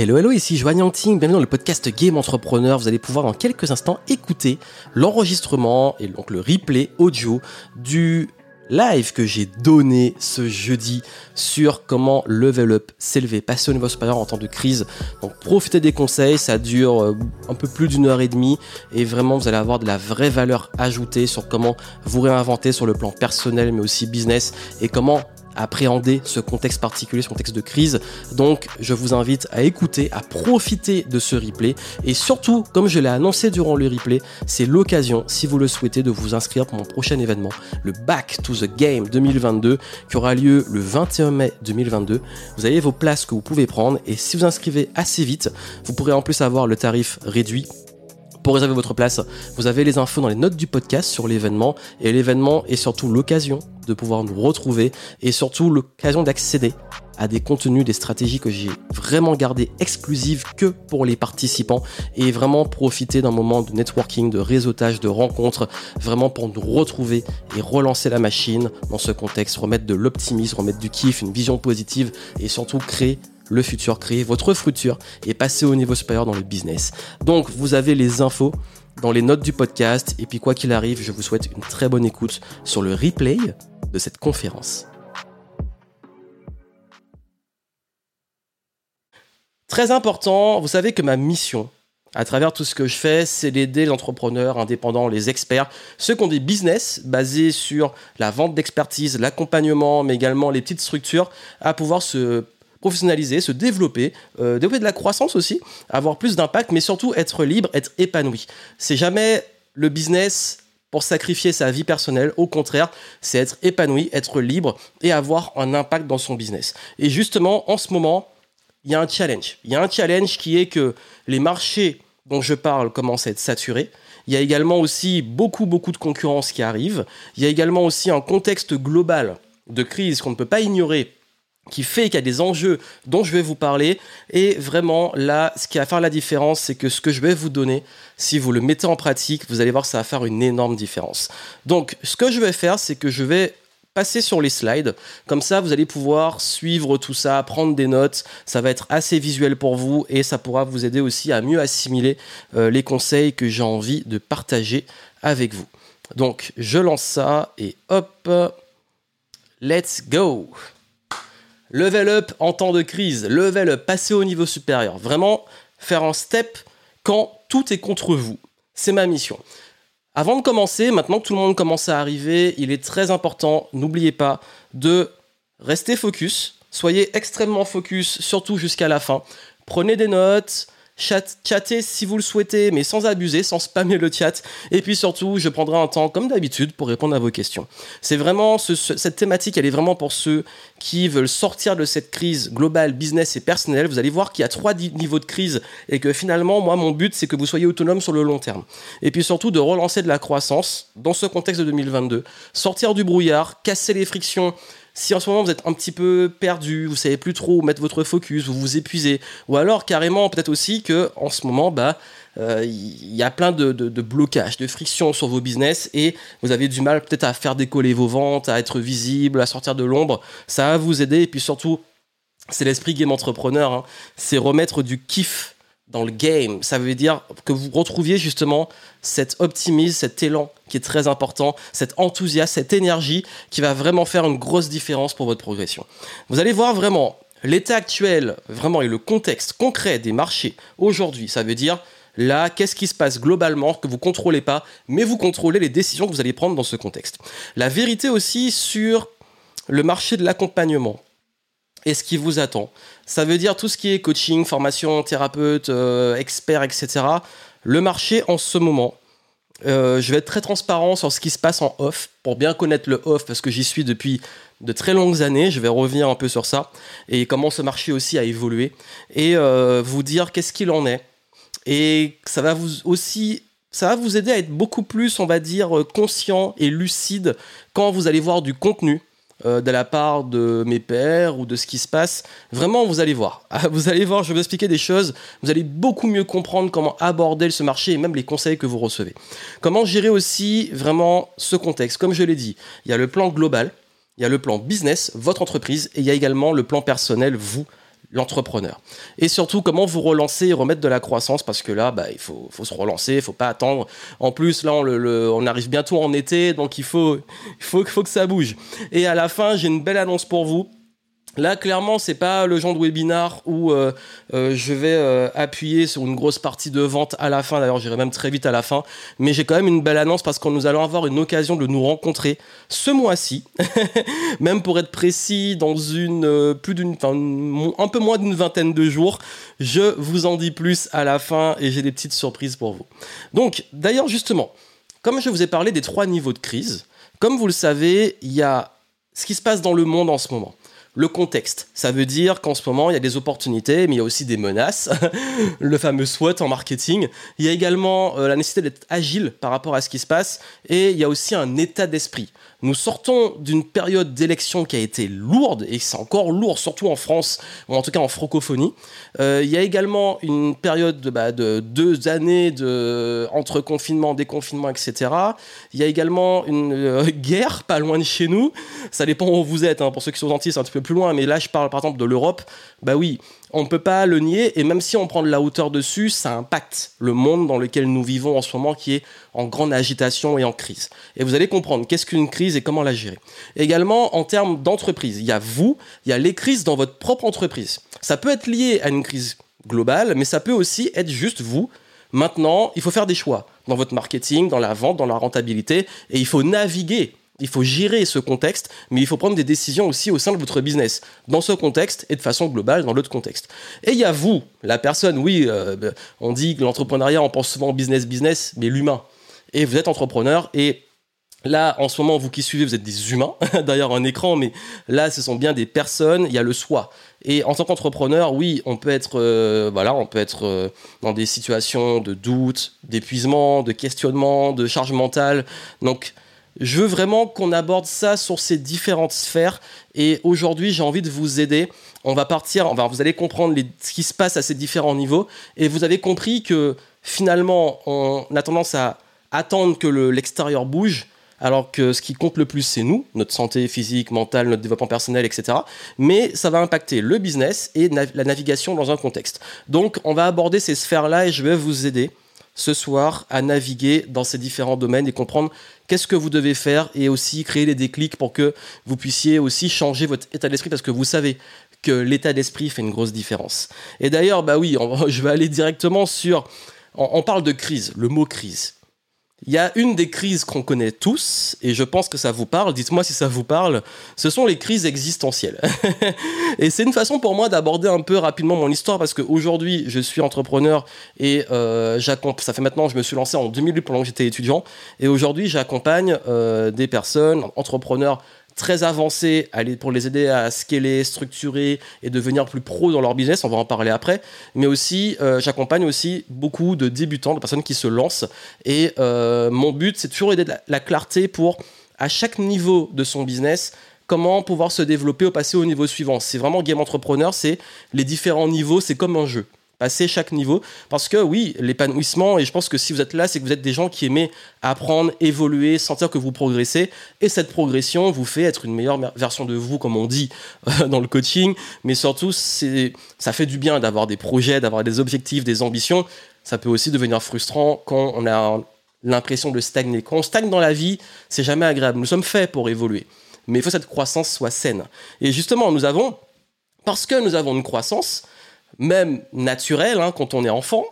Hello, hello, ici Joanne bienvenue dans le podcast Game Entrepreneur. Vous allez pouvoir en quelques instants écouter l'enregistrement et donc le replay audio du live que j'ai donné ce jeudi sur comment level up, s'élever, passer au niveau supérieur en temps de crise. Donc profitez des conseils, ça dure euh, un peu plus d'une heure et demie et vraiment vous allez avoir de la vraie valeur ajoutée sur comment vous réinventer sur le plan personnel mais aussi business et comment appréhender ce contexte particulier, ce contexte de crise. Donc, je vous invite à écouter, à profiter de ce replay. Et surtout, comme je l'ai annoncé durant le replay, c'est l'occasion, si vous le souhaitez, de vous inscrire pour mon prochain événement, le Back to the Game 2022, qui aura lieu le 21 mai 2022. Vous avez vos places que vous pouvez prendre. Et si vous inscrivez assez vite, vous pourrez en plus avoir le tarif réduit pour réserver votre place, vous avez les infos dans les notes du podcast sur l'événement et l'événement est surtout l'occasion de pouvoir nous retrouver et surtout l'occasion d'accéder à des contenus, des stratégies que j'ai vraiment gardées exclusives que pour les participants et vraiment profiter d'un moment de networking, de réseautage, de rencontres, vraiment pour nous retrouver et relancer la machine dans ce contexte, remettre de l'optimisme, remettre du kiff, une vision positive et surtout créer le futur, créer votre futur et passer au niveau supérieur dans le business. Donc vous avez les infos dans les notes du podcast et puis quoi qu'il arrive, je vous souhaite une très bonne écoute sur le replay de cette conférence. Très important, vous savez que ma mission, à travers tout ce que je fais, c'est d'aider les entrepreneurs indépendants, les experts, ceux qui ont des business basés sur la vente d'expertise, l'accompagnement, mais également les petites structures, à pouvoir se professionnaliser, se développer, euh, développer de la croissance aussi, avoir plus d'impact, mais surtout être libre, être épanoui. C'est jamais le business pour sacrifier sa vie personnelle. Au contraire, c'est être épanoui, être libre et avoir un impact dans son business. Et justement, en ce moment, il y a un challenge. Il y a un challenge qui est que les marchés dont je parle commencent à être saturés. Il y a également aussi beaucoup, beaucoup de concurrence qui arrive. Il y a également aussi un contexte global de crise qu'on ne peut pas ignorer qui fait qu'il y a des enjeux dont je vais vous parler. Et vraiment, là, ce qui va faire la différence, c'est que ce que je vais vous donner, si vous le mettez en pratique, vous allez voir que ça va faire une énorme différence. Donc, ce que je vais faire, c'est que je vais passer sur les slides. Comme ça, vous allez pouvoir suivre tout ça, prendre des notes. Ça va être assez visuel pour vous et ça pourra vous aider aussi à mieux assimiler euh, les conseils que j'ai envie de partager avec vous. Donc, je lance ça et hop, let's go! Level up en temps de crise, level up, passer au niveau supérieur. Vraiment faire un step quand tout est contre vous. C'est ma mission. Avant de commencer, maintenant que tout le monde commence à arriver, il est très important, n'oubliez pas de rester focus. Soyez extrêmement focus, surtout jusqu'à la fin. Prenez des notes, chat, chatter si vous le souhaitez, mais sans abuser, sans spammer le chat. Et puis surtout, je prendrai un temps, comme d'habitude, pour répondre à vos questions. C'est vraiment, cette thématique, elle est vraiment pour ceux qui veulent sortir de cette crise globale, business et personnelle. Vous allez voir qu'il y a trois niveaux de crise et que finalement, moi, mon but, c'est que vous soyez autonome sur le long terme. Et puis surtout, de relancer de la croissance dans ce contexte de 2022. Sortir du brouillard, casser les frictions si en ce moment vous êtes un petit peu perdu, vous savez plus trop où mettre votre focus, vous vous épuisez, ou alors carrément peut-être aussi que en ce moment, bah, il y a plein de, blocages, de frictions sur vos business et vous avez du mal peut-être à faire décoller vos ventes, à être visible, à sortir de l'ombre. Ça va vous aider et puis surtout, c'est l'esprit game entrepreneur, hein. c'est remettre du kiff dans le game. Ça veut dire que vous retrouviez justement cet optimisme, cet élan qui est très important, cet enthousiasme, cette énergie qui va vraiment faire une grosse différence pour votre progression. Vous allez voir vraiment l'état actuel, vraiment, et le contexte concret des marchés aujourd'hui. Ça veut dire là, qu'est-ce qui se passe globalement que vous ne contrôlez pas, mais vous contrôlez les décisions que vous allez prendre dans ce contexte. La vérité aussi sur le marché de l'accompagnement et ce qui vous attend. Ça veut dire tout ce qui est coaching, formation, thérapeute, euh, expert, etc. Le marché en ce moment, euh, je vais être très transparent sur ce qui se passe en off pour bien connaître le off parce que j'y suis depuis de très longues années. Je vais revenir un peu sur ça et comment ce marché aussi a évolué et euh, vous dire qu'est-ce qu'il en est. Et ça va vous aussi ça va vous aider à être beaucoup plus, on va dire, conscient et lucide quand vous allez voir du contenu euh, de la part de mes pères ou de ce qui se passe. Vraiment, vous allez voir. Vous allez voir, je vais vous expliquer des choses. Vous allez beaucoup mieux comprendre comment aborder ce marché et même les conseils que vous recevez. Comment gérer aussi vraiment ce contexte. Comme je l'ai dit, il y a le plan global, il y a le plan business, votre entreprise, et il y a également le plan personnel, vous, l'entrepreneur. Et surtout, comment vous relancer et remettre de la croissance, parce que là, bah, il faut, faut se relancer, il faut pas attendre. En plus, là, on, arrive bientôt en été, donc il faut, faut, faut que ça bouge. Et à la fin, j'ai une belle annonce pour vous. Là, clairement, c'est pas le genre de webinar où euh, euh, je vais euh, appuyer sur une grosse partie de vente à la fin. D'ailleurs, j'irai même très vite à la fin. Mais j'ai quand même une belle annonce parce que nous allons avoir une occasion de nous rencontrer ce mois-ci, même pour être précis, dans une plus d'une, un peu moins d'une vingtaine de jours. Je vous en dis plus à la fin et j'ai des petites surprises pour vous. Donc, d'ailleurs, justement, comme je vous ai parlé des trois niveaux de crise, comme vous le savez, il y a ce qui se passe dans le monde en ce moment le contexte. Ça veut dire qu'en ce moment, il y a des opportunités, mais il y a aussi des menaces. le fameux SWOT en marketing. Il y a également euh, la nécessité d'être agile par rapport à ce qui se passe. Et il y a aussi un état d'esprit. Nous sortons d'une période d'élection qui a été lourde, et c'est encore lourd, surtout en France, ou en tout cas en francophonie. Euh, il y a également une période de, bah, de deux années de, entre confinement, déconfinement, etc. Il y a également une euh, guerre pas loin de chez nous. Ça dépend où vous êtes. Hein. Pour ceux qui sont gentils, c'est un petit peu plus loin, mais là, je parle par exemple de l'Europe. Bah oui, on ne peut pas le nier, et même si on prend de la hauteur dessus, ça impacte le monde dans lequel nous vivons en ce moment, qui est en grande agitation et en crise. Et vous allez comprendre qu'est-ce qu'une crise et comment la gérer. Également, en termes d'entreprise, il y a vous, il y a les crises dans votre propre entreprise. Ça peut être lié à une crise globale, mais ça peut aussi être juste vous. Maintenant, il faut faire des choix dans votre marketing, dans la vente, dans la rentabilité, et il faut naviguer il faut gérer ce contexte, mais il faut prendre des décisions aussi au sein de votre business, dans ce contexte et de façon globale dans l'autre contexte. Et il y a vous, la personne, oui, euh, on dit que l'entrepreneuriat, on pense souvent business, business, mais l'humain. Et vous êtes entrepreneur et Là, en ce moment, vous qui suivez, vous êtes des humains, d'ailleurs un écran, mais là, ce sont bien des personnes, il y a le soi. Et en tant qu'entrepreneur, oui, on peut être, euh, voilà, on peut être euh, dans des situations de doute, d'épuisement, de questionnement, de charge mentale. Donc, je veux vraiment qu'on aborde ça sur ces différentes sphères. Et aujourd'hui, j'ai envie de vous aider. On va partir, vous allez comprendre ce qui se passe à ces différents niveaux. Et vous avez compris que finalement, on a tendance à attendre que l'extérieur bouge. Alors que ce qui compte le plus, c'est nous, notre santé physique, mentale, notre développement personnel, etc. Mais ça va impacter le business et la navigation dans un contexte. Donc, on va aborder ces sphères-là et je vais vous aider ce soir à naviguer dans ces différents domaines et comprendre qu'est-ce que vous devez faire et aussi créer des déclics pour que vous puissiez aussi changer votre état d'esprit parce que vous savez que l'état d'esprit fait une grosse différence. Et d'ailleurs, bah oui, je vais aller directement sur... on parle de crise, le mot crise. Il y a une des crises qu'on connaît tous, et je pense que ça vous parle, dites-moi si ça vous parle, ce sont les crises existentielles. et c'est une façon pour moi d'aborder un peu rapidement mon histoire, parce qu'aujourd'hui, je suis entrepreneur, et euh, ça fait maintenant, je me suis lancé en 2008 pendant que j'étais étudiant, et aujourd'hui, j'accompagne euh, des personnes, entrepreneurs très avancés pour les aider à scaler, structurer et devenir plus pro dans leur business, on va en parler après, mais aussi euh, j'accompagne aussi beaucoup de débutants, de personnes qui se lancent. Et euh, mon but c'est toujours aider la, la clarté pour à chaque niveau de son business comment pouvoir se développer au passer au niveau suivant. C'est vraiment Game Entrepreneur, c'est les différents niveaux, c'est comme un jeu passer chaque niveau. Parce que oui, l'épanouissement, et je pense que si vous êtes là, c'est que vous êtes des gens qui aimez apprendre, évoluer, sentir que vous progressez. Et cette progression vous fait être une meilleure version de vous, comme on dit euh, dans le coaching. Mais surtout, ça fait du bien d'avoir des projets, d'avoir des objectifs, des ambitions. Ça peut aussi devenir frustrant quand on a l'impression de stagner. Quand on stagne dans la vie, c'est jamais agréable. Nous sommes faits pour évoluer. Mais il faut que cette croissance soit saine. Et justement, nous avons, parce que nous avons une croissance, même naturel hein, quand on est enfant,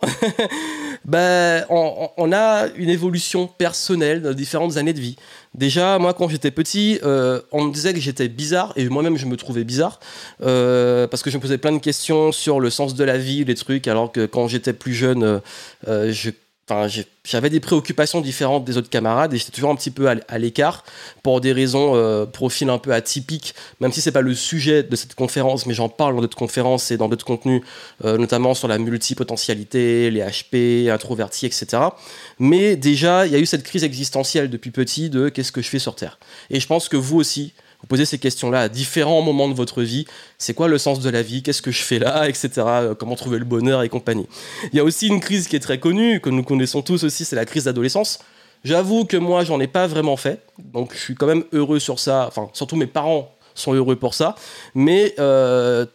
ben, on, a une évolution personnelle dans différentes années de vie. Déjà, moi, quand j'étais petit, euh, on me disait que j'étais bizarre, et moi-même, je me trouvais bizarre, euh, parce que je me posais plein de questions sur le sens de la vie, les trucs, alors que quand j'étais plus jeune, euh, je Enfin, j'avais des préoccupations différentes des autres camarades et j'étais toujours un petit peu à, l'écart pour des raisons euh, profil un peu atypiques, même si c'est pas le sujet de cette conférence, mais j'en parle dans d'autres conférences et dans d'autres contenus, euh, notamment sur la multipotentialité, les HP, introvertis, etc. Mais déjà, il y a eu cette crise existentielle depuis petit de qu'est-ce que je fais sur Terre. Et je pense que vous aussi, vous posez ces questions-là à différents moments de votre vie. C'est quoi le sens de la vie? Qu'est-ce que je fais là? Etc. Euh, comment trouver le bonheur et compagnie. Il y a aussi une crise qui est très connue, que nous connaissons tous aussi, c'est la crise d'adolescence. J'avoue que moi, j'en ai pas vraiment fait. Donc, je suis quand même heureux sur ça. Enfin, surtout mes parents sont heureux pour ça. Mais euh,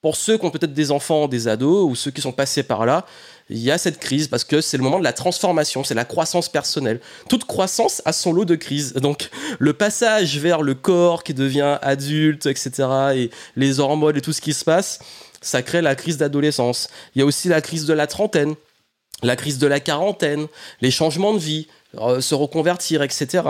pour ceux qui ont peut-être des enfants, des ados ou ceux qui sont passés par là, il y a cette crise parce que c'est le moment de la transformation, c'est la croissance personnelle. Toute croissance a son lot de crises. Donc le passage vers le corps qui devient adulte, etc., et les hormones et tout ce qui se passe, ça crée la crise d'adolescence. Il y a aussi la crise de la trentaine, la crise de la quarantaine, les changements de vie, euh, se reconvertir, etc.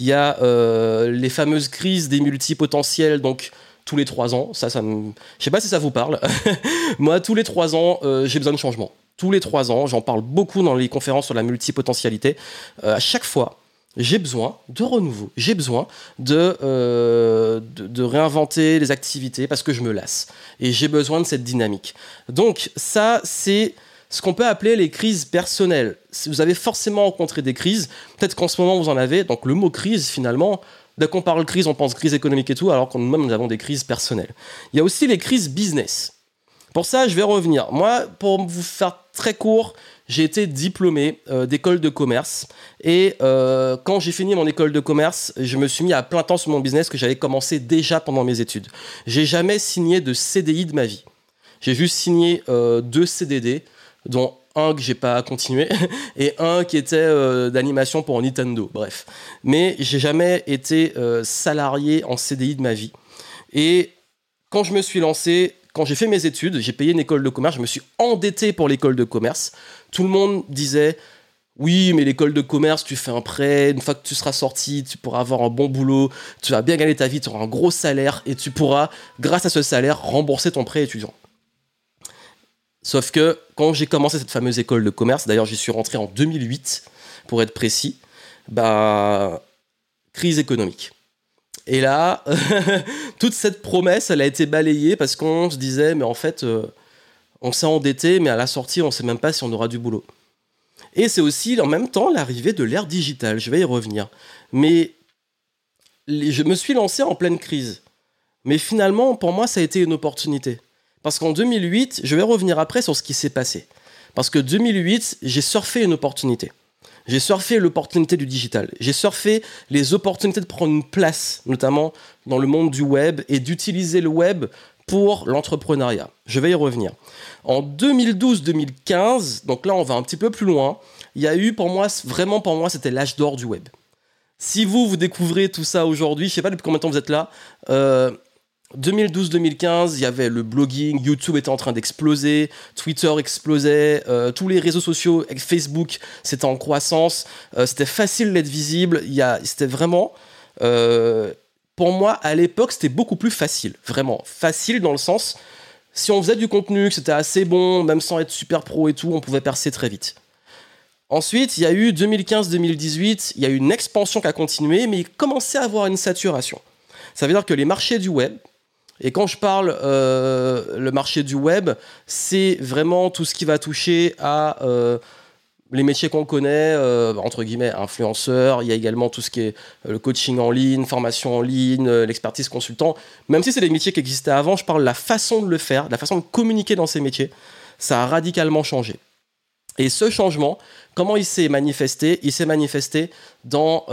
Il y a euh, les fameuses crises des multipotentiels, donc tous les trois ans. Ça, ça me... Je sais pas si ça vous parle. Moi, tous les trois ans, euh, j'ai besoin de changement. Tous les trois ans, j'en parle beaucoup dans les conférences sur la multipotentialité. à chaque fois, j'ai besoin de renouveau. J'ai besoin de, de, réinventer les activités parce que je me lasse. Et j'ai besoin de cette dynamique. Donc, ça, c'est ce qu'on peut appeler les crises personnelles. Vous avez forcément rencontré des crises, peut-être qu'en ce moment vous en avez, donc le mot crise finalement, dès qu'on parle crise, on pense crise économique et tout, alors qu'on même nous avons des crises personnelles. Il y a aussi les crises business. Pour ça, je vais revenir. Moi, pour vous faire très court, j'ai été diplômé euh, d'école de commerce. Et euh, quand j'ai fini mon école de commerce, je me suis mis à plein temps sur mon business que j'avais commencé déjà pendant mes études. J'ai jamais signé de CDI de ma vie. J'ai juste signé euh, deux CDD dont un que j'ai pas continué et un qui était d'animation pour Nintendo. Bref, mais j'ai jamais été salarié en CDI de ma vie. Et quand je me suis lancé, quand j'ai fait mes études, j'ai payé une école de commerce, je me suis endetté pour l'école de commerce. Tout le monde disait oui, mais l'école de commerce, tu fais un prêt, une fois que tu seras sorti, tu pourras avoir un bon boulot, tu vas bien gagner ta vie, tu auras un gros salaire et tu pourras, grâce à ce salaire, rembourser ton prêt étudiant. Sauf que quand j'ai commencé cette fameuse école de commerce, d'ailleurs j'y suis rentré en 2008 pour être précis, bah crise économique. Et là, toute cette promesse, elle a été balayée parce qu'on se disait, mais en fait, euh, on s'est endetté, mais à la sortie, on ne sait même pas si on aura du boulot. Et c'est aussi en même temps l'arrivée de l'ère digitale, je vais y revenir. Mais je me suis lancé en pleine crise. Mais finalement, pour moi, ça a été une opportunité. Parce qu'en 2008, je vais revenir après sur ce qui s'est passé. Parce que 2008, j'ai surfé une opportunité. J'ai surfé l'opportunité du digital. J'ai surfé les opportunités de prendre une place, notamment dans le monde du web, et d'utiliser le web pour l'entrepreneuriat. Je vais y revenir. En 2012-2015, donc là on va un petit peu plus loin, il y a eu pour moi, vraiment pour moi, c'était l'âge d'or du web. Si vous, vous découvrez tout ça aujourd'hui, je sais pas depuis combien de temps vous êtes là, euh, 2012-2015, il y avait le blogging, YouTube était en train d'exploser, Twitter explosait, euh, tous les réseaux sociaux, Facebook, c'était en croissance, euh, c'était facile d'être visible, c'était vraiment... Euh, pour moi, à l'époque, c'était beaucoup plus facile, vraiment. Facile dans le sens, si on faisait du contenu, que c'était assez bon, même sans être super pro et tout, on pouvait percer très vite. Ensuite, il y a eu 2015-2018, il y a eu une expansion qui a continué, mais il commençait à avoir une saturation. Ça veut dire que les marchés du web, et quand je parle euh, le marché du web, c'est vraiment tout ce qui va toucher à euh, les métiers qu'on connaît, euh, entre guillemets, influenceurs. Il y a également tout ce qui est le coaching en ligne, formation en ligne, l'expertise consultant. Même si c'est des métiers qui existaient avant, je parle de la façon de le faire, de la façon de communiquer dans ces métiers. Ça a radicalement changé. Et ce changement, comment il s'est manifesté? Il s'est manifesté dans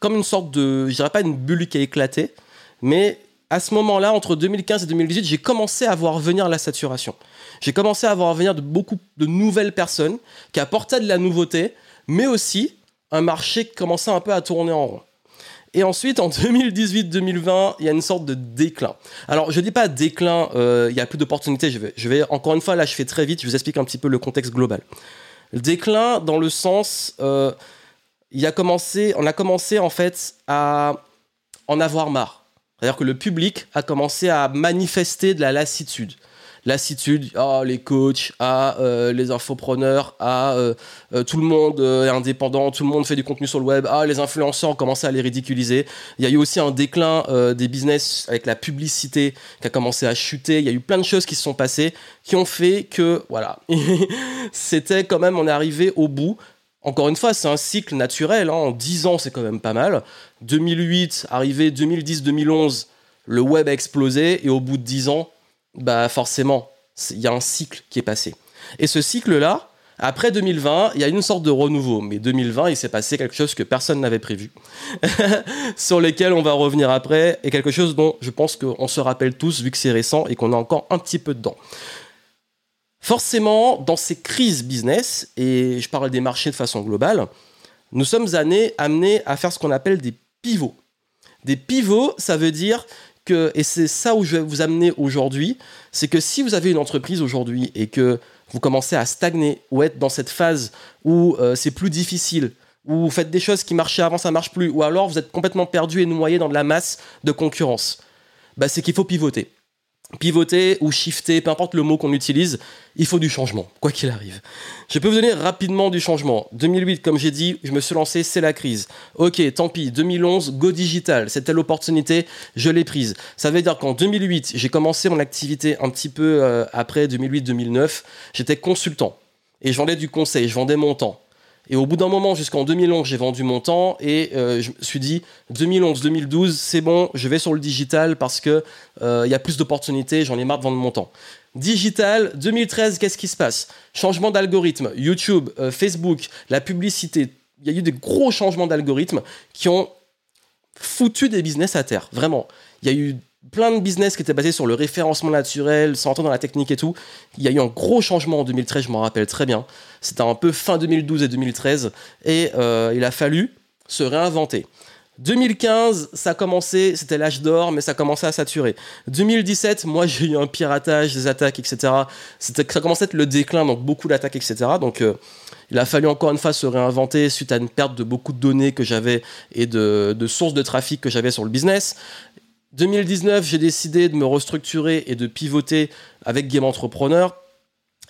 comme une sorte de, je dirais pas une bulle qui a éclaté, mais à ce moment-là, entre 2015 et 2018, j'ai commencé à voir venir la saturation. J'ai commencé à voir venir de beaucoup de nouvelles personnes qui apportaient de la nouveauté, mais aussi un marché qui commençait un peu à tourner en rond. Et ensuite, en 2018-2020, il y a une sorte de déclin. Alors, je ne dis pas déclin, euh, il y a plus d'opportunités. Je vais, encore une fois, là, je fais très vite, je vous explique un petit peu le contexte global. Le déclin, dans le sens, euh, il a commencé, on a commencé en fait à en avoir marre. C'est-à-dire que le public a commencé à manifester de la lassitude. Lassitude, ah, les coachs, ah, euh, les infopreneurs, ah, euh, euh, tout le monde est indépendant, tout le monde fait du contenu sur le web, ah, les influenceurs ont commencé à les ridiculiser. Il y a eu aussi un déclin des business avec la publicité qui a commencé à chuter. Il y a eu plein de choses qui se sont passées qui ont fait que, voilà, c'était quand même, on est arrivé au bout encore une fois, c'est un cycle naturel. Hein. En 10 ans, c'est quand même pas mal. 2008, arrivé 2010-2011, le web a explosé. Et au bout de 10 ans, bah forcément, il y a un cycle qui est passé. Et ce cycle-là, Après 2020, il y a une sorte de renouveau, mais 2020, il s'est passé quelque chose que personne n'avait prévu, sur lesquels on va revenir après, et quelque chose dont je pense qu'on se rappelle tous, vu que c'est récent et qu'on est encore un petit peu dedans. Forcément, dans ces crises business, et je parle des marchés de façon globale, nous sommes amenés à faire ce qu'on appelle des pivots. Des pivots, ça veut dire que, et c'est ça où je vais vous amener aujourd'hui, c'est que si vous avez une entreprise aujourd'hui et que vous commencez à stagner ou être dans cette phase où euh, c'est plus difficile, où vous faites des choses qui marchaient avant, ça marche plus, ou alors vous êtes complètement perdu et noyé dans de la masse de concurrence, bah, c'est qu'il faut pivoter pivoter ou shifter, peu importe le mot qu'on utilise, il faut du changement, quoi qu'il arrive. Je peux vous donner rapidement du changement. 2008, comme j'ai dit, je me suis lancé, c'est la crise. Ok, tant pis. 2011, go digital, c'était l'opportunité, je l'ai prise. Ça veut dire qu'en 2008, j'ai commencé mon activité un petit peu euh, après 2008-2009. J'étais consultant et je vendais du conseil, je vendais mon temps. Et au bout d'un moment, jusqu'en 2011, j'ai vendu mon temps et euh, je me suis dit 2011-2012, c'est bon, je vais sur le digital parce que euh, il y a plus d'opportunités, j'en ai marre de vendre mon temps. Digital, 2013, qu'est-ce qui se passe? Changement d'algorithme, YouTube, euh, Facebook, la publicité. Il y a eu des gros changements d'algorithme qui ont foutu des business à terre, vraiment. Il y a eu plein de business qui étaient basés sur le référencement naturel, entrer dans la technique et tout. Il y a eu un gros changement en 2013, je m'en rappelle très bien. C'était un peu fin 2012 et 2013. Et euh, il a fallu se réinventer. 2015, ça a commencé, c'était l'âge d'or, mais ça commençait à saturer. 2017, moi j'ai eu un piratage, des attaques, etc. Ça commençait à être le déclin, donc beaucoup d'attaques, etc. Donc euh, il a fallu encore une fois se réinventer suite à une perte de beaucoup de données que j'avais et de sources de trafic que j'avais sur le business. 2019, j'ai décidé de me restructurer et de pivoter avec Game Entrepreneur.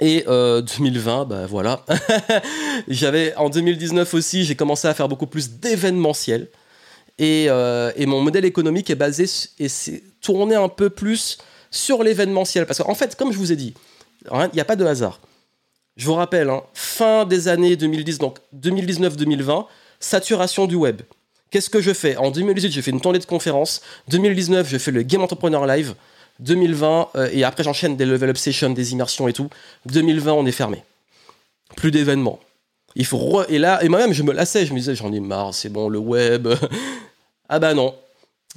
Et 2020, euh, bah voilà. J'avais en 2019 aussi, j'ai commencé à faire beaucoup plus d'événementiel. Et, euh, et, mon modèle économique est basé et c'est tourné un peu plus sur l'événementiel. Parce qu'en fait, comme je vous ai dit, il n'y a pas de hasard. Je vous rappelle, hein, fin des années 2010, donc 2019-2020, saturation du web. Qu'est-ce que je fais En 2018, j'ai fait une tournée de conférences. 2019, je fais le Game Entrepreneur Live. 2020, euh, et après j'enchaîne des level up sessions, des immersions et tout. 2020, on est fermé. Plus d'événements. Il faut Et là, et moi-même, je me lassais. Je me disais, j'en ai marre, c'est bon, le web. ah bah non.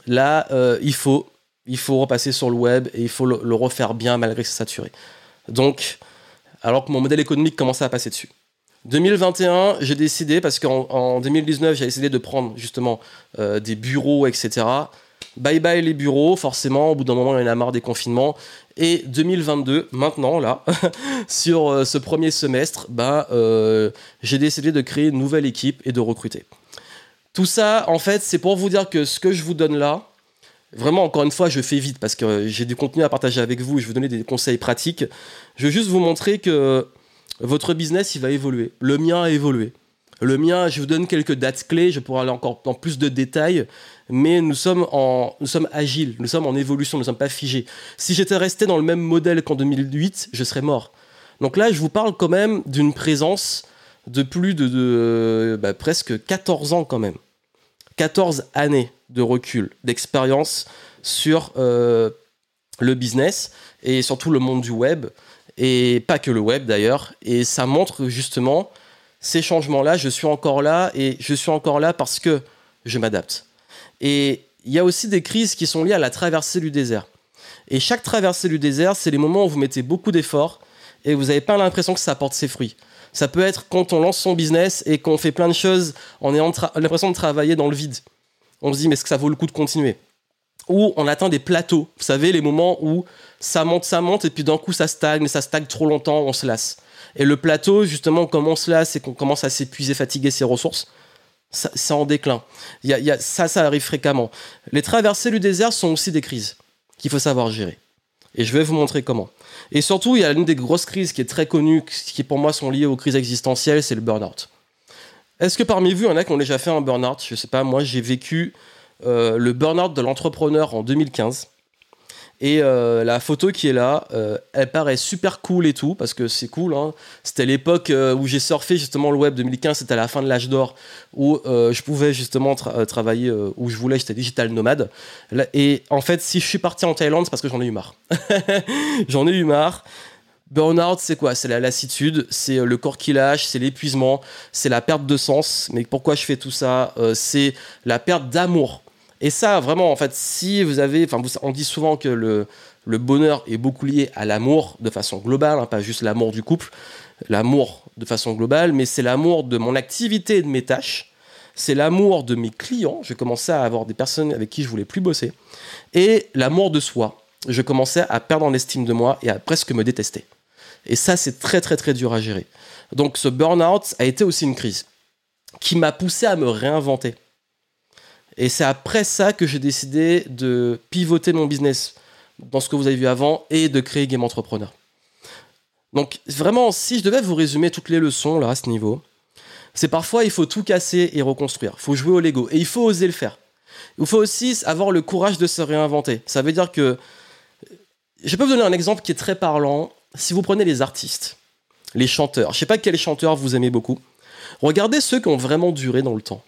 Là, euh, il faut repasser sur le web et il faut le, le refaire bien malgré que c'est saturé. Donc, alors que mon modèle économique commençait à passer dessus. 2021, j'ai décidé, parce qu'en 2019, j'ai décidé de prendre justement euh, des bureaux, etc. Bye bye les bureaux, forcément, au bout d'un moment, il y en a marre des confinements. Et 2022, maintenant, là, sur euh, ce premier semestre, bah, euh, j'ai décidé de créer une nouvelle équipe et de recruter. Tout ça, en fait, c'est pour vous dire que ce que je vous donne là, vraiment, encore une fois, je fais vite parce que j'ai du contenu à partager avec vous, je vais vous donner des conseils pratiques. Je veux juste vous montrer que votre business, il va évoluer. Le mien a évolué. Le mien, je vous donne quelques dates clés, je pourrais aller encore dans plus de détails, mais nous sommes, en, nous sommes agiles, nous sommes en évolution, nous ne sommes pas figés. Si j'étais resté dans le même modèle qu'en 2008, je serais mort. Donc là, je vous parle quand même d'une présence de plus de, bah, presque 14 ans quand même. 14 années de recul, d'expérience sur euh, le business et surtout le monde du web et pas que le web d'ailleurs. Et ça montre justement ces changements-là. Je suis encore là et je suis encore là parce que je m'adapte. Et il y a aussi des crises qui sont liées à la traversée du désert. Et chaque traversée du désert, c'est les moments où vous mettez beaucoup d'efforts et vous n'avez pas l'impression que ça apporte ses fruits. Ça peut être quand on lance son business et qu'on fait plein de choses, on a l'impression de travailler dans le vide. On se dit, mais est-ce que ça vaut le coup de continuer? Ou on atteint des plateaux. Vous savez, les moments où ça monte, ça monte, et puis d'un coup ça stagne, ça stagne trop longtemps, on se lasse. Et le plateau, justement, comme on se lasse et qu'on commence à s'épuiser, fatiguer ses ressources, c'est en déclin. Y y a, ça, ça arrive fréquemment. Les traversées du désert sont aussi des crises qu'il faut savoir gérer. Et je vais vous montrer comment. Et surtout, il y a une des grosses crises qui est très connue, qui pour moi sont liées aux crises existentielles, c'est le burn-out. Est-ce que parmi vous, il y en a qui ont déjà fait un burn-out? Je ne sais pas, moi j'ai vécu euh, le burn-out de l'entrepreneur en 2015. Et euh, la photo qui est là, euh, elle paraît super cool et tout, parce que c'est cool. Hein. C'était l'époque euh, où j'ai surfé justement le web 2015, c'était à la fin de l'âge d'or, où je pouvais justement travailler où je voulais, j'étais digital nomade. Et en fait, si je suis parti en Thaïlande, c'est parce que j'en ai eu marre. j'en ai eu marre. Burnout, c'est quoi? C'est la lassitude, c'est le corps qui lâche, c'est l'épuisement, c'est la perte de sens. Mais pourquoi je fais tout ça? C'est la perte d'amour. Et ça, vraiment, en fait, si vous avez. Enfin, on dit souvent que le, bonheur est beaucoup lié à l'amour de façon globale, hein, pas juste l'amour du couple, l'amour de façon globale, mais c'est l'amour de mon activité et de mes tâches. C'est l'amour de mes clients. Je commençais à avoir des personnes avec qui je voulais plus bosser. Et l'amour de soi. Je commençais à perdre en estime de moi et à presque me détester. Et ça, c'est très très très dur à gérer. Donc ce burn-out a été aussi une crise qui m'a poussé à me réinventer. Et c'est après ça que j'ai décidé de pivoter mon business dans ce que vous avez vu avant et de créer Game Entrepreneur. Donc vraiment, si je devais vous résumer toutes les leçons là à ce niveau, c'est parfois il faut tout casser et reconstruire. Il faut jouer au Lego et il faut oser le faire. Il faut aussi avoir le courage de se réinventer. Ça veut dire que je peux vous donner un exemple qui est très parlant si vous prenez les artistes, les chanteurs, je sais pas quels chanteurs vous aimez beaucoup, regardez ceux qui ont vraiment duré dans le temps.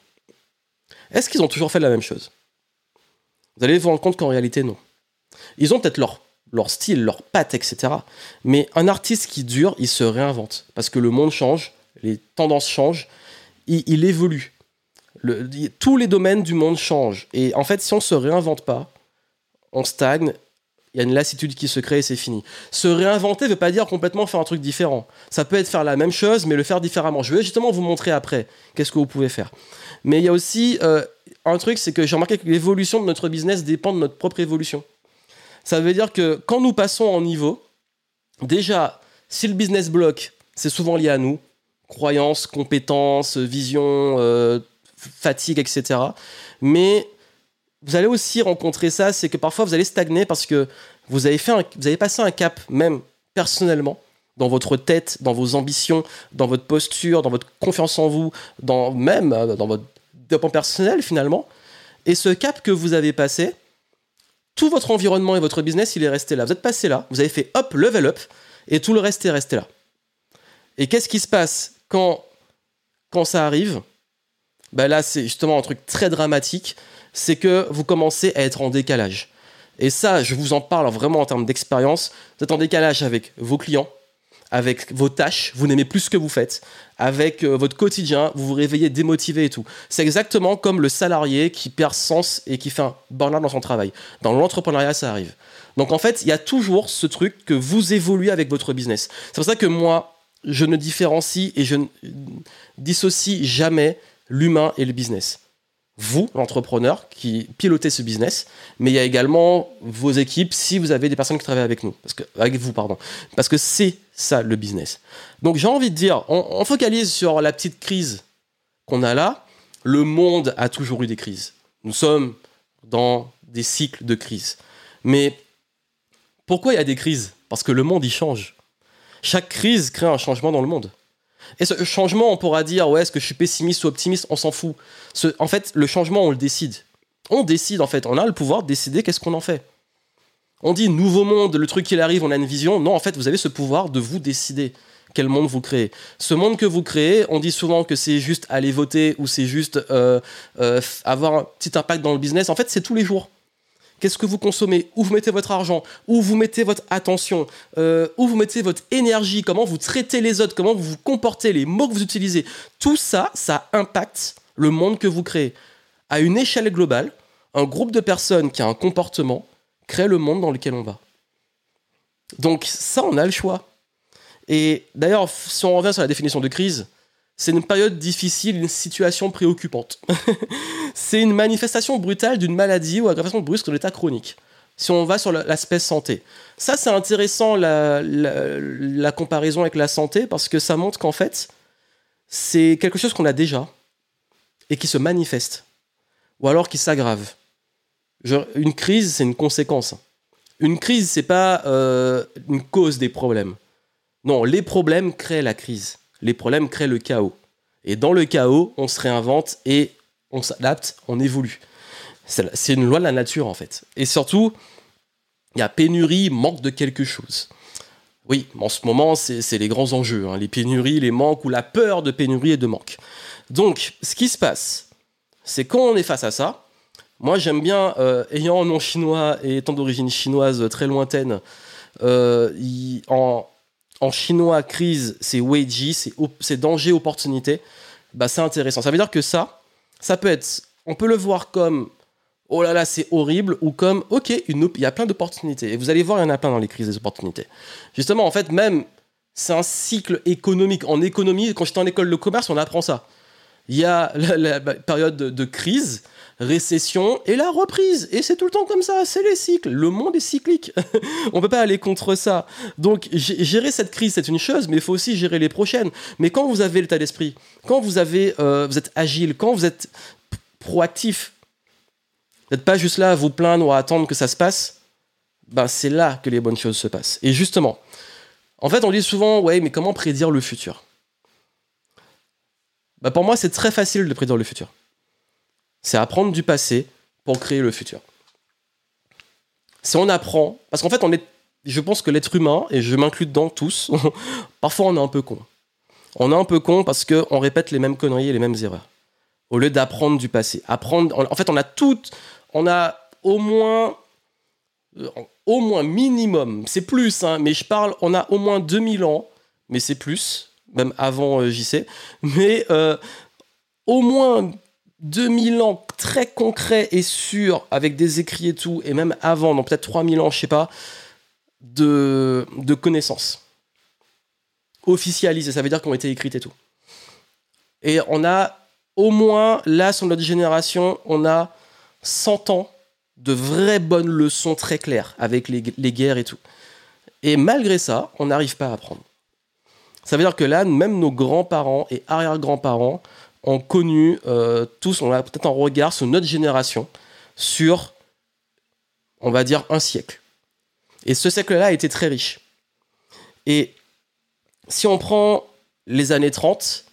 Est-ce qu'ils ont toujours fait la même chose? Vous allez vous rendre compte qu'en réalité, non. Ils ont peut-être leur, style, leur patte, etc. Mais un artiste qui dure, il se réinvente. Parce que le monde change, les tendances changent, il, évolue. tous les domaines du monde changent. Et en fait, si on ne se réinvente pas, on stagne il y a une lassitude qui se crée et c'est fini. Se réinventer ne veut pas dire complètement faire un truc différent. Ça peut être faire la même chose, mais le faire différemment. Je vais justement vous montrer après qu'est-ce que vous pouvez faire. Mais il y a aussi euh, un truc, c'est que j'ai remarqué que l'évolution de notre business dépend de notre propre évolution. Ça veut dire que quand nous passons en niveau, déjà, si le business bloque, c'est souvent lié à nous. Croyances, compétences, vision, euh, fatigue, etc. Mais vous allez aussi rencontrer ça, c'est que parfois vous allez stagner parce que vous avez, fait vous avez passé un cap, même personnellement, dans votre tête, dans vos ambitions, dans votre posture, dans votre confiance en vous, dans, même euh, dans votre développement personnel finalement. Et ce cap que vous avez passé, tout votre environnement et votre business, il est resté là. Vous êtes passé là, vous avez fait hop, level up, et tout le reste est resté là. Et qu'est-ce qui se passe quand, quand ça arrive? Ben Là, c'est justement un truc très dramatique c'est que vous commencez à être en décalage. Et ça, je vous en parle vraiment en termes d'expérience. Vous êtes en décalage avec vos clients, avec vos tâches, vous n'aimez plus ce que vous faites, avec euh, votre quotidien, vous vous réveillez démotivé et tout. C'est exactement comme le salarié qui perd sens et qui fait un burn-out dans son travail. Dans l'entrepreneuriat, ça arrive. Donc en fait, il y a toujours ce truc que vous évoluez avec votre business. C'est pour ça que moi, je ne différencie et je ne dissocie jamais l'humain et le business vous, l'entrepreneur, qui pilotez ce business, mais il y a également vos équipes si vous avez des personnes qui travaillent avec nous, parce que, avec vous, pardon, parce que c'est ça le business. Donc j'ai envie de dire, on, focalise sur la petite crise qu'on a là. Le monde a toujours eu des crises. Nous sommes dans des cycles de crise. Mais pourquoi il y a des crises? Parce que le monde y change. Chaque crise crée un changement dans le monde. Et ce changement, on pourra dire, ouais, est-ce que je suis pessimiste ou optimiste On s'en fout. en fait, le changement, on le décide. On décide, en fait. On a le pouvoir de décider qu'est-ce qu'on en fait. On dit nouveau monde, le truc qui arrive, on a une vision. Non, en fait, vous avez ce pouvoir de vous décider quel monde vous créez. Ce monde que vous créez, on dit souvent que c'est juste aller voter ou c'est juste euh, euh, avoir un petit impact dans le business. En fait, c'est tous les jours. Qu'est-ce que vous consommez? Où vous mettez votre argent? Où vous mettez votre attention? Euh, Où vous mettez votre énergie? Comment vous traitez les autres? Comment vous vous comportez? Les mots que vous utilisez? Tout ça, ça impacte le monde que vous créez. À une échelle globale, un groupe de personnes qui a un comportement crée le monde dans lequel on va. Donc ça, on a le choix. Et d'ailleurs, si on revient sur la définition de crise, c'est une période difficile, une situation préoccupante. c'est une manifestation brutale d'une maladie ou aggravation brusque de l'état chronique. Si on va sur l'aspect santé. Ça, c'est intéressant, la, comparaison avec la santé, parce que ça montre qu'en fait, c'est quelque chose qu'on a déjà et qui se manifeste, ou alors qui s'aggrave. Une crise, c'est une conséquence. Une crise, c'est pas euh, une cause des problèmes. Non, les problèmes créent la crise les problèmes créent le chaos. Et dans le chaos, on se réinvente et on s'adapte, on évolue. C'est une loi de la nature en fait. Et surtout, il y a pénurie, manque de quelque chose. Oui, en ce moment, c'est les grands enjeux, hein. les pénuries, les manques ou la peur de pénurie et de manque. Donc, ce qui se passe, c'est quand on est face à ça, moi j'aime bien, euh, ayant un nom chinois et étant d'origine chinoise très lointaine, euh, en, en chinois, crise, c'est weiji, c'est danger, opportunité, bah, c'est intéressant. Ça veut dire que ça, ça peut être, on peut le voir comme oh là là, c'est horrible, ou comme, ok, il y a plein d'opportunités. Et vous allez voir, il y en a plein dans les crises des opportunités. Justement, en fait, même, c'est un cycle économique. En économie, quand j'étais en école de commerce, on apprend ça. Il y a la, période de, crise, récession et la reprise. Et c'est tout le temps comme ça, c'est les cycles. Le monde est cyclique. on peut pas aller contre ça. Donc gérer cette crise, c'est une chose, mais il faut aussi gérer les prochaines. Mais quand vous avez l'état d'esprit, quand vous, avez, euh, vous êtes agile, quand vous êtes proactif, n'êtes pas juste là à vous plaindre ou à attendre que ça se passe, ben c'est là que les bonnes choses se passent. Et justement, en fait, on dit souvent, ouais, mais comment prédire le futur? Ben Pour moi, c'est très facile de prédire le futur. C'est apprendre du passé pour créer le futur. Si on apprend, parce qu'en fait, on est, je pense que l'être humain, et je m'inclus dedans tous, parfois on est un peu con. On est un peu con parce qu'on répète les mêmes conneries et les mêmes erreurs. Au lieu d'apprendre du passé. Apprendre, en fait, on a toutes on a au moins, euh, au moins minimum, c'est plus, hein, mais je parle, on a au moins 2000 ans, mais c'est plus, même avant euh, JC, mais euh, au moins 2000 ans très concrets et sûrs, avec des écrits et tout, et même avant, donc peut-être 3000 ans, je sais pas, de, de connaissances officialisées, ça veut dire qu'on été écrites et tout. Et on a au moins, là, sur notre génération, on a 100 ans de vraies bonnes leçons très claires avec les, guerres et tout. Et malgré ça, on n'arrive pas à apprendre. Ça veut dire que là, même nos grands-parents et arrière-grands-parents ont connu euh, tous, on a peut-être un regard sur notre génération, sur, on va dire, un siècle. Et ce siècle-là a été très riche. Et si on prend les années 30,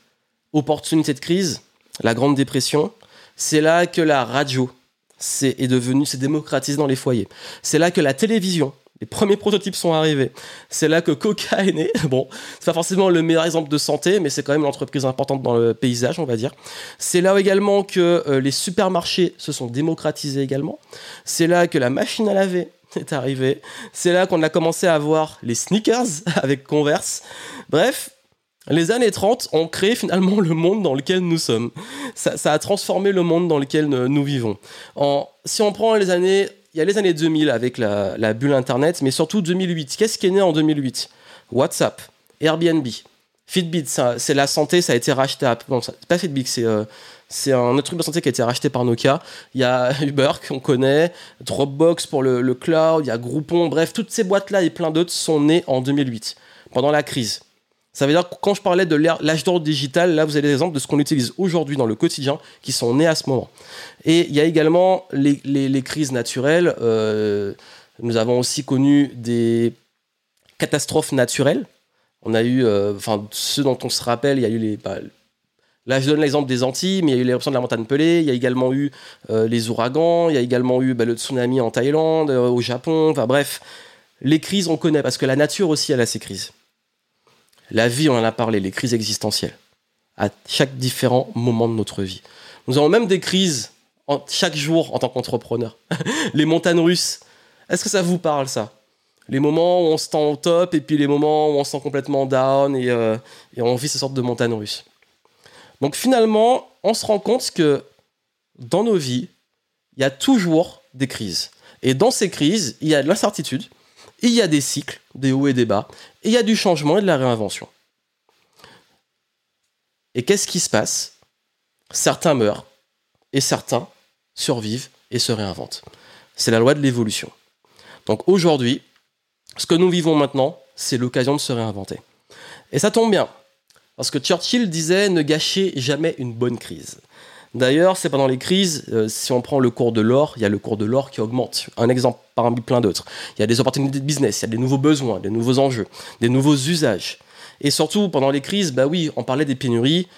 opportunité de crise, la Grande Dépression, c'est là que la radio c'est est devenu, c'est démocratisé dans les foyers. C'est là que la télévision, les premiers prototypes sont arrivés. C'est là que Coca est né. Bon, c'est pas forcément le meilleur exemple de santé, mais c'est quand même l'entreprise importante dans le paysage, on va dire. C'est là également que euh, les supermarchés se sont démocratisés également. C'est là que la machine à laver est arrivée. C'est là qu'on a commencé à voir les sneakers avec Converse. Bref, les années 30 ont créé finalement le monde dans lequel nous sommes. Ça, a transformé le monde dans lequel nous vivons. si on prend les années, il y a les années 2000 avec la, bulle Internet, mais surtout 2008. Qu'est-ce qui est né en 2008 WhatsApp, Airbnb, Fitbit, c'est la santé, ça a été racheté. À, pas Fitbit, c'est euh, c'est un autre truc de santé qui a été racheté par Nokia. Il y a Uber qu'on connaît, Dropbox pour le, le cloud, il y a Groupon, bref, toutes ces boîtes-là et plein d'autres sont nées en 2008, pendant la crise. Ça veut dire que quand je parlais de l'âge d'or digital, là, vous avez des exemples de ce qu'on utilise aujourd'hui dans le quotidien qui sont nés à ce moment. Et il y a également les, crises naturelles. Euh, nous avons aussi connu des catastrophes naturelles. On a eu, euh, enfin, ceux dont on se rappelle, il y a eu les. Bah, là, je donne l'exemple des Antilles, mais il y a eu l'éruption de la montagne Pelée, il y a également eu euh, les ouragans, il y a également eu bah, le tsunami en Thaïlande, au Japon, enfin bref. Les crises, on connaît, parce que la nature aussi, elle a ses crises. La vie, on en a parlé, les crises existentielles, à chaque différent moment de notre vie. Nous avons même des crises chaque jour en tant qu'entrepreneur. les montagnes russes. Est-ce que ça vous parle, ça? Les moments où on se sent au top et puis les moments où on se sent complètement down et, euh, et on vit ces sortes de montagnes russes. Donc finalement, on se rend compte que dans nos vies, il y a toujours des crises. Et dans ces crises, il y a de l'incertitude, il y a des cycles, des hauts et des bas, il y a du changement et de la réinvention. Et qu'est-ce qui se passe? Certains meurent, et certains survivent et se réinventent. C'est la loi de l'évolution. Donc aujourd'hui, ce que nous vivons maintenant, c'est l'occasion de se réinventer. Et ça tombe bien, parce que Churchill disait ne gâchez jamais une bonne crise. D'ailleurs, c'est pendant les crises, euh, si on prend le cours de l'or, il y a le cours de l'or qui augmente. Un exemple parmi plein d'autres. Il y a des opportunités de business, il y a des nouveaux besoins, des nouveaux enjeux, des nouveaux usages. Et surtout, pendant les crises, bah oui, on parlait des pénuries.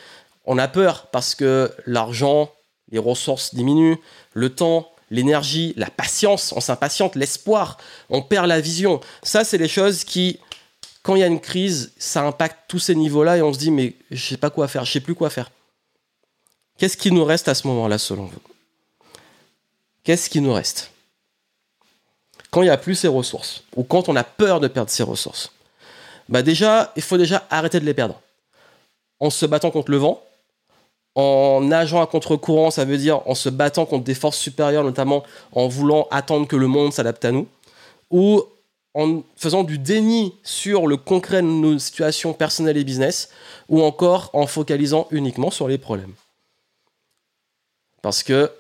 On a peur parce que l'argent, les ressources diminuent, le temps, l'énergie, la patience, on s'impatiente, l'espoir, on perd la vision. Ça, c'est les choses qui, quand il y a une crise, ça impacte tous ces niveaux-là et on se dit, mais je sais pas quoi faire, je sais plus quoi faire. Qu'est-ce qui nous reste à ce moment-là, selon vous? Qu'est-ce qui nous reste? Quand il n'y a plus ces ressources, ou quand on a peur de perdre ces ressources. Bah déjà, il faut déjà arrêter de les perdre. En se battant contre le vent, en nageant à contre-courant, ça veut dire en se battant contre des forces supérieures, notamment en voulant attendre que le monde s'adapte à nous, ou en faisant du déni sur le concret de nos situations personnelles et business, ou encore en focalisant uniquement sur les problèmes. Parce que,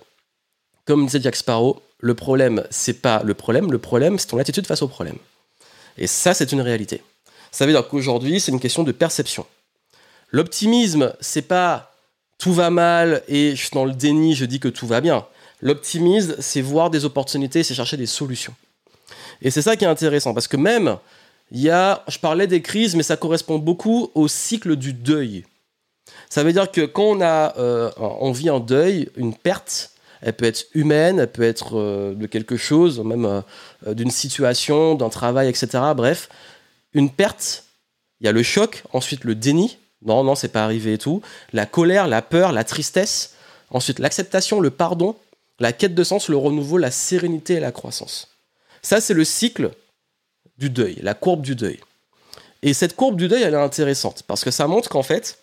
comme disait Jack Sparrow, le problème, c'est pas le problème, le problème, c'est ton attitude face au problème. Et ça, c'est une réalité. Ça veut dire qu'aujourd'hui, c'est une question de perception. L'optimisme, c'est pas tout va mal et je suis dans le déni, je dis que tout va bien. L'optimisme, c'est voir des opportunités, c'est chercher des solutions. Et c'est ça qui est intéressant, parce que même, il y a, je parlais des crises, mais ça correspond beaucoup au cycle du deuil. Ça veut dire que quand on, a, euh, vit un deuil, une perte, elle peut être humaine, elle peut être euh, de quelque chose, même euh, d'une situation, d'un travail, etc. Bref, une perte, il y a le choc, ensuite le déni, non, non, c'est pas arrivé et tout, la colère, la peur, la tristesse, ensuite l'acceptation, le pardon, la quête de sens, le renouveau, la sérénité et la croissance. Ça, c'est le cycle du deuil, la courbe du deuil. Et cette courbe du deuil, elle est intéressante parce que ça montre qu'en fait,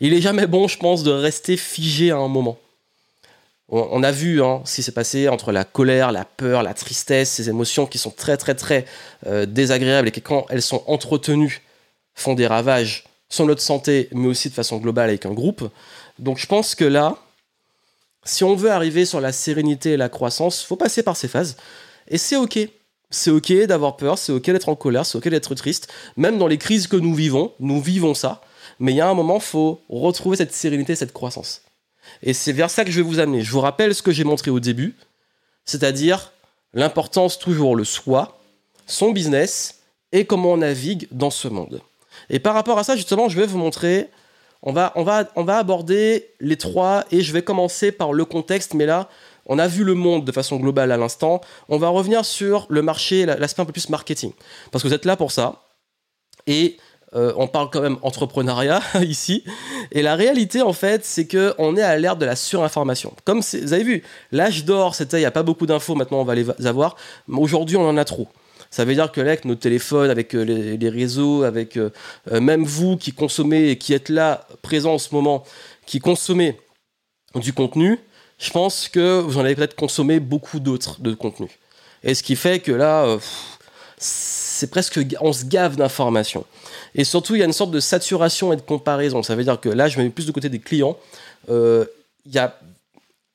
il est jamais bon, je pense, de rester figé à un moment. On, a vu hein, ce qui s'est passé entre la colère, la peur, la tristesse, ces émotions qui sont très très très euh, désagréables et qui quand elles sont entretenues font des ravages sur notre santé, mais aussi de façon globale avec un groupe. Donc je pense que là, si on veut arriver sur la sérénité et la croissance, faut passer par ces phases. Et c'est ok. C'est ok d'avoir peur, c'est ok d'être en colère, c'est ok d'être triste. Même dans les crises que nous vivons, nous vivons ça. Mais il y a un moment, faut retrouver cette sérénité, cette croissance. Et c'est vers ça que je vais vous amener. Je vous rappelle ce que j'ai montré au début, c'est-à-dire l'importance toujours le soi, son business et comment on navigue dans ce monde. Et par rapport à ça, justement, je vais vous montrer, on va, on va, on va aborder les trois et je vais commencer par le contexte, mais là, on a vu le monde de façon globale à l'instant. On va revenir sur le marché, l'aspect un peu plus marketing. Parce que vous êtes là pour ça. Et euh, on parle quand même entrepreneuriat ici. Et la réalité, en fait, c'est qu'on est à l'ère de la surinformation. Comme vous avez vu, l'âge d'or, c'était, il n'y a pas beaucoup d'infos, maintenant on va les avoir. Aujourd'hui, on en a trop. Ça veut dire que là, avec nos téléphones, avec euh, les, réseaux, avec euh, même vous qui consommez et qui êtes là, présents en ce moment, qui consommez du contenu, je pense que vous en avez peut-être consommé beaucoup d'autres de contenu. Et ce qui fait que là, c'est presque, on se gave d'informations. Et surtout, il y a une sorte de saturation et de comparaison. Ça veut dire que là, je me mets plus du côté des clients. Euh, il y a,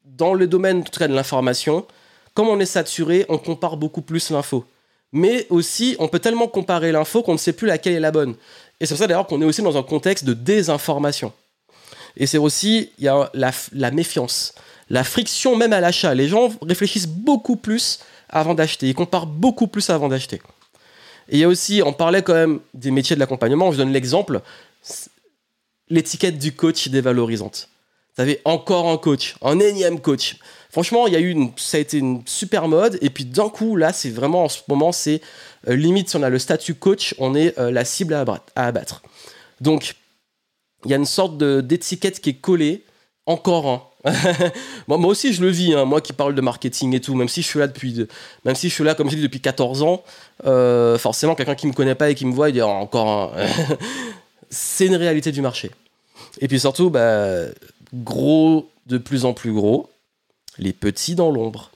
dans le domaine de l'information, comme on est saturé, on compare beaucoup plus l'info. Mais aussi, on peut tellement comparer l'info qu'on ne sait plus laquelle est la bonne. Et c'est pour ça d'ailleurs qu'on est aussi dans un contexte de désinformation. Et c'est aussi, il y a la, la méfiance, la friction même à l'achat. Les gens réfléchissent beaucoup plus avant d'acheter, ils comparent beaucoup plus avant d'acheter. Et il y a aussi, on parlait quand même des métiers de l'accompagnement, je donne l'exemple, l'étiquette du coach dévalorisante. Vous savez, encore un coach, un énième coach. Franchement, il y a eu ça a été une super mode. Et puis d'un coup, là, c'est vraiment en ce moment, c'est euh, limite si on a le statut coach, on est euh, la cible à abattre. Donc, il y a une sorte d'étiquette qui est collée. Encore un. moi, aussi, je le vis, hein, moi qui parle de marketing et tout, même si je suis là depuis, même si je suis là, comme je dis, depuis 14 ans, euh, forcément, quelqu'un qui me connaît pas et qui me voit, il dit oh, encore un. c'est une réalité du marché. Et puis surtout, bah, gros, de plus en plus gros, les petits dans l'ombre.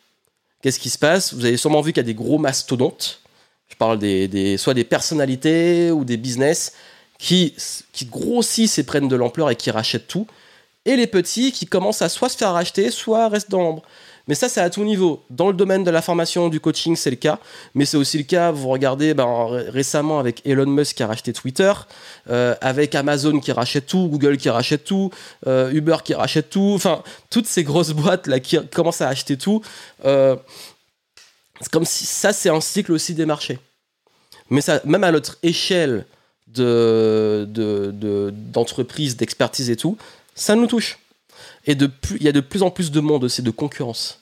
Qu'est-ce qui se passe? Vous avez sûrement vu qu'il y a des gros mastodontes. Je parle des, soit des personnalités ou des business qui grossissent et prennent de l'ampleur et qui rachètent tout et les petits qui commencent à soit se faire racheter, soit restent dans l'ombre. Mais ça, c'est à tout niveau. Dans le domaine de la formation, du coaching, c'est le cas. Mais c'est aussi le cas, vous regardez ben, récemment avec Elon Musk qui a racheté Twitter, euh, avec Amazon qui rachète tout, Google qui rachète tout, euh, Uber qui rachète tout. Enfin, toutes ces grosses boîtes là qui commencent à acheter tout. Euh, c'est comme si ça, c'est un cycle aussi des marchés. Mais ça, même à notre échelle d'entreprise, de, d'expertise et tout, ça nous touche. Et il y a de plus en plus de monde aussi, de concurrence.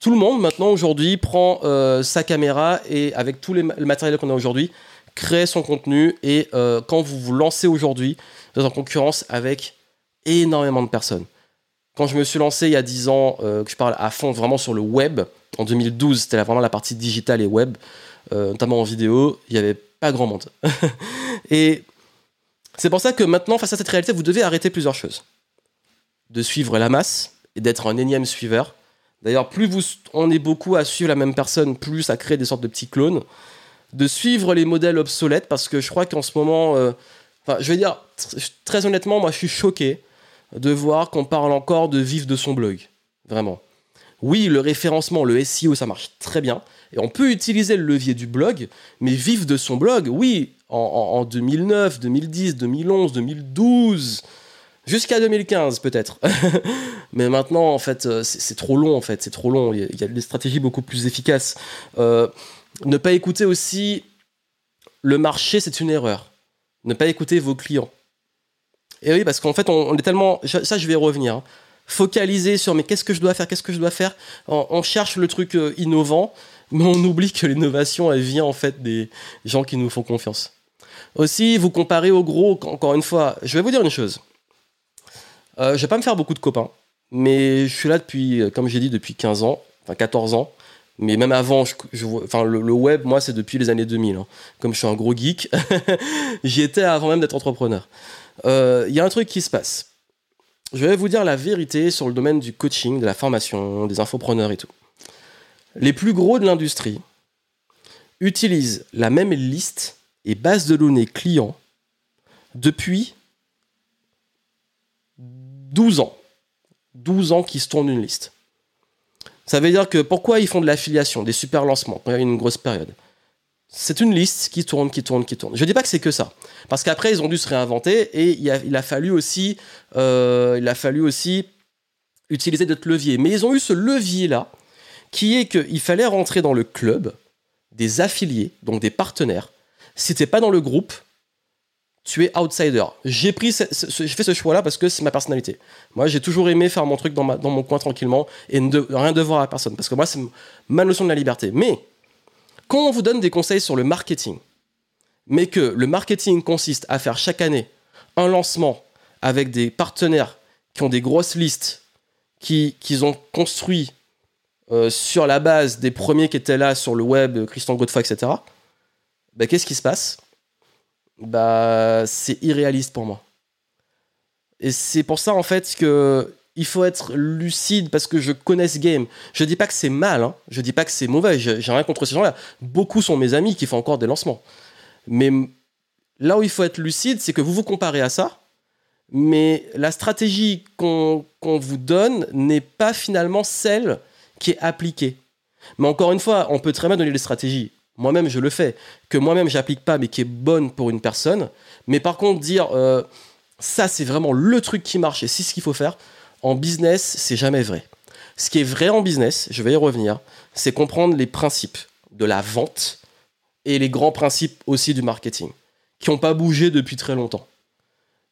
Tout le monde, maintenant, aujourd'hui, prend euh, sa caméra et avec les le matériel qu'on a aujourd'hui, crée son contenu. Et euh, quand vous vous lancez aujourd'hui, vous êtes en concurrence avec énormément de personnes. Quand je me suis lancé il y a 10 ans, euh, que je parle à fond vraiment sur le web, en 2012, c'était vraiment la partie digitale et web, notamment en vidéo, il y avait Pas grand monde. et c'est pour ça que maintenant, face à cette réalité, vous devez arrêter plusieurs choses. De suivre la masse et d'être un énième suiveur. D'ailleurs, plus on est beaucoup à suivre la même personne, plus ça crée des sortes de petits clones. De suivre les modèles obsolètes, parce que je crois qu'en ce moment, euh, je vais dire, très honnêtement, moi je suis choqué de voir qu'on parle encore de vivre de son blog. Vraiment. Oui, le référencement, le SEO, ça marche très bien. Et on peut utiliser le levier du blog, mais vivre de son blog, oui, en, 2009, 2010, 2011, 2012, jusqu'à 2015 peut-être. mais maintenant, en fait, euh, c'est trop long, en fait, c'est trop long. Il y a des stratégies beaucoup plus efficaces. Euh, ne pas écouter aussi le marché, c'est une erreur. Ne pas écouter vos clients. Et oui, parce qu'en fait, on, est tellement. Ça, je vais y revenir. Hein. Focaliser sur mais qu'est-ce que je dois faire, qu'est-ce que je dois faire? On, cherche le truc euh, innovant, mais on oublie que l'innovation, elle vient en fait des gens qui nous font confiance. Aussi, vous comparez au gros, encore une fois, je vais vous dire une chose. Euh, je vais pas me faire beaucoup de copains, mais je suis là depuis, euh, comme j'ai dit, depuis 15 ans, enfin 14 ans. Mais même avant, enfin, le, web, moi, c'est depuis les années 2000. Hein. Comme je suis un gros geek, j'y étais avant même d'être entrepreneur. Il euh, y a un truc qui se passe. Je vais vous dire la vérité sur le domaine du coaching, de la formation, des infopreneurs et tout. Les plus gros de l'industrie utilisent la même liste et base de données clients depuis 12 ans. 12 ans qu'ils se tournent une liste. Ça veut dire que pourquoi ils font de l'affiliation, des super lancements il y a une grosse période? C'est une liste qui tourne, qui tourne, qui tourne. Je ne dis pas que c'est que ça, parce qu'après ils ont dû se réinventer et il a, fallu aussi, euh, il a fallu aussi utiliser d'autres leviers. Mais ils ont eu ce levier là, qui est qu'il fallait rentrer dans le club des affiliés, donc des partenaires. Si t'es pas dans le groupe, tu es outsider. J'ai pris, fait ce choix-là parce que c'est ma personnalité. Moi, j'ai toujours aimé faire mon truc dans, mon coin tranquillement et ne rien devoir à personne, parce que moi, c'est ma notion de la liberté. Mais quand on vous donne des conseils sur le marketing, mais que le marketing consiste à faire chaque année un lancement avec des partenaires qui ont des grosses listes, qui, qu'ils ont construit euh, sur la base des premiers qui étaient là sur le web, Christian Godefroy, etc., bah, qu'est-ce qui se passe? Bah, C'est irréaliste pour moi. Et c'est pour ça, en fait, que il faut être lucide parce que je connais ce game. Je dis pas que c'est mal, hein. je dis pas que c'est mauvais, j'ai rien contre ces gens-là. Beaucoup sont mes amis qui font encore des lancements. Mais là où il faut être lucide, c'est que vous vous comparez à ça, mais la stratégie qu'on vous donne n'est pas finalement celle qui est appliquée. Mais encore une fois, on peut très bien donner des stratégies. Moi-même, je le fais, que moi-même, j'applique pas, mais qui est bonne pour une personne. Mais par contre, dire euh, ça, c'est vraiment le truc qui marche et c'est ce qu'il faut faire, en business, c'est jamais vrai. Ce qui est vrai en business, je vais y revenir, c'est comprendre les principes de la vente et les grands principes aussi du marketing, qui n'ont pas bougé depuis très longtemps.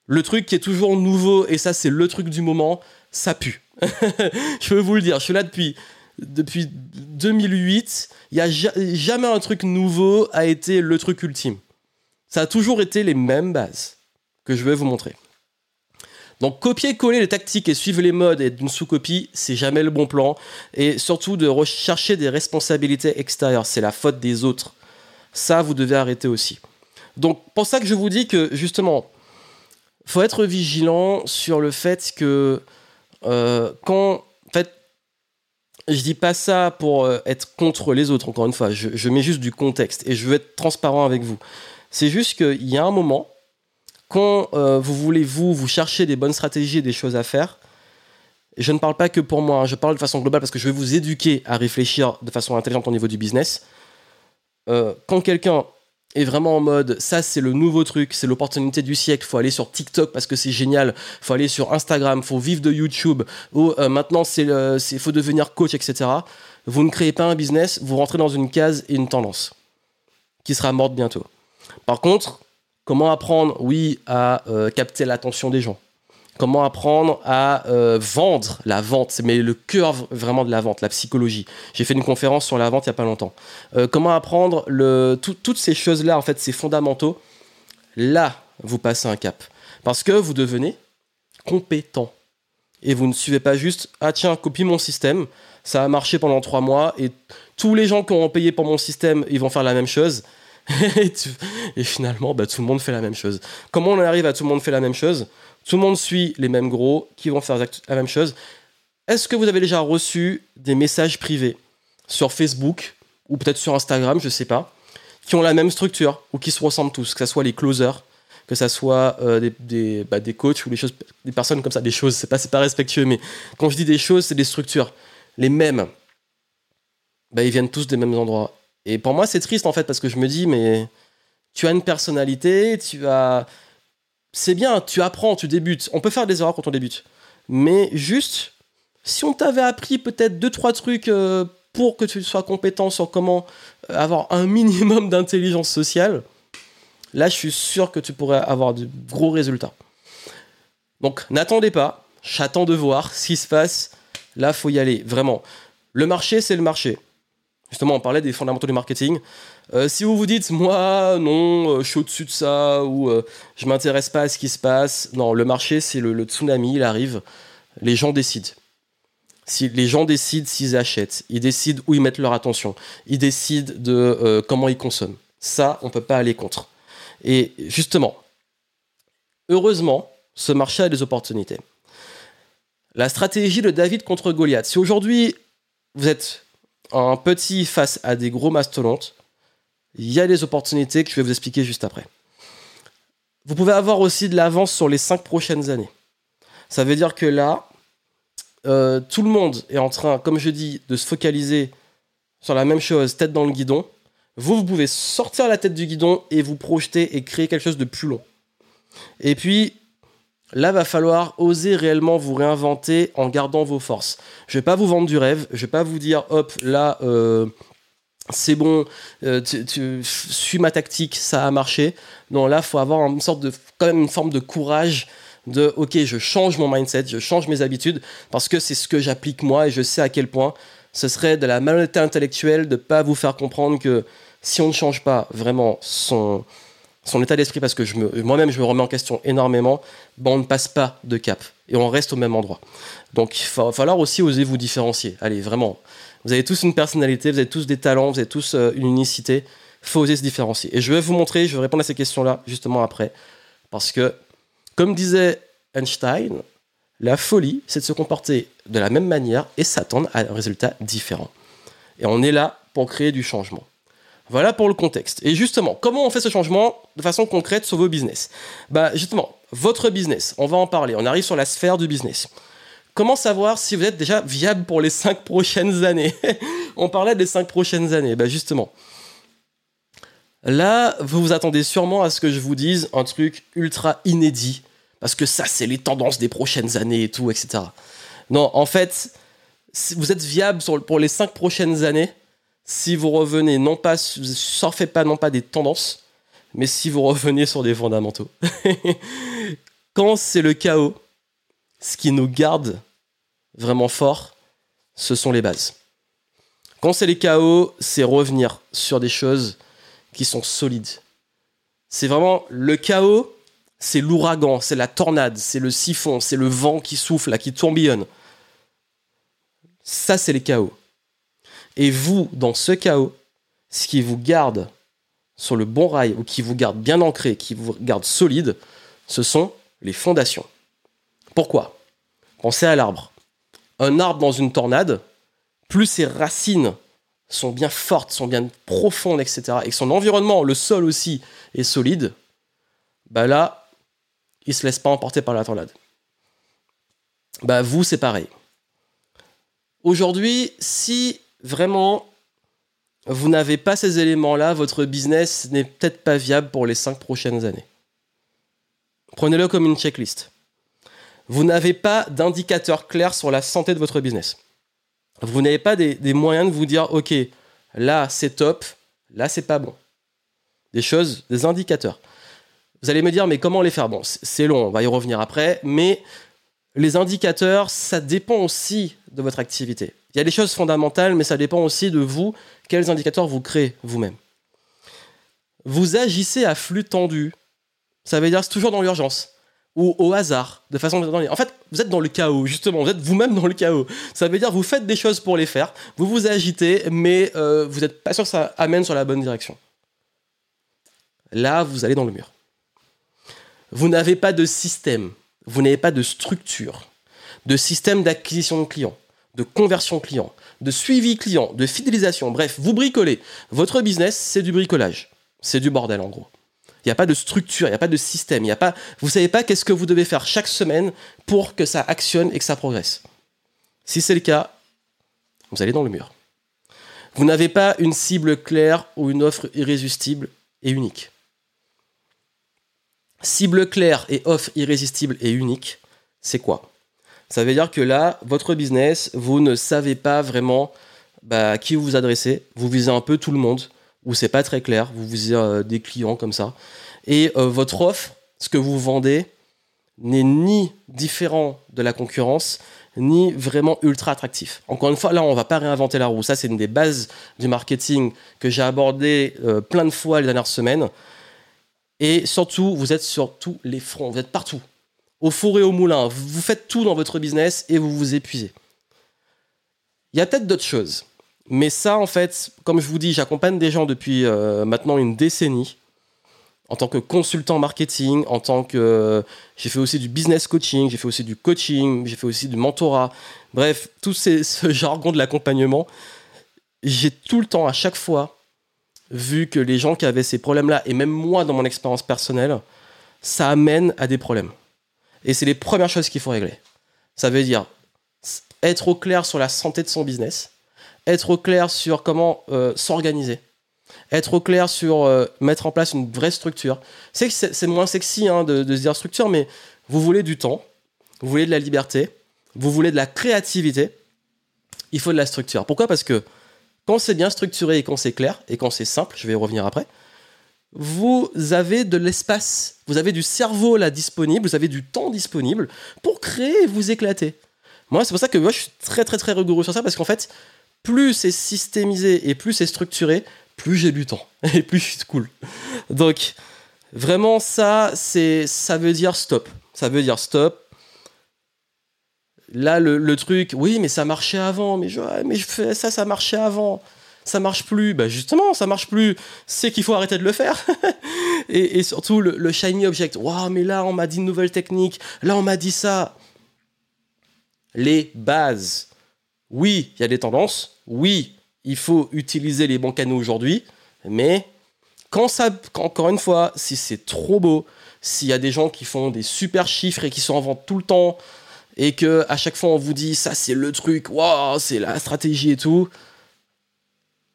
Le truc qui est toujours nouveau, et ça c'est le truc du moment, ça pue. je peux vous le dire, je suis là depuis, depuis 2008, il n'y a jamais un truc nouveau a été le truc ultime. Ça a toujours été les mêmes bases que je vais vous montrer. Donc copier-coller les tactiques et suivre les modes et d'une sous-copie, c'est jamais le bon plan. Et surtout de rechercher des responsabilités extérieures, c'est la faute des autres. Ça, vous devez arrêter aussi. Donc pour ça que je vous dis que justement, faut être vigilant sur le fait que euh, quand, je dis pas ça pour euh, être contre les autres. Encore une fois, je, mets juste du contexte et je veux être transparent avec vous. C'est juste qu'il y a un moment quand euh, vous voulez, vous, vous chercher des bonnes stratégies et des choses à faire, je ne parle pas que pour moi, hein, je parle de façon globale parce que je vais vous éduquer à réfléchir de façon intelligente au niveau du business. Euh, quand quelqu'un est vraiment en mode ça c'est le nouveau truc, c'est l'opportunité du siècle, faut aller sur TikTok parce que c'est génial, faut aller sur Instagram, faut vivre de YouTube, ou euh, maintenant c'est faut devenir coach, etc. Vous ne créez pas un business, vous rentrez dans une case et une tendance qui sera morte bientôt. Par contre, Comment apprendre, oui, à euh, capter l'attention des gens? Comment apprendre à euh, vendre la vente Mais le cœur vraiment de la vente, la psychologie. J'ai fait une conférence sur la vente il n'y a pas longtemps. Euh, comment apprendre toutes ces choses-là, en fait, ces fondamentaux Là, vous passez un cap. Parce que vous devenez compétent. Et vous ne suivez pas juste, ah tiens, copie mon système, ça a marché pendant trois mois, et tous les gens qui ont payé pour mon système, ils vont faire la même chose et, finalement, bah, tout le monde fait la même chose. Comment on arrive à tout le monde fait la même chose? Tout le monde suit les mêmes gros qui vont faire la même chose. Est-ce que vous avez déjà reçu des messages privés sur Facebook ou peut-être sur Instagram, je sais pas, qui ont la même structure ou qui se ressemblent tous, que ce soit les closers, que ce soit euh, des, bah, des, coachs ou des, choses, des personnes comme ça, des choses, c'est pas, pas respectueux, mais quand je dis des choses, c'est des structures. Les mêmes, bah, ils viennent tous des mêmes endroits. Et pour moi, c'est triste en fait, parce que je me dis, mais tu as une personnalité, tu as. C'est bien, tu apprends, tu débutes. On peut faire des erreurs quand on débute. Mais juste, si on t'avait appris peut-être deux, trois trucs euh, pour que tu sois compétent sur comment euh, avoir un minimum d'intelligence sociale, là, je suis sûr que tu pourrais avoir de gros résultats. Donc, n'attendez pas. J'attends de voir ce qui se passe. Là, faut y aller, vraiment. Le marché, c'est le marché. Justement, on parlait des fondamentaux du marketing. Euh, si vous vous dites, moi, non, euh, je suis au-dessus de ça, ou je je m'intéresse pas à ce qui se passe, non, le marché, c'est le, tsunami, il arrive, les gens décident. Si les gens décident s'ils achètent, ils décident où ils mettent leur attention, ils décident de euh, comment ils consomment. Ça, on ne peut pas aller contre. Et justement, heureusement, ce marché a des opportunités. La stratégie de David contre Goliath. Si aujourd'hui vous êtes un petit face à des gros mastodontes, il y a des opportunités que je vais vous expliquer juste après. Vous pouvez avoir aussi de l'avance sur les cinq prochaines années. Ça veut dire que là, euh, tout le monde est en train, comme je dis, de se focaliser sur la même chose, tête dans le guidon. Vous, vous pouvez sortir la tête du guidon et vous projeter et créer quelque chose de plus long. Et puis, Là, va falloir oser réellement vous réinventer en gardant vos forces. Je vais pas vous vendre du rêve, je vais pas vous dire hop là euh, c'est bon, euh, tu, suis ma tactique, ça a marché. Non, là, faut avoir une sorte de quand même une forme de courage de ok, je change mon mindset, je change mes habitudes parce que c'est ce que j'applique moi et je sais à quel point ce serait de la malhonnêteté intellectuelle de pas vous faire comprendre que si on ne change pas vraiment son son état d'esprit parce que je me, moi-même je me remets en question énormément, ben on ne passe pas de cap et on reste au même endroit. Donc il va falloir aussi oser vous différencier. Allez, vraiment. Vous avez tous une personnalité, vous avez tous des talents, vous avez tous euh, une unicité. faut oser se différencier. Et je vais vous montrer, je vais répondre à ces questions-là justement après. Parce que, comme disait Einstein, la folie, c'est de se comporter de la même manière et s'attendre à un résultat différent. Et on est là pour créer du changement. Voilà pour le contexte. Et justement, comment on fait ce changement de façon concrète sur vos business? Bah justement, votre business, on va en parler. On arrive sur la sphère du business. Comment savoir si vous êtes déjà viable pour les cinq prochaines années On parlait des cinq prochaines années. Bah justement, là, vous vous attendez sûrement à ce que je vous dise un truc ultra inédit, parce que ça, c'est les tendances des prochaines années et tout, etc. Non, en fait, vous êtes viable pour les cinq prochaines années, si vous revenez non pas, surfez pas non pas des tendances, mais si vous revenez sur des fondamentaux. Quand c'est le chaos, ce qui nous garde vraiment fort, ce sont les bases. Quand c'est les chaos, c'est revenir sur des choses qui sont solides. C'est vraiment le chaos, c'est l'ouragan, c'est la tornade, c'est le siphon, c'est le vent qui souffle, qui tourbillonne. Ça, c'est les chaos. Et vous, dans ce chaos, ce qui vous garde sur le bon rail ou qui vous garde bien ancré, qui vous garde solide, ce sont les fondations. Pourquoi? Pensez à l'arbre. Un arbre dans une tornade, plus ses racines sont bien fortes, sont bien profondes, etc., et que son environnement, le sol aussi, est solide, bah là, il se laisse pas emporter par la tornade. Bah vous, c'est pareil. Aujourd'hui, si vraiment, vous n'avez pas ces éléments-là, votre business n'est peut-être pas viable pour les cinq prochaines années. Prenez-le comme une checklist. Vous n'avez pas d'indicateur clair sur la santé de votre business. Vous n'avez pas des, moyens de vous dire, OK, là c'est top, là c'est pas bon. Des choses, des indicateurs. Vous allez me dire, mais comment les faire? Bon, c'est long, on va y revenir après, mais les indicateurs, ça dépend aussi de votre activité. Il y a des choses fondamentales, mais ça dépend aussi de vous, quels indicateurs vous créez vous-même. Vous agissez à flux tendu. Ça veut dire c'est toujours dans l'urgence ou au hasard, de façon En fait, vous êtes dans le chaos, justement, vous êtes vous-même dans le chaos. Ça veut dire vous faites des choses pour les faire, vous vous agitez, mais euh, vous n'êtes pas sûr que ça amène sur la bonne direction. là, vous allez dans le mur. Vous n'avez pas de système, vous n'avez pas de structure, de système d'acquisition de clients, de conversion client, de suivi client, de fidélisation. Bref, vous bricolez. Votre business, c'est du bricolage. C'est du bordel en gros. Il n'y a pas de structure, il n'y a pas de système, il y a pas, vous ne savez pas qu'est-ce que vous devez faire chaque semaine pour que ça actionne et que ça progresse. Si c'est le cas, vous allez dans le mur. Vous n'avez pas une cible claire ou une offre irrésistible et unique. Cible claire et offre irrésistible et unique, c'est quoi? Ça veut dire que là, votre business, vous ne savez pas vraiment bah, à qui vous vous adressez. Vous visez un peu tout le monde, ou c'est pas très clair. Vous visez euh, des clients comme ça. Et euh, votre offre, ce que vous vendez, n'est ni différent de la concurrence, ni vraiment ultra attractif. Encore une fois, là, on va pas réinventer la roue. Ça, c'est une des bases du marketing que j'ai abordé euh, plein de fois les dernières semaines. Et surtout, vous êtes sur tous les fronts, vous êtes partout. Au four et au moulin, vous faites tout dans votre business et vous vous épuisez. Il y a peut-être d'autres choses. Mais ça, en fait, comme je vous dis, j'accompagne des gens depuis euh, maintenant une décennie en tant que consultant marketing, en tant que... J'ai fait aussi du business coaching, j'ai fait aussi du coaching, j'ai fait aussi du mentorat. Bref, tout ce jargon de l'accompagnement. J'ai tout le temps, à chaque fois, vu que les gens qui avaient ces problèmes-là, et même moi dans mon expérience personnelle, ça amène à des problèmes. Et c'est les premières choses qu'il faut régler. Ça veut dire être au clair sur la santé de son business, être au clair sur comment euh, s'organiser, être au clair sur euh, mettre en place une vraie structure. C'est moins sexy hein, de, de se dire structure, mais vous voulez du temps, vous voulez de la liberté, vous voulez de la créativité, il faut de la structure. Pourquoi? Parce que quand c'est bien structuré et quand c'est clair et quand c'est simple, je vais y revenir après, vous avez de l'espace, vous avez du cerveau là disponible, vous avez du temps disponible pour créer et vous éclater. Moi, c'est pour ça que moi, je suis très très très rigoureux sur ça parce qu'en fait, plus c'est systémisé et plus c'est structuré, plus j'ai du temps et plus je suis cool. Donc, vraiment, ça, c'est, ça veut dire stop. Ça veut dire stop. Là, le, truc, oui, mais ça marchait avant, mais je, mais fais ça, ça marchait avant. Ça marche plus. Bah justement, ça marche plus. C'est qu'il faut arrêter de le faire. et, surtout, le, shiny object. Waouh, mais là, on m'a dit une nouvelle technique. Là, on m'a dit ça. Les bases. Oui, il y a des tendances. Oui, il faut utiliser les bons canaux aujourd'hui. Mais quand ça, encore une fois, si c'est trop beau, s'il y a des gens qui font des super chiffres et qui sont en tout le temps, et que à chaque fois on vous dit ça c'est le truc, waouh, c'est la stratégie et tout,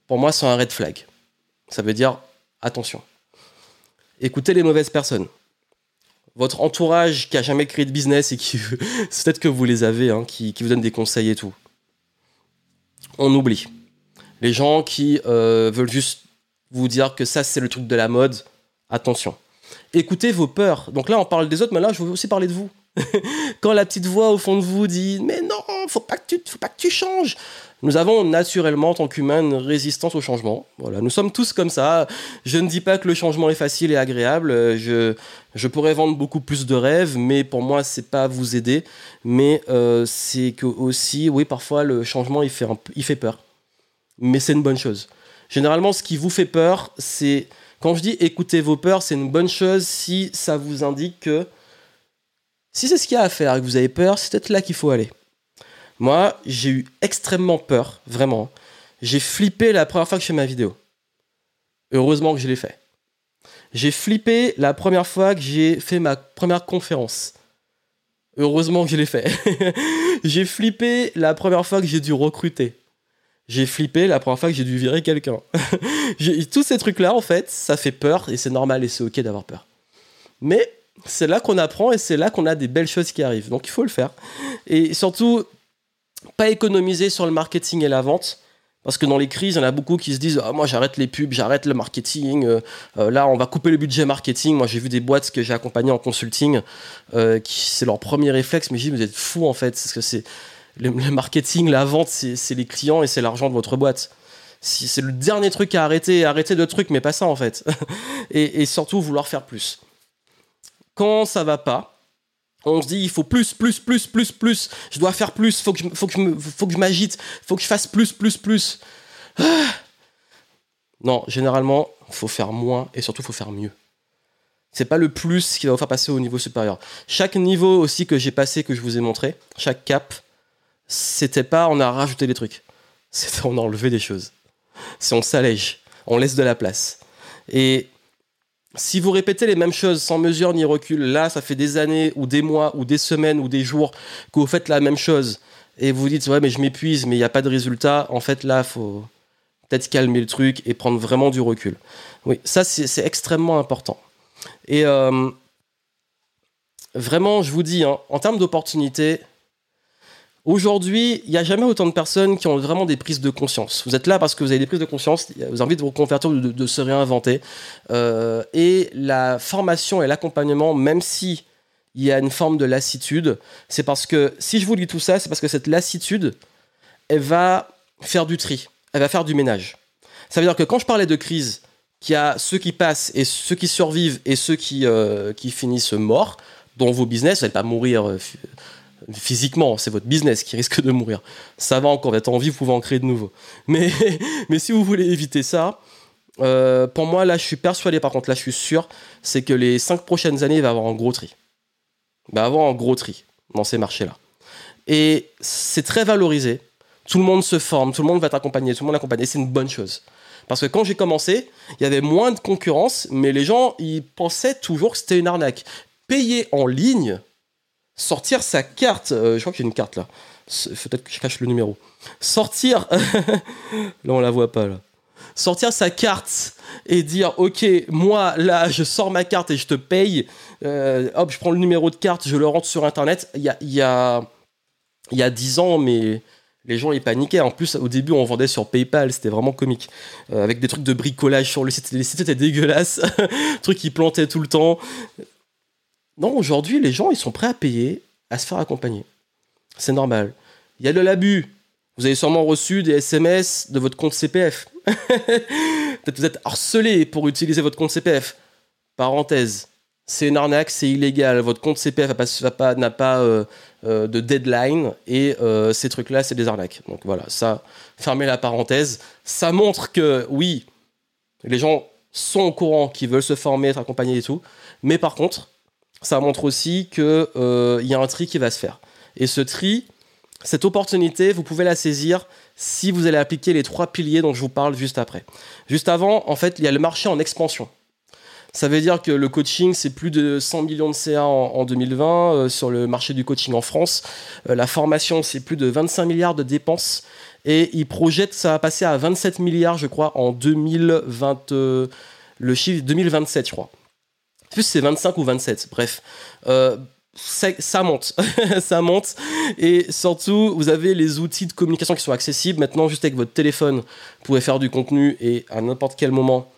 pour moi c'est un red flag. Ça veut dire attention. Écoutez les mauvaises personnes. Votre entourage qui a jamais créé de business et qui peut-être que vous les avez, hein, qui, vous donnent des conseils et tout. On oublie. Les gens qui euh, veulent juste vous dire que ça c'est le truc de la mode, attention. Écoutez vos peurs. Donc là on parle des autres, mais là je veux aussi parler de vous. Quand la petite voix au fond de vous dit Mais non, faut pas tu, faut pas que tu changes. Nous avons naturellement, en tant qu'humains, une résistance au changement. Voilà, nous sommes tous comme ça. Je ne dis pas que le changement est facile et agréable. Je, je pourrais vendre beaucoup plus de rêves, mais pour moi, c'est pas vous aider. Mais euh, c'est que aussi, oui, parfois, le changement, il fait, il fait peur. Mais c'est une bonne chose. Généralement, ce qui vous fait peur, c'est. Quand je dis écoutez vos peurs, c'est une bonne chose si ça vous indique que si c'est ce qu'il y a à faire et que vous avez peur, c'est peut-être là qu'il faut aller. Moi, j'ai eu extrêmement peur, vraiment. J'ai flippé la première fois que je fais ma vidéo. Heureusement que je l'ai fait. J'ai flippé la première fois que j'ai fait ma première conférence. Heureusement que je l'ai fait. j'ai flippé la première fois que j'ai dû recruter. J'ai flippé la première fois que j'ai dû virer quelqu'un. Tous ces trucs-là, en fait, ça fait peur et c'est normal et c'est ok d'avoir peur. Mais c'est là qu'on apprend et c'est là qu'on a des belles choses qui arrivent. Donc il faut le faire. Et surtout, pas économiser sur le marketing et la vente. Parce que dans les crises, il y en a beaucoup qui se disent ah, Moi, j'arrête les pubs, j'arrête le marketing. Euh, euh, là, on va couper le budget marketing. Moi, j'ai vu des boîtes que j'ai accompagnées en consulting, euh, c'est leur premier réflexe. Mais je dis Vous êtes fous, en fait. Parce que c'est le, marketing, la vente, c'est les clients et c'est l'argent de votre boîte. C'est le dernier truc à arrêter. Arrêter de trucs, mais pas ça, en fait. et, et surtout, vouloir faire plus quand ça va pas, on se dit il faut plus, plus, plus, plus, plus. Je dois faire plus. Faut que je, faut que je m'agite. Faut que je fasse plus, plus, plus. Ah. Non, généralement, faut faire moins et surtout faut faire mieux. C'est pas le plus qui va vous faire passer au niveau supérieur. Chaque niveau aussi que j'ai passé, que je vous ai montré, chaque cap, c'était pas on a rajouté des trucs. C'était on a enlevé des choses. C'est on s'allège, on laisse de la place. Et si vous répétez les mêmes choses sans mesure ni recul, là, ça fait des années ou des mois ou des semaines ou des jours que vous faites la même chose et vous dites ouais mais je m'épuise mais il n'y a pas de résultat. En fait là, faut peut-être calmer le truc et prendre vraiment du recul. Oui, ça c'est extrêmement important. Et euh, vraiment, je vous dis, hein, en termes d'opportunités, aujourd'hui, il n'y a jamais autant de personnes qui ont vraiment des prises de conscience. Vous êtes là parce que vous avez des prises de conscience, vous de vous convertir, de, se réinventer. Euh, et la formation et l'accompagnement, même si il y a une forme de lassitude, c'est parce que, si je vous dis tout ça, c'est parce que cette lassitude, elle va faire du tri, elle va faire du ménage. Ça veut dire que quand je parlais de crise, qu'il y a ceux qui passent et ceux qui survivent et ceux qui, euh, qui finissent morts dans vos business. Vous n'allez pas mourir euh, physiquement, c'est votre business qui risque de mourir. Ça va encore, vous en vie, vous pouvez en créer de nouveaux. Mais, mais si vous voulez éviter ça, euh, pour moi, là, je suis persuadé, par contre, là, je suis sûr, c'est que les cinq prochaines années, il va y avoir un gros tri. Il va y avoir un gros tri dans ces marchés-là. Et c'est très valorisé. Tout le monde se forme, tout le monde va être accompagné, tout le monde est accompagné. C'est une bonne chose. Parce que quand j'ai commencé, il y avait moins de concurrence, mais les gens, ils pensaient toujours que c'était une arnaque. Payer en ligne, sortir sa carte, euh, je crois y a une carte là, peut-être que je cache le numéro. Sortir, là on la voit pas là. Sortir sa carte et dire ok moi là je sors ma carte et je te paye, euh, hop je prends le numéro de carte, je le rentre sur internet. Il y a, y a, y a 10 ans mais les gens ils paniquaient. En plus, au début, on vendait sur PayPal, c'était vraiment comique. Euh, avec des trucs de bricolage sur le site. Les sites étaient dégueulasses, trucs qui plantaient tout le temps. Non, aujourd'hui, les gens ils sont prêts à payer, à se faire accompagner. C'est normal. Il y a de l'abus. Vous avez sûrement reçu des SMS de votre compte CPF. Peut-être vous êtes harcelé pour utiliser votre compte CPF. Parenthèse c'est une arnaque, c'est illégal. Votre compte CPF n'a pas, euh, euh, de deadline et euh, ces trucs-là, c'est des arnaques. Donc voilà, ça, fermez la parenthèse. Ça montre que oui, les gens sont au courant, qu'ils veulent se former, être accompagnés et tout. Mais par contre, ça montre aussi qu'il y a un tri qui va se faire. Et ce tri, cette opportunité, vous pouvez la saisir si vous allez appliquer les trois piliers dont je vous parle juste après. Juste avant, en fait, il y a le marché en expansion. Ça veut dire que le coaching, c'est plus de 100 millions de CA en, 2020 euh, sur le marché du coaching en France. Euh, la formation, c'est plus de 25 milliards de dépenses. Et ils projettent ça va passer à 27 milliards, je crois, en 2020, euh, le chiffre 2027, je crois. Plus c'est 25 ou 27, bref. ça monte, ça monte. Et surtout, vous avez les outils de communication qui sont accessibles. Maintenant, juste avec votre téléphone, vous pouvez faire du contenu et à n'importe quel moment,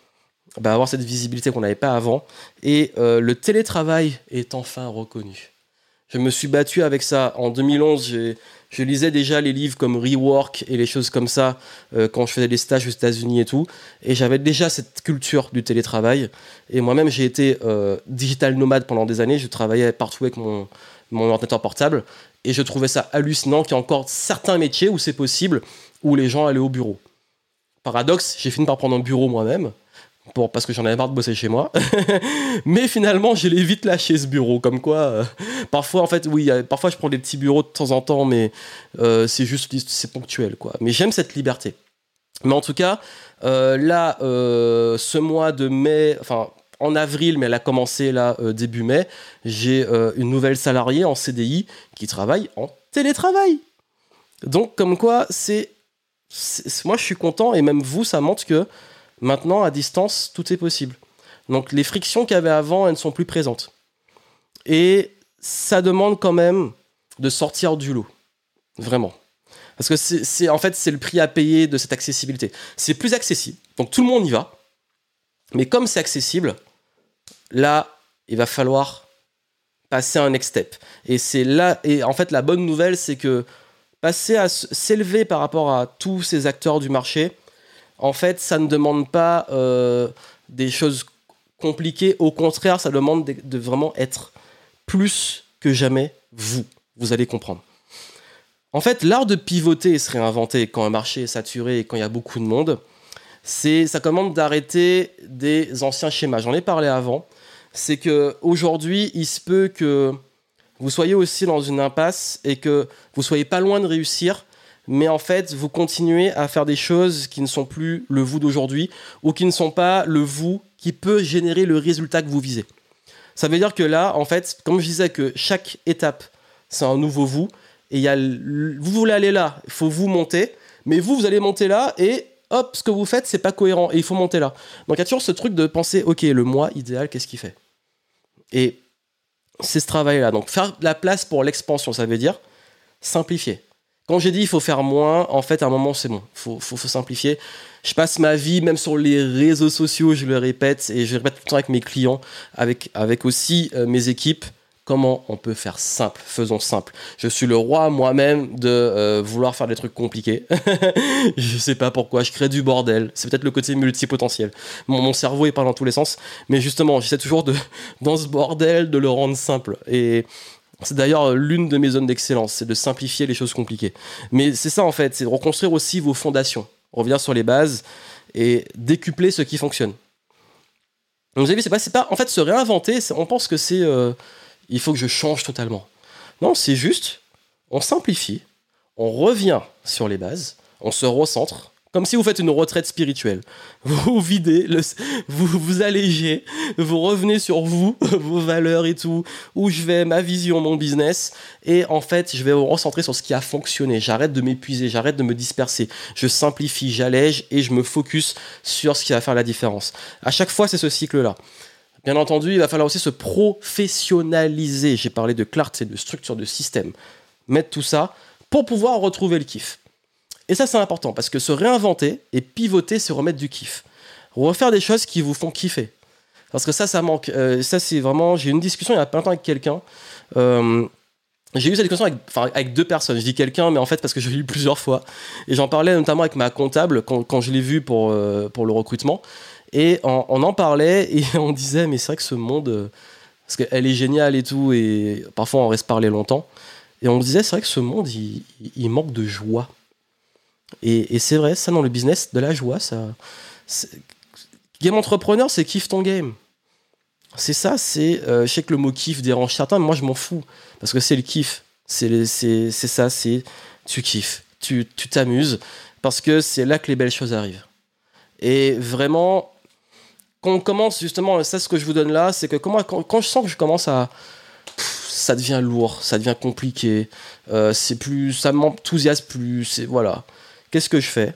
bah, avoir cette visibilité qu'on n'avait pas avant. Et euh, le télétravail est enfin reconnu. Je me suis battu avec ça. En 2011, je lisais déjà les livres comme Rework et les choses comme ça euh, quand je faisais des stages aux États-Unis et tout. Et j'avais déjà cette culture du télétravail. Et moi-même, j'ai été euh, digital nomade pendant des années. Je travaillais partout avec mon, mon ordinateur portable. Et je trouvais ça hallucinant qu'il y a encore certains métiers où c'est possible, où les gens allaient au bureau. Paradoxe, j'ai fini par prendre un bureau moi-même parce que j'en avais marre de bosser chez moi. Mais finalement, je l'ai vite lâché ce bureau. Comme quoi, euh, parfois, en fait, oui, parfois je prends des petits bureaux de temps en temps, mais euh, c'est juste, c'est ponctuel, quoi. Mais j'aime cette liberté. Mais en tout cas, euh, là, ce mois de mai, enfin, en avril, mais elle a commencé là début mai, j'ai une nouvelle salariée en CDI qui travaille en télétravail. Donc, comme quoi, c'est. Moi, je suis content, et même vous, ça montre que Maintenant, à distance, tout est possible. Donc les frictions qu'il y avait avant, elles ne sont plus présentes. Et ça demande quand même de sortir du lot. Vraiment. Parce que c'est en fait c'est le prix à payer de cette accessibilité. C'est plus accessible. Donc tout le monde y va. Mais comme c'est accessible, là, il va falloir passer un next step. Et c'est là et en fait la bonne nouvelle c'est que passer à s'élever par rapport à tous ces acteurs du marché, en fait, ça ne demande pas euh, des choses compliquées. Au contraire, ça demande de, vraiment être plus que jamais vous. Vous allez comprendre. En fait, l'art de pivoter et se réinventer quand un marché est saturé et quand il y a beaucoup de monde, c'est ça commande d'arrêter des anciens schémas. J'en ai parlé avant. c'est que aujourd'hui, il se peut que vous soyez aussi dans une impasse et que vous soyez pas loin de réussir, mais en fait, vous continuez à faire des choses qui ne sont plus le vous d'aujourd'hui ou qui ne sont pas le vous qui peut générer le résultat que vous visez. Ça veut dire que là, en fait, comme je disais que chaque étape, c'est un nouveau vous, et il y a vous voulez aller là, il faut vous monter, mais vous, vous allez monter là, et hop, ce que vous faites, c'est pas cohérent, et il faut monter là. Donc il y a toujours ce truc de penser, ok, le moi idéal, qu'est-ce qu'il fait? Et c'est ce travail-là. Donc faire la place pour l'expansion, ça veut dire simplifier. Quand j'ai dit il faut faire moins, en fait, à un moment, c'est bon. Il faut, faut, simplifier. Je passe ma vie, même sur les réseaux sociaux, je le répète, et je le répète tout le temps avec mes clients, avec, avec aussi euh, mes équipes. Comment on peut faire simple? Faisons simple. Je suis le roi moi-même de euh, vouloir faire des trucs compliqués. je sais pas pourquoi, je crée du bordel. C'est peut-être le côté multipotentiel. Mon, mon cerveau est pas dans tous les sens, mais justement, j'essaie toujours de, dans ce bordel, de le rendre simple. Et c'est d'ailleurs l'une de mes zones d'excellence, c'est de simplifier les choses compliquées. Mais c'est ça en fait, c'est de reconstruire aussi vos fondations, revenir sur les bases et décupler ce qui fonctionne. Donc vous avez vu, c'est pas, pas, en fait se réinventer. On pense que c'est euh, il faut que je change totalement. Non, c'est juste, on simplifie, on revient sur les bases, on se recentre, comme si vous faites une retraite spirituelle. Vous videz, vous vous allégez, vous revenez sur vous, vos valeurs et tout, où je vais, ma vision, mon business, et en fait, je vais vous recentrer sur ce qui a fonctionné. J'arrête de m'épuiser, j'arrête de me disperser. Je simplifie, j'allège et je me focus sur ce qui va faire la différence. À chaque fois, c'est ce cycle-là. Bien entendu, il va falloir aussi se professionnaliser. J'ai parlé de clarté, de structure, de système. Mettre tout ça pour pouvoir retrouver le kiff. Et ça, c'est important parce que se réinventer et pivoter, c'est remettre du kiff. Refaire des choses qui vous font kiffer. Parce que ça, ça manque. Euh, ça, c'est vraiment. J'ai eu une discussion il y a pas longtemps avec quelqu'un. Euh, j'ai eu cette discussion avec, avec, deux personnes. Je dis quelqu'un, mais en fait, parce que je l'ai lu plusieurs fois. Et j'en parlais notamment avec ma comptable quand, quand je l'ai vu pour, euh, pour le recrutement. Et on, en parlait et on disait, mais c'est vrai que ce monde, parce qu'elle est géniale et tout, et parfois on reste parler longtemps. Et on disait, c'est vrai que ce monde, il, manque de joie. Et, c'est vrai, ça dans le business, de la joie, ça. Game entrepreneur, c'est kiff ton game. C'est ça, c'est. Euh, je sais que le mot kiff dérange certains, mais moi je m'en fous. Parce que c'est le kiff. C'est ça, c'est. Tu kiffes. Tu t'amuses. Parce que c'est là que les belles choses arrivent. Et vraiment, quand on commence justement, ça ce que je vous donne là, c'est que quand, quand, je sens que je commence à ça devient lourd, ça devient compliqué, euh, c'est plus, ça m'enthousiasme plus, c'est voilà. Qu'est-ce que je fais?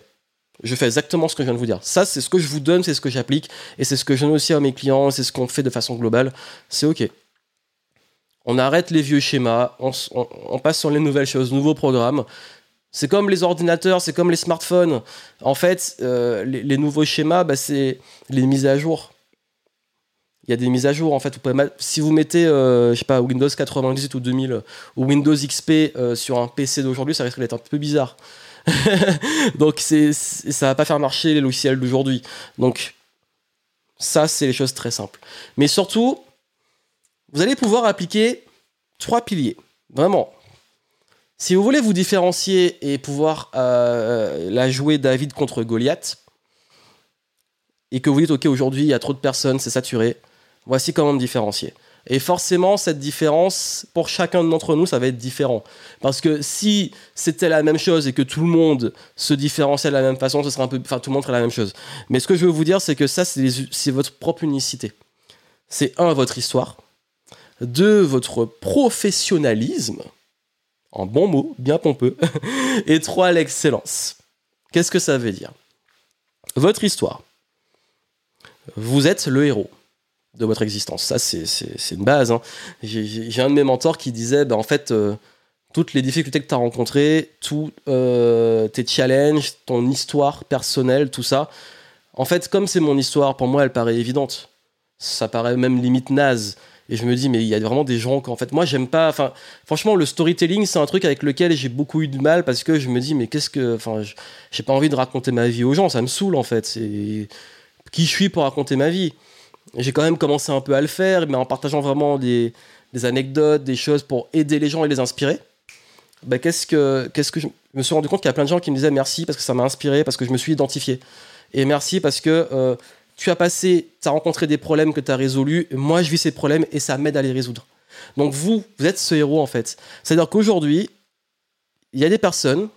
Je fais exactement ce que je viens de vous dire. Ça, c'est ce que je vous donne, c'est ce que j'applique, et c'est ce que je donne aussi à mes clients, c'est ce qu'on fait de façon globale. C'est ok. On arrête les vieux schémas, on, passe sur les nouvelles choses, nouveaux programmes. C'est comme les ordinateurs, c'est comme les smartphones. En fait, euh, les, nouveaux schémas, bah, c'est les mises à jour. Il y a des mises à jour en fait. si vous mettez, euh, je sais pas, Windows 98 ou 2000 ou Windows XP euh, sur un PC d'aujourd'hui, ça risque d'être un peu bizarre. Donc c'est, ça va pas faire marcher les logiciels d'aujourd'hui. Donc ça, c'est les choses très simples. Mais surtout, vous allez pouvoir appliquer trois piliers. Vraiment, si vous voulez vous différencier et pouvoir euh, la jouer David contre Goliath, et que vous dites, ok, aujourd'hui il y a trop de personnes, c'est saturé, voici comment me différencier. Et forcément, cette différence, pour chacun d'entre nous, ça va être différent. Parce que si c'était la même chose et que tout le monde se différenciait de la même façon, ce serait un peu. Enfin, tout le monde ferait la même chose. Mais ce que je veux vous dire, c'est que ça, c'est votre propre unicité. C'est un, votre histoire. Deux, votre professionnalisme en bon mot, bien pompeux, et trois, l'excellence. Qu'est-ce que ça veut dire? Votre histoire. Vous êtes le héros de votre existence. Ça, c'est une base. Hein. J'ai un de mes mentors qui disait, bah, en fait, euh, toutes les difficultés que tu as rencontrées, tous euh, tes challenges, ton histoire personnelle, tout ça, en fait, comme c'est mon histoire, pour moi, elle paraît évidente. Ça paraît même limite naze. Et je me dis, mais il y a vraiment des gens qu'en fait, moi, j'aime pas. Enfin, franchement, le storytelling, c'est un truc avec lequel j'ai beaucoup eu de mal parce que je me dis, mais qu'est-ce que. Enfin, j'ai pas envie de raconter ma vie aux gens, ça me saoule en fait. Qui je suis pour raconter ma vie? J'ai quand même commencé un peu à le faire, mais en partageant vraiment des, anecdotes, des choses pour aider les gens et les inspirer. Bah, qu'est-ce que, que je me suis rendu compte qu'il y a plein de gens qui me disaient merci parce que ça m'a inspiré, parce que je me suis identifié. Et merci parce que euh, tu as passé, tu as rencontré des problèmes que tu as résolus, moi je vis ces problèmes et ça m'aide à les résoudre. Donc vous, vous êtes ce héros en fait. C'est-à-dire qu'aujourd'hui, il y a des personnes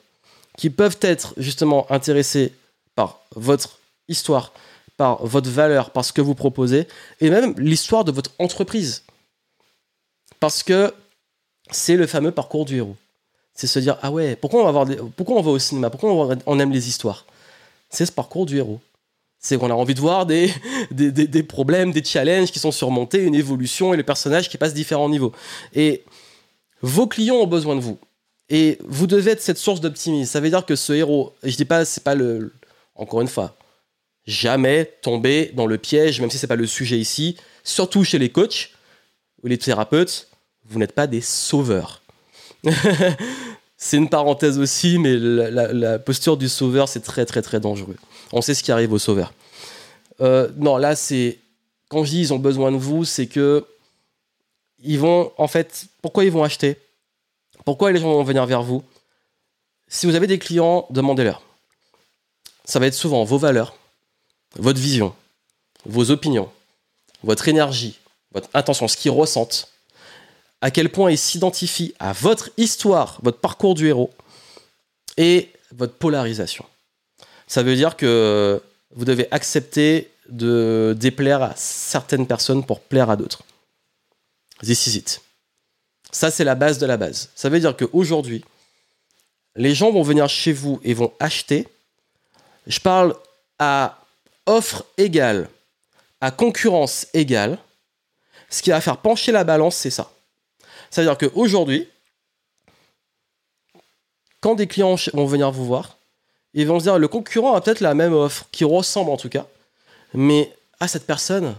qui peuvent être justement intéressées par votre histoire, par votre valeur, par ce que vous proposez, et même l'histoire de votre entreprise. Parce que c'est le fameux parcours du héros. C'est se dire, ah ouais, pourquoi on va, pourquoi on va au cinéma? Pourquoi on aime les histoires? C'est ce parcours du héros. C'est qu'on a envie de voir des, des, des, problèmes, des challenges qui sont surmontés, une évolution et le personnage qui passe différents niveaux. Et vos clients ont besoin de vous. Et vous devez être cette source d'optimisme. Ça veut dire que ce héros, et je dis pas, c'est pas le. Encore une fois, jamais tomber dans le piège, même si c'est pas le sujet ici, surtout chez les coachs ou les thérapeutes, vous n'êtes pas des sauveurs. c'est une parenthèse aussi, mais la, posture du sauveur, c'est très très très dangereux. On sait ce qui arrive aux sauveurs. Euh, non, là, c'est. Quand je dis ils ont besoin de vous, c'est que. Ils vont. En fait, pourquoi ils vont acheter? Pourquoi les gens vont venir vers vous? Si vous avez des clients, demandez-leur. Ça va être souvent vos valeurs, votre vision, vos opinions, votre énergie, votre intention, ce qu'ils ressentent, à quel point ils s'identifient à votre histoire, votre parcours du héros et votre polarisation. Ça veut dire que vous devez accepter de déplaire à certaines personnes pour plaire à d'autres. This is it. Ça, c'est la base de la base. Ça veut dire qu'aujourd'hui, les gens vont venir chez vous et vont acheter. Je parle à offre égale, à concurrence égale. Ce qui va faire pencher la balance, c'est ça. C'est-à-dire qu'aujourd'hui, quand des clients vont venir vous voir, ils vont se dire le concurrent a peut-être la même offre, qui ressemble en tout cas, mais à cette personne,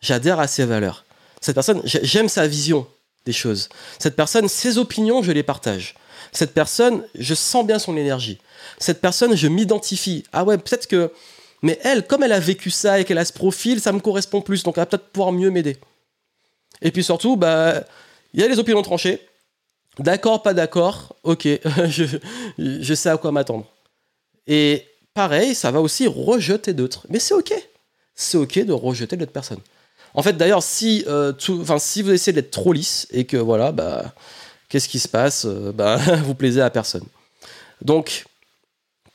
j'adhère à ses valeurs. Cette personne, j'aime sa vision des choses. Cette personne, ses opinions, je les partage. Cette personne, je sens bien son énergie. Cette personne, je m'identifie. Ah ouais, peut-être que. Mais elle, comme elle a vécu ça et qu'elle a ce profil, ça me correspond plus, donc elle va peut-être pouvoir mieux m'aider. Et puis surtout, bah, il y a les opinions tranchées. D'accord, pas d'accord, ok, je, sais à quoi m'attendre. Et pareil, ça va aussi rejeter d'autres. Mais c'est ok. C'est ok de rejeter d'autres personnes. En fait, d'ailleurs, si, euh, si vous essayez d'être trop lisse et que voilà, bah, qu'est-ce qui se passe euh, bah, Vous plaisez à personne. Donc,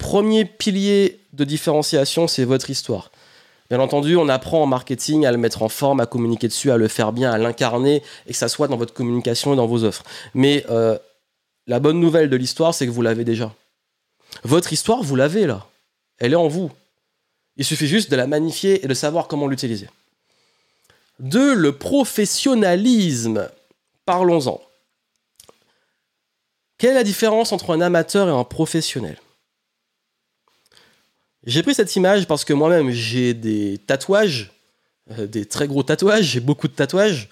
premier pilier de différenciation, c'est votre histoire. Bien entendu, on apprend en marketing à le mettre en forme, à communiquer dessus, à le faire bien, à l'incarner et que ça soit dans votre communication et dans vos offres. Mais euh, la bonne nouvelle de l'histoire, c'est que vous l'avez déjà. Votre histoire, vous l'avez là. Elle est en vous. Il suffit juste de la magnifier et de savoir comment l'utiliser. Deux, le professionnalisme. Parlons-en. Quelle est la différence entre un amateur et un professionnel? J'ai pris cette image parce que moi-même, j'ai des tatouages, euh, des très gros tatouages, j'ai beaucoup de tatouages.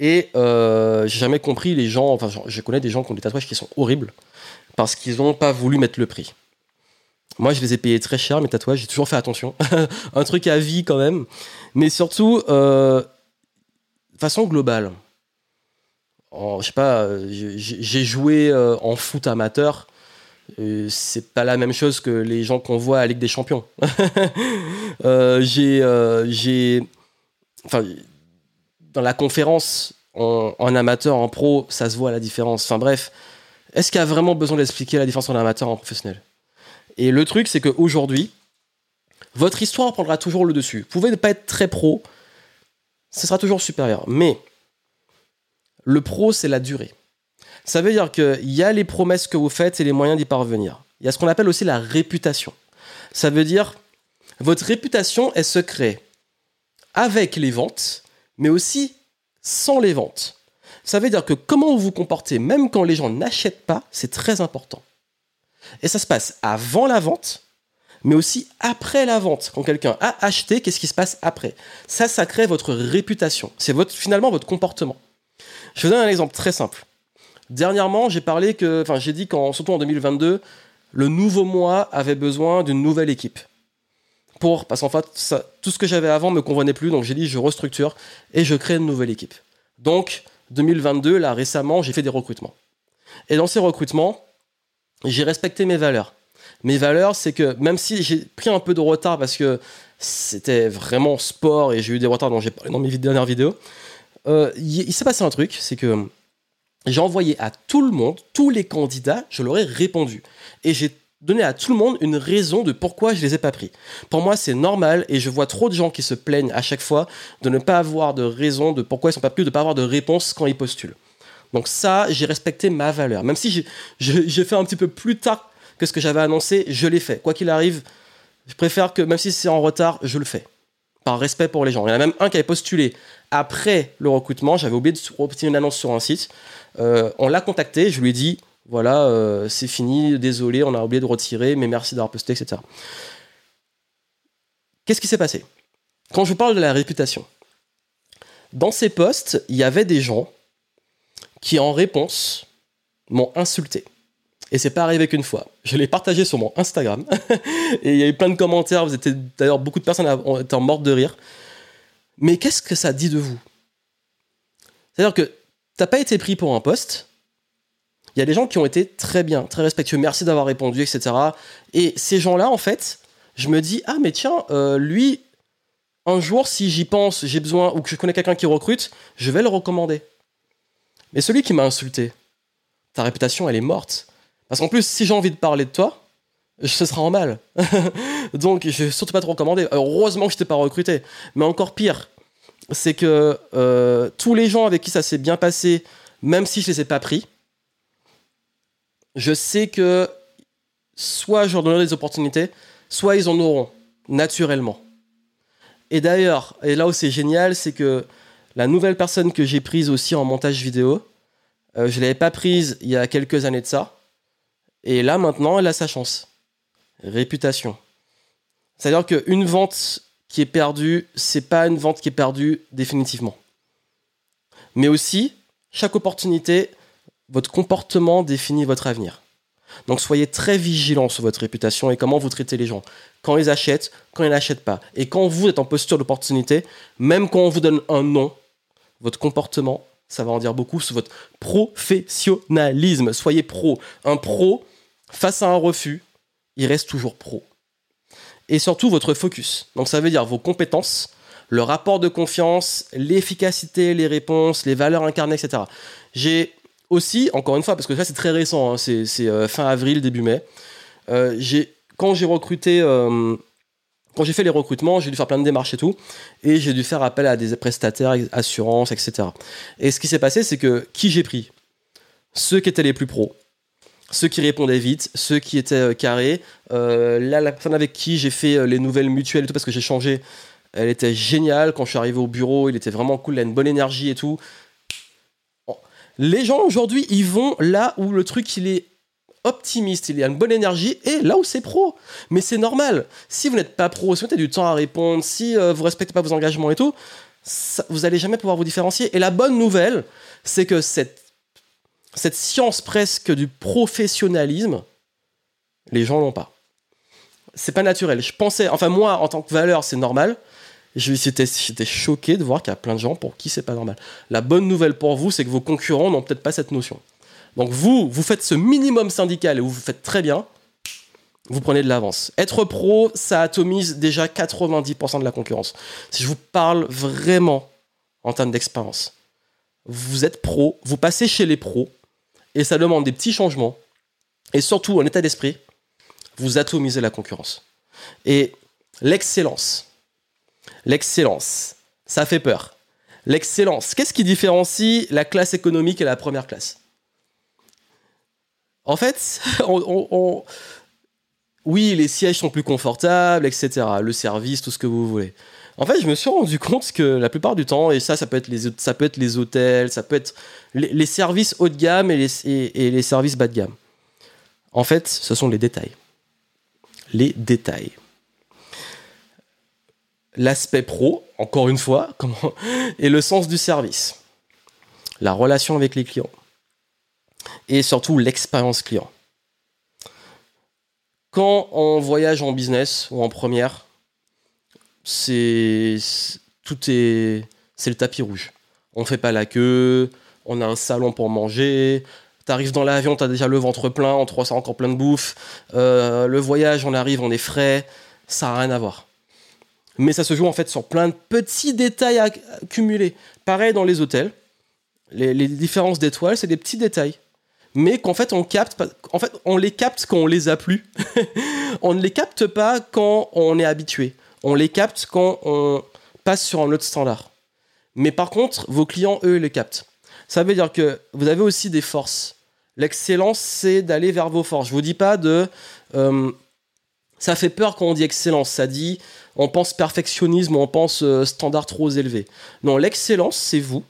Et euh, j'ai jamais compris les gens, enfin, je connais des gens qui ont des tatouages qui sont horribles parce qu'ils n'ont pas voulu mettre le prix. Moi, je les ai payés très cher, mes tatouages, j'ai toujours fait attention. Un truc à vie quand même. Mais surtout, euh, façon globale. je sais pas, j'ai joué en foot amateur euh, c'est pas la même chose que les gens qu'on voit à Ligue des Champions. Euh, j'ai, euh, j'ai, enfin, dans la conférence en, amateur, en pro, ça se voit la différence. Enfin bref, est-ce qu'il y a vraiment besoin d'expliquer la différence en amateur et en professionnel? Et le truc, c'est qu'aujourd'hui, votre histoire prendra toujours le dessus. Vous pouvez ne pas être très pro, ce sera toujours supérieur. Mais le pro, c'est la durée. Ça veut dire qu'il y a les promesses que vous faites et les moyens d'y parvenir. Il y a ce qu'on appelle aussi la réputation. Ça veut dire votre réputation, se crée avec les ventes, mais aussi sans les ventes. Ça veut dire que comment vous vous comportez, même quand les gens n'achètent pas, c'est très important. Et ça se passe avant la vente, mais aussi après la vente. Quand quelqu'un a acheté, qu'est-ce qui se passe après? Ça, ça crée votre réputation. C'est finalement votre comportement. Je vous donne un exemple très simple. Dernièrement, j'ai parlé que, enfin, j'ai dit qu'en, surtout en 2022, le nouveau mois avait besoin d'une nouvelle équipe. Pour, parce qu'en fait, tout ce que j'avais avant me convenait plus, donc j'ai dit je restructure et je crée une nouvelle équipe. Donc, 2022, là récemment, j'ai fait des recrutements. Et dans ces recrutements, j'ai respecté mes valeurs. Mes valeurs, c'est que même si j'ai pris un peu de retard parce que c'était vraiment sport et j'ai eu des retards dont j'ai parlé dans mes dernières vidéos. Euh, il s'est passé un truc, c'est que j'ai envoyé à tout le monde, tous les candidats, je leur ai répondu. Et j'ai donné à tout le monde une raison de pourquoi je les ai pas pris. Pour moi, c'est normal et je vois trop de gens qui se plaignent à chaque fois de ne pas avoir de raison de pourquoi ils sont pas pris, de ne pas avoir de réponse quand ils postulent. Donc ça, j'ai respecté ma valeur. Même si j'ai fait un petit peu plus tard que ce que j'avais annoncé, je l'ai fait. Quoi qu'il arrive, je préfère que, même si c'est en retard, je le fais. Par respect pour les gens. Il y en a même un qui avait postulé après le recrutement. J'avais oublié de obtenir une annonce sur un site. Euh, on l'a contacté. Je lui ai dit voilà, euh, c'est fini, désolé, on a oublié de retirer, mais merci d'avoir posté, etc. Qu'est-ce qui s'est passé? Quand je parle de la réputation, dans ces posts, il y avait des gens qui, en réponse, m'ont insulté. Et c'est pas arrivé qu'une fois. Je l'ai partagé sur mon Instagram. et il y a eu plein de commentaires. Vous étiez d'ailleurs beaucoup de personnes étaient mortes de rire. Mais qu'est-ce que ça dit de vous? C'est-à-dire que t'as pas été pris pour un poste. Il y a des gens qui ont été très bien, très respectueux. Merci d'avoir répondu, etc. Et ces gens-là, en fait, je me dis ah mais tiens, euh, lui, un jour, si j'y pense, j'ai besoin ou que je connais quelqu'un qui recrute, je vais le recommander. Mais celui qui m'a insulté, ta réputation, elle est morte. Parce qu'en plus, si j'ai envie de parler de toi, ce sera en mal. Donc, je vais surtout pas te recommander. Heureusement que je t'ai pas recruté. Mais encore pire, c'est que euh, tous les gens avec qui ça s'est bien passé, même si je les ai pas pris, je sais que soit je leur donnerai des opportunités, soit ils en auront naturellement. Et d'ailleurs, et là où c'est génial, c'est que la nouvelle personne que j'ai prise aussi en montage vidéo, euh, je ne l'avais pas prise il y a quelques années de ça. Et là, maintenant, elle a sa chance. Réputation. C'est-à-dire qu'une vente qui est perdue, c'est pas une vente qui est perdue définitivement. Mais aussi, chaque opportunité, votre comportement définit votre avenir. Donc soyez très vigilant sur votre réputation et comment vous traitez les gens. Quand ils achètent, quand ils n'achètent pas. Et quand vous êtes en posture d'opportunité, même quand on vous donne un nom, votre comportement, ça va en dire beaucoup sur votre professionnalisme. Soyez pro. Un pro, face à un refus, il reste toujours pro. Et surtout votre focus. Donc ça veut dire vos compétences, le rapport de confiance, l'efficacité, les réponses, les valeurs incarnées, etc. J'ai aussi, encore une fois, parce que ça c'est très récent, hein, c'est euh, fin avril, début mai, euh, quand j'ai recruté, euh, quand j'ai fait les recrutements, j'ai dû faire plein de démarches et tout, et j'ai dû faire appel à des prestataires, assurances, etc. Et ce qui s'est passé, c'est que qui j'ai pris? Ceux qui étaient les plus pros, ceux qui répondaient vite, ceux qui étaient carrés. là, la personne avec qui j'ai fait les nouvelles mutuelles et tout, parce que j'ai changé, elle était géniale. Quand je suis arrivé au bureau, il était vraiment cool, il a une bonne énergie et tout. Les gens aujourd'hui, ils vont là où le truc il est optimiste, il a une bonne énergie et là où c'est pro. Mais c'est normal. Si vous n'êtes pas pro, si vous avez du temps à répondre, si euh, vous respectez pas vos engagements et tout, vous allez jamais pouvoir vous différencier. Et la bonne nouvelle, c'est que cette, cette science presque du professionnalisme, les gens l'ont pas. C'est pas naturel. Je pensais, enfin moi en tant que valeur, c'est normal. J'étais choqué de voir qu'il y a plein de gens pour qui c'est pas normal. La bonne nouvelle pour vous, c'est que vos concurrents n'ont peut-être pas cette notion. Donc vous, vous faites ce minimum syndical et vous, vous faites très bien, vous prenez de l'avance. Être pro, ça atomise déjà 90% de la concurrence. Si je vous parle vraiment en termes d'expérience, vous êtes pro, vous passez chez les pros, et ça demande des petits changements, et surtout en état d'esprit, vous atomisez la concurrence. Et l'excellence, L'excellence, ça fait peur. L'excellence, qu'est-ce qui différencie la classe économique et la première classe? En fait, oui, les sièges sont plus confortables, etc. Le service, tout ce que vous voulez. En fait, je me suis rendu compte que la plupart du temps, et ça, ça peut être les, ça peut être les hôtels, ça peut être les, services haut de gamme et les, et les services bas de gamme. En fait, ce sont les détails. Les détails l'aspect pro, encore une fois, et le sens du service, la relation avec les clients, et surtout l'expérience client. Quand on voyage en business ou en première, c'est tout est c'est le tapis rouge. On fait pas la queue, on a un salon pour manger. T'arrives dans l'avion, t'as déjà le ventre plein, on te reçoit encore plein de bouffe. Euh, le voyage, on arrive, on est frais. Ça n'a rien à voir Mais ça se joue en fait sur plein de petits détails accumulés. Pareil dans les hôtels. Les, les différences d'étoiles, c'est des petits détails. Mais qu'en fait, on capte. En fait, on les capte quand on les a plus. on ne les capte pas quand on est habitué. On les capte quand on passe sur un autre standard. Mais par contre, vos clients, eux, les captent. Ça veut dire que vous avez aussi des forces. L'excellence, c'est d'aller vers vos forces. Je vous dis pas de. Euh, ça fait peur quand on dit excellence. Ça dit, on pense perfectionnisme, on pense euh, standard trop élevé. Non, l'excellence, c'est vous.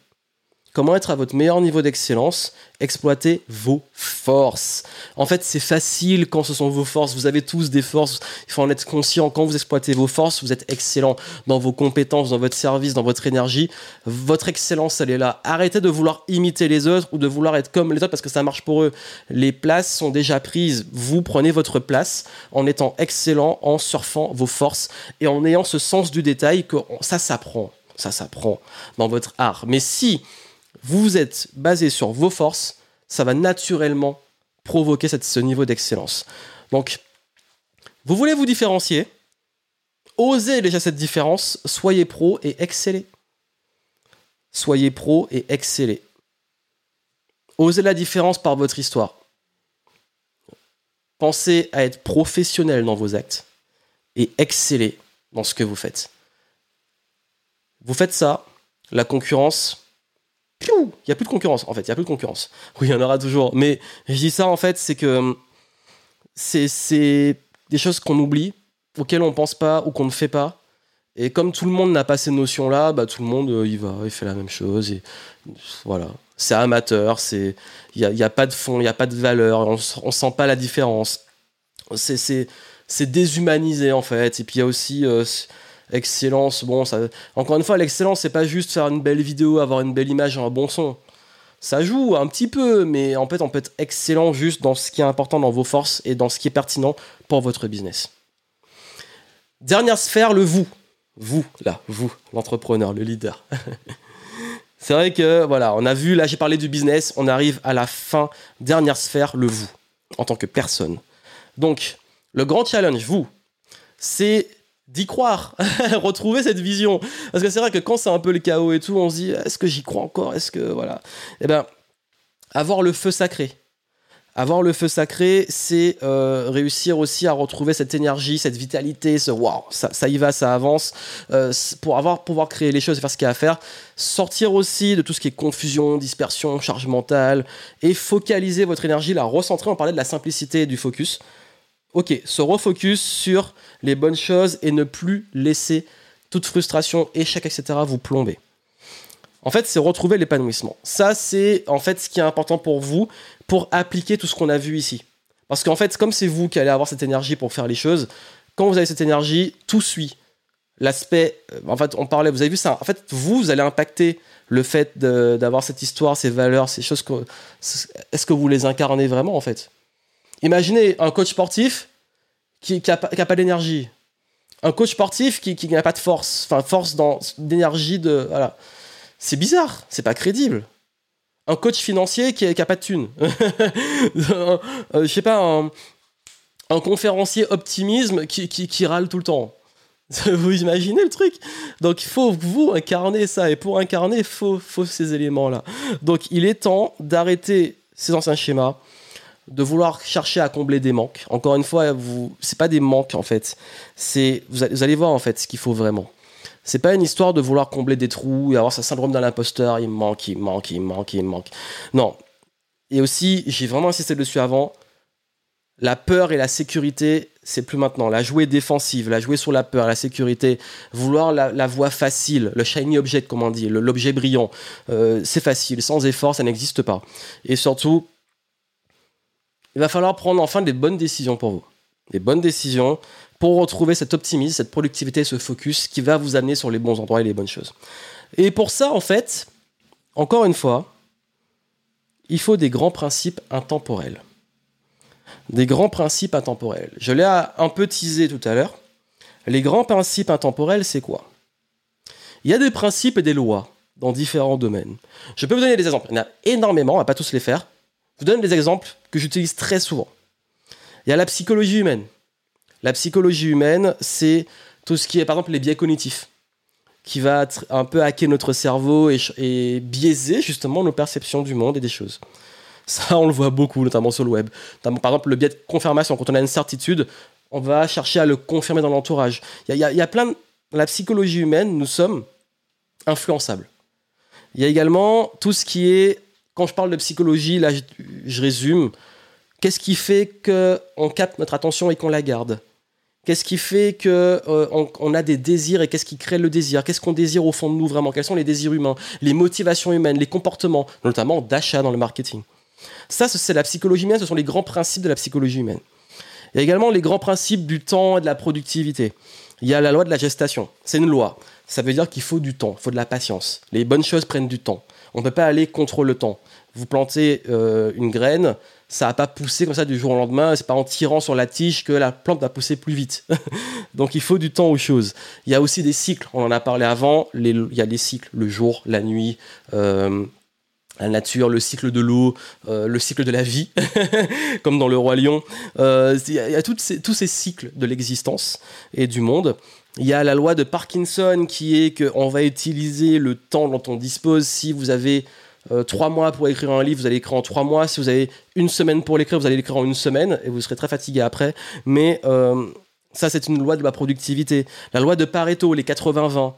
Comment être à votre meilleur niveau d'excellence Exploiter vos forces. En fait, c'est facile quand ce sont vos forces. Vous avez tous des forces. Il faut en être conscient. Quand vous exploitez vos forces, vous êtes excellent dans vos compétences, dans votre service, dans votre énergie. Votre excellence, elle est là. Arrêtez de vouloir imiter les autres ou de vouloir être comme les autres parce que ça marche pour eux. Les places sont déjà prises. Vous prenez votre place en étant excellent, en surfant vos forces et en ayant ce sens du détail que ça s'apprend. Ça s'apprend dans votre art. Mais si vous êtes basé sur vos forces, ça va naturellement provoquer ce niveau d'excellence. Donc, vous voulez vous différencier, osez déjà cette différence, soyez pro et excellez. Soyez pro et excellez. Osez la différence par votre histoire. Pensez à être professionnel dans vos actes et excellez dans ce que vous faites. Vous faites ça, la concurrence, il n'y a plus de concurrence, en fait, il n'y a plus de concurrence. Oui, il y en aura toujours. Mais je dis ça, en fait, c'est que hum, c'est des choses qu'on oublie, auxquelles on ne pense pas ou qu'on ne fait pas. Et comme tout le monde n'a pas ces notions-là, bah, tout le monde, euh, il va, il fait la même chose. Voilà. C'est amateur, il n'y a, y a, pas de fond, il n'y a pas de valeur, on ne sent pas la différence. C'est déshumanisé, en fait. Et puis il y a aussi... Euh, excellence, bon, ça... encore une fois, l'excellence, c'est pas juste faire une belle vidéo, avoir une belle image un bon son. Ça joue un petit peu, mais en fait, on peut être excellent juste dans ce qui est important dans vos forces et dans ce qui est pertinent pour votre business. Dernière sphère, le vous. Vous, là, vous, l'entrepreneur, le leader. c'est vrai que, voilà, on a vu, là, j'ai parlé du business, on arrive à la fin, dernière sphère, le vous, en tant que personne. Donc, le grand challenge, vous, c'est d'y croire, retrouver cette vision. Parce que c'est vrai que quand c'est un peu le chaos et tout, on se dit est-ce que j'y crois encore? Est-ce que voilà Eh bien, avoir le feu sacré. Avoir le feu sacré, c'est euh, réussir aussi à retrouver cette énergie, cette vitalité, ce waouh, ça, ça, y va, ça avance, euh, pour avoir, pouvoir créer les choses et faire ce qu'il y a à faire. Sortir aussi de tout ce qui est confusion, dispersion, charge mentale, et focaliser votre énergie, la recentrer. On parlait de la simplicité et du focus. Ok, se refocus sur les bonnes choses et ne plus laisser toute frustration, échec, etc. vous plomber. En fait, c'est retrouver l'épanouissement. Ça, c'est en fait ce qui est important pour vous pour appliquer tout ce qu'on a vu ici. Parce qu'en fait, comme c'est vous qui allez avoir cette énergie pour faire les choses, quand vous avez cette énergie, tout suit. L'aspect, euh, en fait, on parlait, vous avez vu ça. En fait, vous, vous allez impacter le fait d'avoir cette histoire, ces valeurs, ces choses. Est-ce que vous les incarnez vraiment, en fait? Imaginez un coach sportif qui n'a pas, d'énergie. Un coach sportif qui, n'a pas de force. Enfin, force d'énergie. De, voilà. C'est bizarre, c'est pas crédible. Un coach financier qui n'a pas de thunes. euh, je sais pas, un, conférencier optimisme qui, râle tout le temps. Vous imaginez le truc? Donc il faut vous incarner ça, et pour incarner, il faut ces éléments-là. Donc il est temps d'arrêter ces anciens schémas, de vouloir chercher à combler des manques. Encore une fois, vous, c'est pas des manques en fait. C'est, vous, allez voir en fait ce qu'il faut vraiment. C'est pas une histoire de vouloir combler des trous et avoir ce syndrome de l'imposteur. Il manque, il manque, il manque, il manque. Non. Et aussi, j'ai vraiment insisté dessus avant. La peur et la sécurité, c'est plus maintenant. La jouer défensive, la jouer sur la peur, la sécurité, vouloir la, voie facile, le shiny object, comme on dit, l'objet brillant, euh, c'est facile. Sans effort, ça n'existe pas. Et surtout, il va falloir prendre enfin des bonnes décisions pour vous. Des bonnes décisions pour retrouver cet optimisme, cette productivité, ce focus qui va vous amener sur les bons endroits et les bonnes choses. Et pour ça, en fait, encore une fois, il faut des grands principes intemporels. Des grands principes intemporels. Je l'ai un peu teasé tout à l'heure. Les grands principes intemporels, c'est quoi? Il y a des principes et des lois dans différents domaines. Je peux vous donner des exemples. Il y en a énormément, on va pas tous les faire. Je vous donne des exemples que j'utilise très souvent. Il y a la psychologie humaine. La psychologie humaine, c'est tout ce qui est par exemple les biais cognitifs, qui va un peu hacker notre cerveau et, biaiser justement nos perceptions du monde et des choses. Ça, on le voit beaucoup, notamment sur le web. Par exemple, le biais de confirmation. Quand on a une certitude, on va chercher à le confirmer dans l'entourage. Il y, a, plein de... La psychologie humaine, nous sommes influençables. Il y a également tout ce qui est... Quand je parle de psychologie, là, je, résume. Qu'est-ce qui fait qu'on capte notre attention et qu'on la garde? Qu'est-ce qui fait qu'on euh, a des désirs et qu'est-ce qui crée le désir? Qu'est-ce qu'on désire au fond de nous vraiment? Quels sont les désirs humains? Les motivations humaines, les comportements, notamment d'achat dans le marketing. Ça, c'est la psychologie humaine, ce sont les grands principes de la psychologie humaine. Il y a également les grands principes du temps et de la productivité. Il y a la loi de la gestation. C'est une loi. Ça veut dire qu'il faut du temps, il faut de la patience. Les bonnes choses prennent du temps. On ne peut pas aller contre le temps. Vous plantez euh, une graine, ça va pas pousser comme ça du jour au lendemain. C'est pas en tirant sur la tige que la plante va pousser plus vite. Donc il faut du temps aux choses. Il y a aussi des cycles. On en a parlé avant. il y a des cycles, le jour, la nuit, euh, la nature, le cycle de l'eau, euh, le cycle de la vie, comme dans le roi lion. Il y a, tous ces cycles de l'existence et du monde. Il y a la loi de Parkinson qui est qu'on va utiliser le temps dont on dispose. Si vous avez euh, trois mois pour écrire un livre, vous allez l'écrire en trois mois. Si vous avez une semaine pour l'écrire, vous allez l'écrire en une semaine et vous serez très fatigué après. Mais ça, c'est une loi de la productivité. La loi de Pareto, les 80-20.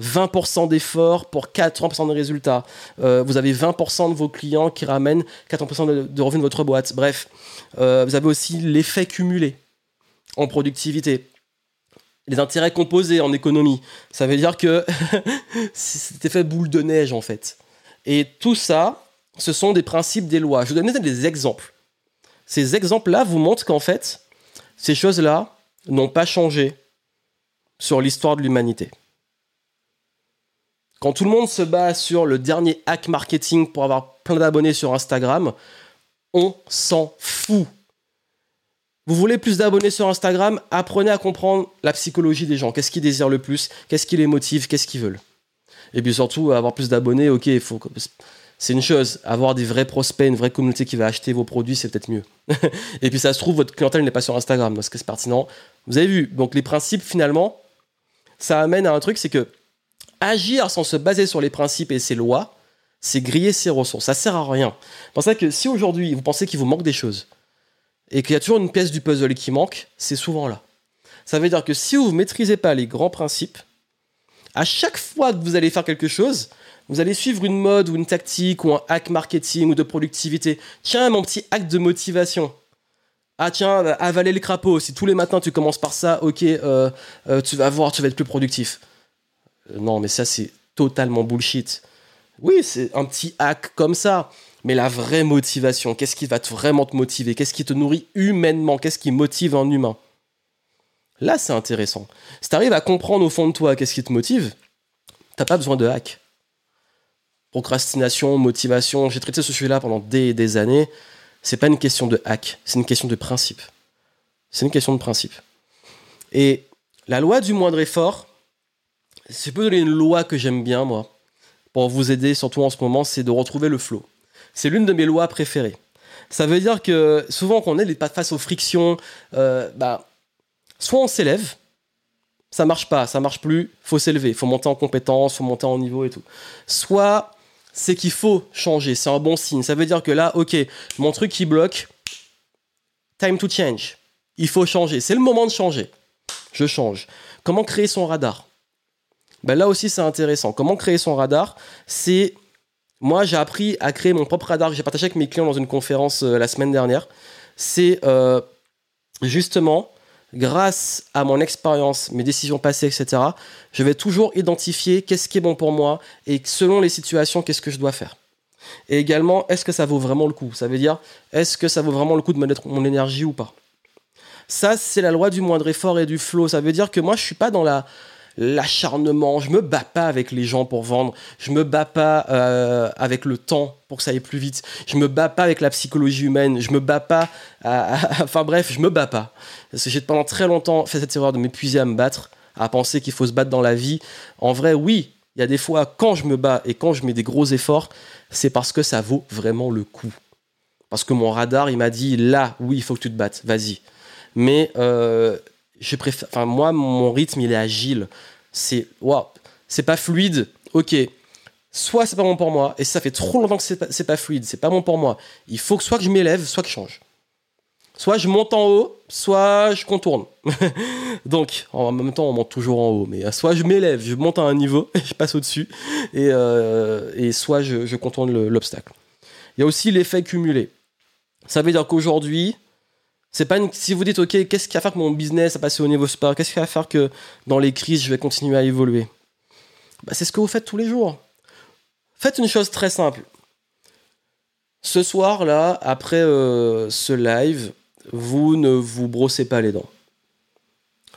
20% d'efforts pour 80% de résultats. Euh, vous avez 20% de vos clients qui ramènent 80% de, revenus de votre boîte. Bref, euh, vous avez aussi l'effet cumulé en productivité. Les intérêts composés en économie. Ça veut dire que c'est effet boule de neige en fait. Et tout ça, ce sont des principes des lois. Je vous donner des exemples. Ces exemples-là vous montrent qu'en fait, ces choses-là n'ont pas changé sur l'histoire de l'humanité. Quand tout le monde se bat sur le dernier hack marketing pour avoir plein d'abonnés sur Instagram, on s'en fout. Vous voulez plus d'abonnés sur Instagram? Apprenez à comprendre la psychologie des gens. Qu'est-ce qu'ils désirent le plus? Qu'est-ce qui les motive? Qu'est-ce qu'ils veulent? Et puis surtout, avoir plus d'abonnés, ok, c'est une chose. Avoir des vrais prospects, une vraie communauté qui va acheter vos produits, c'est peut-être mieux. et puis ça se trouve, votre clientèle n'est pas sur Instagram, parce que c'est pertinent. Vous avez vu. Donc les principes, finalement, ça amène à un truc, c'est que agir sans se baser sur les principes et ses lois, c'est griller ses ressources. Ça sert à rien. C'est pour ça que si aujourd'hui vous pensez qu'il vous manque des choses et qu'il y a toujours une pièce du puzzle qui manque, c'est souvent là. Ça veut dire que si vous ne maîtrisez pas les grands principes, à chaque fois que vous allez faire quelque chose, vous allez suivre une mode ou une tactique ou un hack marketing ou de productivité. Tiens, mon petit hack de motivation. Ah tiens, avaler le crapaud. Si tous les matins tu commences par ça, ok, euh, euh, tu vas voir, tu vas être plus productif. Euh, non, mais ça, c'est totalement bullshit. Oui, c'est un petit hack comme ça. Mais la vraie motivation, qu'est-ce qui va vraiment te motiver? Qu'est-ce qui te nourrit humainement? Qu'est-ce qui motive un humain? Là, c'est intéressant. Si tu arrives à comprendre au fond de toi qu'est-ce qui te motive, t'as pas besoin de hack. Procrastination, motivation, j'ai traité ce sujet-là pendant des des années. C'est pas une question de hack, c'est une question de principe. C'est une question de principe. Et la loi du moindre effort, peux donner une loi que j'aime bien, moi, pour vous aider, surtout en ce moment, c'est de retrouver le flow. C'est l'une de mes lois préférées. Ça veut dire que souvent, quand on est face aux frictions, euh, bah, soit on s'élève, ça marche pas, ça marche plus, faut s'élever, faut monter en compétence, faut monter en niveau et tout. Soit c'est qu'il faut changer, c'est un bon signe. Ça veut dire que là, ok, mon truc qui bloque, time to change. Il faut changer, c'est le moment de changer. Je change. Comment créer son radar? Ben là aussi c'est intéressant. Comment créer son radar? C'est moi j'ai appris à créer mon propre radar que j'ai partagé avec mes clients dans une conférence euh, la semaine dernière. C'est euh, justement grâce à mon expérience, mes décisions passées, etc. Je vais toujours identifier qu'est-ce qui est bon pour moi et selon les situations qu'est-ce que je dois faire. Et également, est-ce que ça vaut vraiment le coup? Ça veut dire, est-ce que ça vaut vraiment le coup de me mettre mon énergie ou pas? Ça, c'est la loi du moindre effort et du flow. Ça veut dire que moi, je suis pas dans la l'acharnement. Je me bats pas avec les gens pour vendre. Je me bats pas euh, avec le temps pour que ça aille plus vite. Je me bats pas avec la psychologie humaine. Je me bats pas. enfin bref, je me bats pas. Parce que j'ai pendant très longtemps fait cette erreur de m'épuiser à me battre, à penser qu'il faut se battre dans la vie. En vrai, oui. Il y a des fois, quand je me bats et quand je mets des gros efforts, c'est parce que ça vaut vraiment le coup. Parce que mon radar, il m'a dit, là, oui, il faut que tu te battes, vas-y. Mais euh, je préfère. Enfin, moi, mon rythme, il est agile. C'est. Waouh, c'est pas fluide. Ok. Soit c'est pas bon pour moi, et ça fait trop longtemps que c'est pas, fluide, c'est pas bon pour moi. Il faut que soit que je m'élève, soit que je change. Soit je monte en haut, soit je contourne. Donc, en même temps, on monte toujours en haut. Mais euh, soit je m'élève, je monte à un niveau, je passe au-dessus, euh, et, soit je, contourne l'obstacle. Il y a aussi l'effet cumulé. Ça veut dire qu'aujourd'hui, c'est pas si vous dites, OK, qu'est-ce qui va faire que mon business a passé au niveau sport? Qu'est-ce qui va faire que dans les crises, je vais continuer à évoluer? Bah, C'est ce que vous faites tous les jours. Faites une chose très simple. Ce soir, là, après euh, ce live, vous ne vous brossez pas les dents.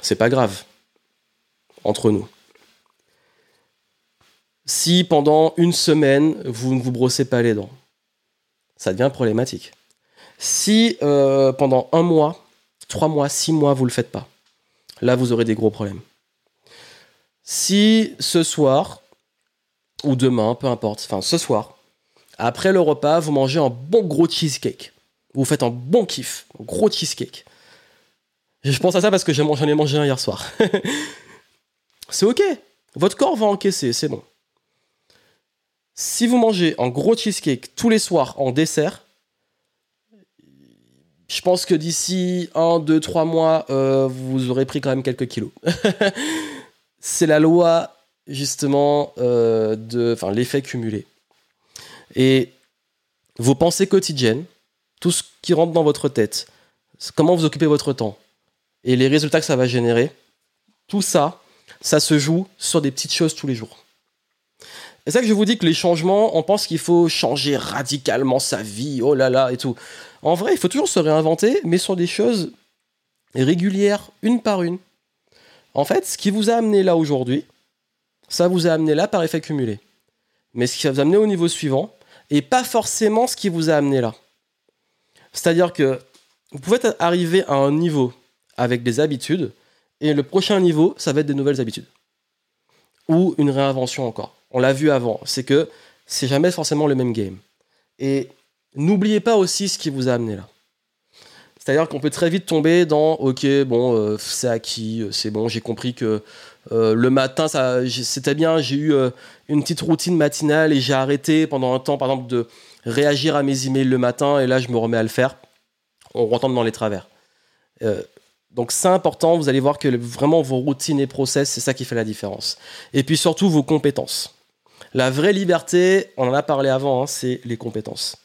C'est pas grave. Entre nous. Si pendant une semaine, vous ne vous brossez pas les dents, ça devient problématique. Si euh, pendant un mois, trois mois, six mois, vous ne le faites pas, là, vous aurez des gros problèmes. Si ce soir, ou demain, peu importe, enfin ce soir, après le repas, vous mangez un bon gros cheesecake, vous faites un bon kiff, gros cheesecake. Je pense à ça parce que j'en ai mangé un hier soir. c'est ok. Votre corps va encaisser, c'est bon. Si vous mangez un gros cheesecake tous les soirs en dessert, je pense que d'ici 1, 2, 3 mois, euh, vous aurez pris quand même quelques kilos. c'est la loi, justement, euh, de l'effet cumulé. Et vos pensées quotidiennes, tout ce qui rentre dans votre tête, comment vous occupez votre temps et les résultats que ça va générer, tout ça, ça se joue sur des petites choses tous les jours. C'est ça que je vous dis que les changements, on pense qu'il faut changer radicalement sa vie, oh là là et tout. En vrai, il faut toujours se réinventer, mais sur des choses régulières, une par une. En fait, ce qui vous a amené là aujourd'hui, ça vous a amené là par effet cumulé. Mais ce qui va vous amener au niveau suivant, et pas forcément ce qui vous a amené là. C'est-à-dire que vous pouvez arriver à un niveau avec des habitudes, et le prochain niveau, ça va être des nouvelles habitudes. Ou une réinvention encore. On l'a vu avant, c'est que c'est jamais forcément le même game. Et n'oubliez pas aussi ce qui vous a amené là. C'est-à-dire qu'on peut très vite tomber dans OK, bon, euh, c'est acquis, euh, c'est bon, j'ai compris que euh, le matin, c'était bien, j'ai eu une petite routine matinale et j'ai arrêté pendant un temps, par exemple, de réagir à mes emails le matin et là, je me remets à le faire. On retombe dans les travers. Donc c'est important, vous allez voir que vraiment vos routines et process, c'est ça qui fait la différence. Et puis surtout vos compétences. La vraie liberté, on en a parlé avant, hein, c'est les compétences.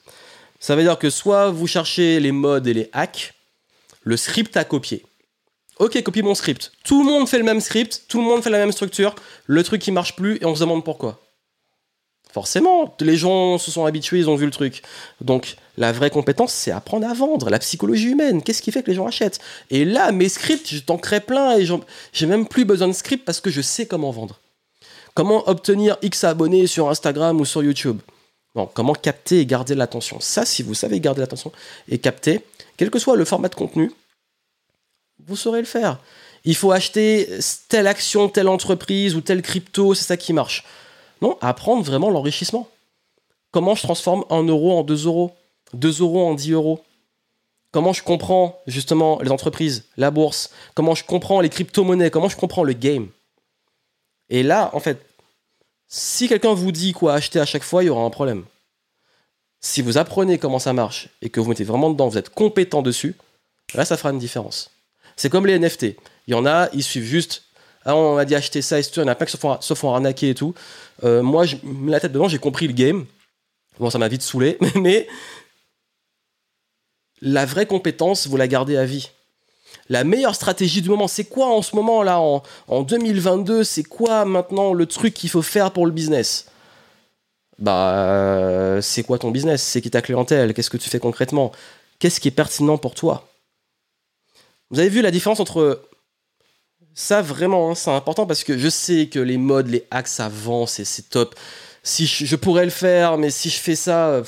Ça veut dire que soit vous cherchez les modes et les hacks, le script à copier. Ok, copie mon script. Tout le monde fait le même script, tout le monde fait la même structure, le truc qui marche plus et on se demande pourquoi. Forcément, les gens se sont habitués, ils ont vu le truc. Donc, la vraie compétence, c'est apprendre à vendre, la psychologie humaine. Qu'est-ce qui fait que les gens achètent? Et là, mes scripts, je t'en crée plein et j'ai même plus besoin de script parce que je sais comment vendre. Comment obtenir X abonnés sur Instagram ou sur YouTube? Bon, comment capter et garder l'attention? Ça, si vous savez garder l'attention et capter, quel que soit le format de contenu, vous saurez le faire. Il faut acheter telle action, telle entreprise ou telle crypto, c'est ça qui marche. Non, apprendre vraiment l'enrichissement. Comment je transforme un euro en 2 euros, 2 euros en 10 euros. Comment je comprends justement les entreprises, la bourse, comment je comprends les crypto-monnaies, comment je comprends le game? Et là, en fait, si quelqu'un vous dit quoi acheter à chaque fois, il y aura un problème. Si vous apprenez comment ça marche et que vous mettez vraiment dedans, vous êtes compétent dessus, là, ça fera une différence. C'est comme les NFT. Il y en a, ils suivent juste ah, on m'a dit acheter ça et tout, il y en a plein qui se font, arnaquer et tout. Euh, moi, je mets la tête dedans, j'ai compris le game. Bon, ça m'a vite saoulé, mais la vraie compétence, vous la gardez à vie. La meilleure stratégie du moment, c'est quoi en ce moment là, en, en 2022 C'est quoi maintenant le truc qu'il faut faire pour le business? Bah, euh, c'est quoi ton business? C'est qui ta clientèle? Qu'est-ce que tu fais concrètement? Qu'est-ce qui est pertinent pour toi? Vous avez vu la différence entre ça, vraiment, hein, c'est important parce que je sais que les modes, les hacks, ça vend, c'est top. Si je, pourrais le faire, mais si je fais ça,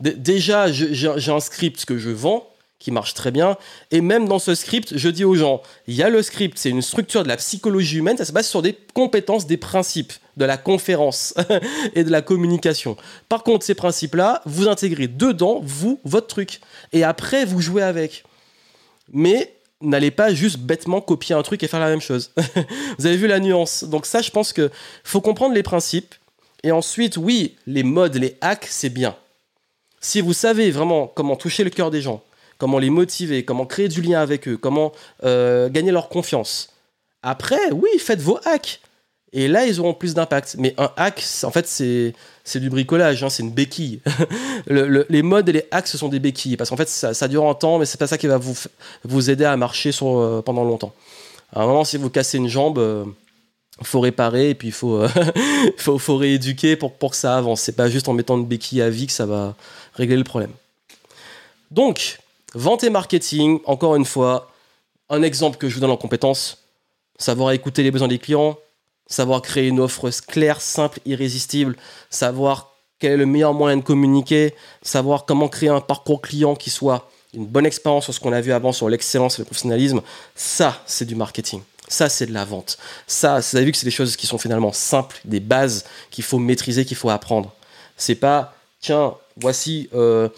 déjà, j'ai un script que je vends qui marche très bien. Et même dans ce script, je dis aux gens, il y a le script, c'est une structure de la psychologie humaine, ça se base sur des compétences, des principes de la conférence et de la communication. Par contre, ces principes-là, vous intégrez dedans, vous, votre truc. Et après, vous jouez avec. Mais n'allez pas juste bêtement copier un truc et faire la même chose. vous avez vu la nuance. Donc ça, je pense que faut comprendre les principes. Et ensuite, oui, les modes, les hacks, c'est bien. Si vous savez vraiment comment toucher le cœur des gens, comment les motiver, comment créer du lien avec eux, comment euh, gagner leur confiance, après, oui, faites vos hacks. Et là, ils auront plus d'impact. Mais un hack, en fait, c'est, c'est du bricolage, hein, c'est une béquille. les modes et les hacks, ce sont des béquilles. Parce qu'en fait, ça, dure en temps, mais c'est pas ça qui va vous, vous aider à marcher sur, euh, pendant longtemps. À un moment, si vous cassez une jambe, euh, faut réparer et puis il faut, faut, faut, rééduquer pour, pour que ça avance. C'est pas juste en mettant une béquille à vie que ça va régler le problème. Donc, vente et marketing, encore une fois, un exemple que je vous donne en compétence savoir écouter les besoins des clients, savoir créer une offre claire, simple, irrésistible, savoir quel est le meilleur moyen de communiquer, savoir comment créer un parcours client qui soit une bonne expérience sur ce qu'on a vu avant sur l'excellence et le professionnalisme, ça, c'est du marketing. Ça, c'est de la vente. Ça, vous avez vu que c'est des choses qui sont finalement simples, des bases qu'il faut maîtriser, qu'il faut apprendre. C'est pas, tiens, voici, euh,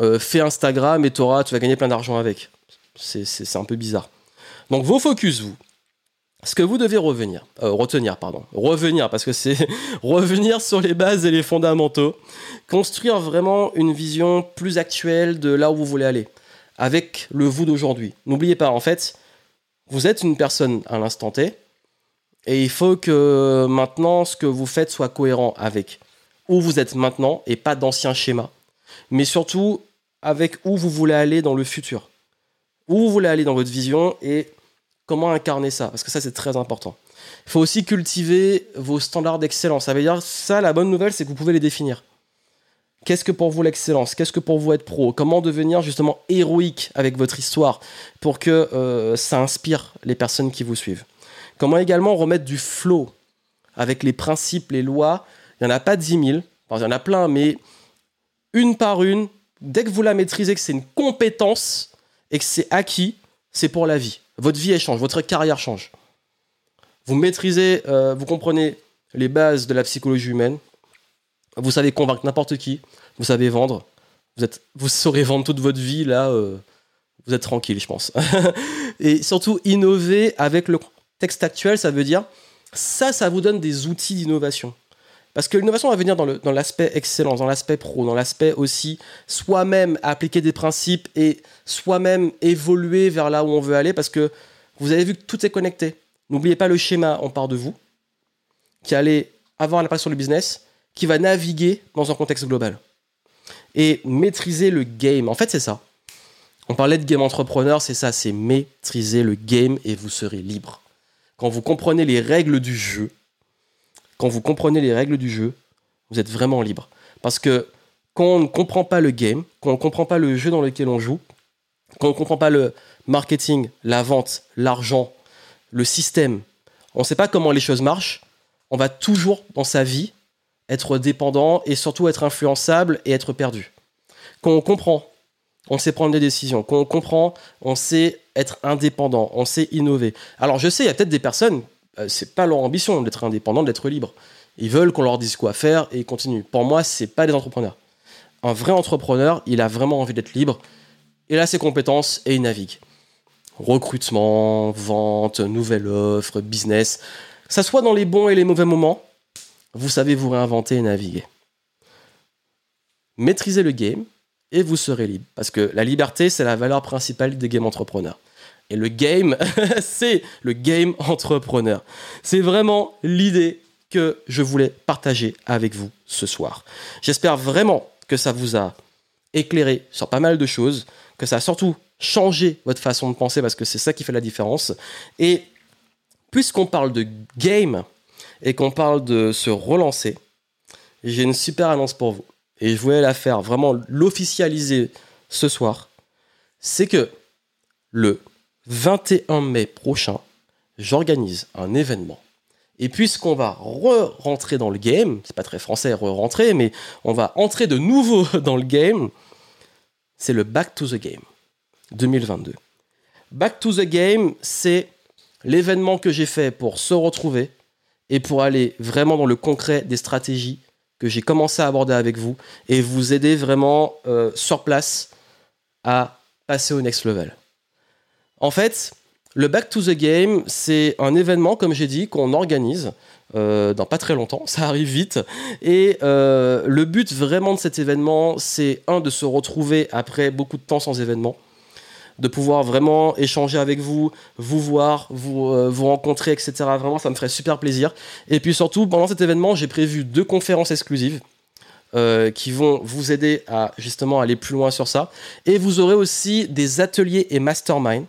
euh, fais Instagram et auras, tu vas gagner plein d'argent avec. C'est un peu bizarre. Donc, vos focus, vous, ce que vous devez revenir, euh, retenir, pardon, revenir, parce que c'est revenir sur les bases et les fondamentaux, construire vraiment une vision plus actuelle de là où vous voulez aller, avec le vous d'aujourd'hui. N'oubliez pas, en fait, vous êtes une personne à l'instant T, et il faut que maintenant ce que vous faites soit cohérent avec où vous êtes maintenant et pas d'anciens schémas, mais surtout avec où vous voulez aller dans le futur, où vous voulez aller dans votre vision et comment incarner ça Parce que ça, c'est très important. Il faut aussi cultiver vos standards d'excellence. Ça veut dire, ça, la bonne nouvelle, c'est que vous pouvez les définir. Qu'est-ce que pour vous l'excellence? Qu'est-ce que pour vous être pro? Comment devenir justement héroïque avec votre histoire pour que euh, ça inspire les personnes qui vous suivent? Comment également remettre du flow avec les principes, les lois? Il n'y en a pas 10 000, il y en a plein, mais une par une, dès que vous la maîtrisez, que c'est une compétence et que c'est acquis, c'est pour la vie. Votre vie change, votre carrière change. Vous maîtrisez, euh, vous comprenez les bases de la psychologie humaine. Vous savez convaincre n'importe qui. Vous savez vendre. Vous, saurez vendre toute votre vie. Là, euh, vous êtes tranquille, je pense. Et surtout, innover avec le texte actuel, ça veut dire ça, ça vous donne des outils d'innovation. Parce que l'innovation va venir dans l'aspect excellence, dans l'aspect pro, dans l'aspect aussi soi-même appliquer des principes et soi-même évoluer vers là où on veut aller. Parce que vous avez vu que tout est connecté. N'oubliez pas le schéma, on part de vous, qui allait avoir l'impact sur le business, qui va naviguer dans un contexte global. Et maîtriser le game. En fait, c'est ça. On parlait de game entrepreneur, c'est ça, c'est maîtriser le game et vous serez libre. Quand vous comprenez les règles du jeu, quand vous comprenez les règles du jeu, vous êtes vraiment libre. Parce que quand on ne comprend pas le game, quand on ne comprend pas le jeu dans lequel on joue, quand on ne comprend pas le marketing, la vente, l'argent, le système, on ne sait pas comment les choses marchent, on va toujours dans sa vie être dépendant et surtout être influençable et être perdu. Quand on comprend, on sait prendre des décisions. Quand on comprend, on sait être indépendant, on sait innover. Alors je sais, il y a peut-être des personnes c'est pas leur ambition d'être indépendant, d'être libre. Ils veulent qu'on leur dise quoi faire et ils continuent. Pour moi, c'est pas des entrepreneurs. Un vrai entrepreneur, il a vraiment envie d'être libre. Il a ses compétences et il navigue. Recrutement, vente, nouvelle offre, business. Que ça soit dans les bons et les mauvais moments, vous savez vous réinventer et naviguer. Maîtrisez le game et vous serez libre. Parce que la liberté, c'est la valeur principale des game entrepreneurs. Et le game, c'est le game entrepreneur. C'est vraiment l'idée que je voulais partager avec vous ce soir. J'espère vraiment que ça vous a éclairé sur pas mal de choses, que ça a surtout changé votre façon de penser parce que c'est ça qui fait la différence. Et puisqu'on parle de game et qu'on parle de se relancer, j'ai une super annonce pour vous. Et je voulais la faire, vraiment l'officialiser ce soir. C'est que le 21 mai prochain, j'organise un événement. Et puisqu'on va re-rentrer dans le game, c'est pas très français re-rentrer, mais on va entrer de nouveau dans le game, c'est le Back to the Game 2022. Back to the Game, c'est l'événement que j'ai fait pour se retrouver et pour aller vraiment dans le concret des stratégies que j'ai commencé à aborder avec vous et vous aider vraiment euh, sur place à passer au next level. En fait, le Back to the Game, c'est un événement, comme j'ai dit, qu'on organise euh, dans pas très longtemps, ça arrive vite. Et euh, le but vraiment de cet événement, c'est un, de se retrouver après beaucoup de temps sans événement de pouvoir vraiment échanger avec vous, vous voir, vous, euh, vous rencontrer, etc. Vraiment, ça me ferait super plaisir. Et puis surtout, pendant cet événement, j'ai prévu deux conférences exclusives. qui vont vous aider à justement aller plus loin sur ça. Et vous aurez aussi des ateliers et mastermind,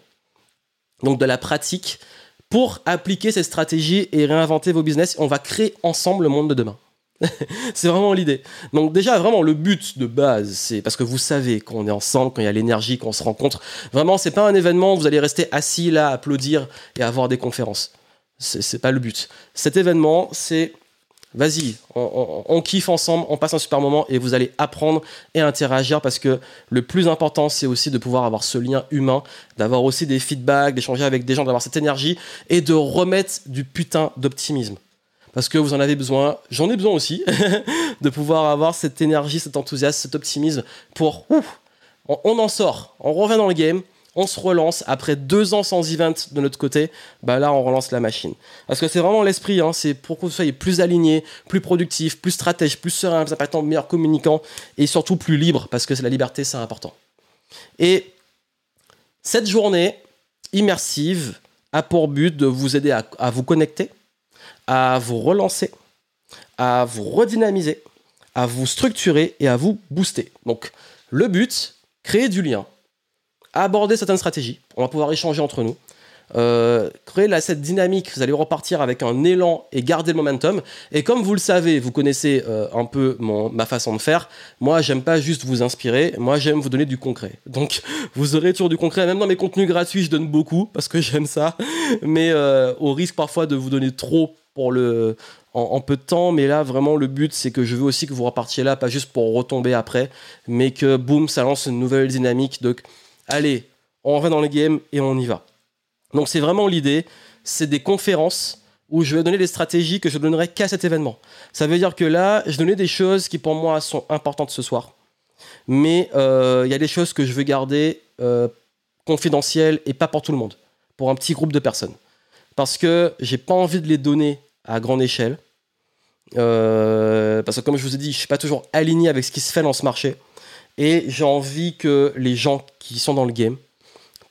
donc de la pratique pour appliquer ces stratégies et réinventer vos business. On va créer ensemble le monde de demain. c'est vraiment l'idée. Donc déjà, vraiment, le but de base, c'est parce que vous savez qu'on est ensemble, quand il y a l'énergie, qu'on se rencontre. Vraiment, c'est pas un événement où vous allez rester assis là, applaudir et avoir des conférences. C'est pas le but. Cet événement, c'est Vas-y, on, kiffe ensemble, on passe un super moment et vous allez apprendre et interagir parce que le plus important, c'est aussi de pouvoir avoir ce lien humain, d'avoir aussi des feedbacks, d'échanger avec des gens, d'avoir cette énergie et de remettre du putain d'optimisme. Parce que vous en avez besoin, j'en ai besoin aussi, de pouvoir avoir cette énergie, cet enthousiasme, cet optimisme pour... on en sort, on revient dans le game, on se relance. Après deux ans sans event de notre côté, bah là, on relance la machine. Parce que c'est vraiment l'esprit, hein, c'est pour que vous soyez plus aligné, plus productif, plus stratège, plus serein, plus impactant, meilleur communicant et surtout plus libre, parce que la liberté, c'est important. Et cette journée immersive a pour but de vous aider à, à vous connecter, à vous relancer, à vous redynamiser, à vous structurer et à vous booster. Donc, le but, créer du lien, aborder certaines stratégies. On va pouvoir échanger entre nous. Euh, créer cette dynamique, vous allez repartir avec un élan et garder le momentum. Et comme vous le savez, vous connaissez euh, un peu ma façon de faire, moi j'aime pas juste vous inspirer, moi j'aime vous donner du concret. Donc vous aurez toujours du concret, même dans mes contenus gratuits je donne beaucoup parce que j'aime ça, mais euh, au risque parfois de vous donner trop pour le, en, en, peu de temps, mais là vraiment le but c'est que je veux aussi que vous repartiez là, pas juste pour retomber après, mais que boum, ça lance une nouvelle dynamique. Donc allez, on va dans le game et on y va. Donc c'est vraiment l'idée, c'est des conférences où je vais donner des stratégies que je ne donnerai qu'à cet événement. Ça veut dire que là, je donnais des choses qui pour moi sont importantes ce soir. Mais euh, il y a des choses que je veux garder euh, confidentielles et pas pour tout le monde, pour un petit groupe de personnes. Parce que j'ai pas envie de les donner à grande échelle. Euh, parce que comme je vous ai dit, je suis pas toujours aligné avec ce qui se fait dans ce marché. Et j'ai envie que les gens qui sont dans le game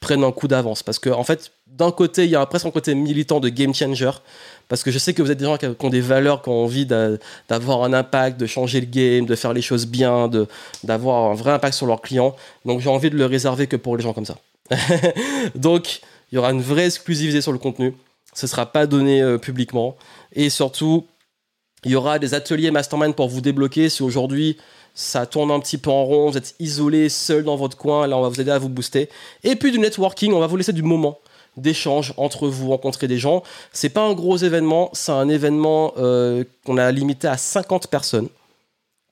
prennent un coup d'avance. Parce que, en fait, d'un côté, il y a presque un côté militant de game changer. Parce que je sais que vous êtes des gens qui ont des valeurs, qui ont envie d'avoir un impact, de changer le game, de faire les choses bien, d'avoir un vrai impact sur leurs clients. Donc j'ai envie de le réserver que pour les gens comme ça. Donc il y aura une vraie exclusivité sur le contenu. Ce ne sera pas donné euh, publiquement. Et surtout, il y aura des ateliers mastermind pour vous débloquer. Si aujourd'hui ça tourne un petit peu en rond, vous êtes isolé, seul dans votre coin, là on va vous aider à vous booster. Et puis du networking, on va vous laisser du moment d'échange entre vous, rencontrer des gens. C'est pas un gros événement, c'est un événement euh, qu'on a limité à 50 personnes,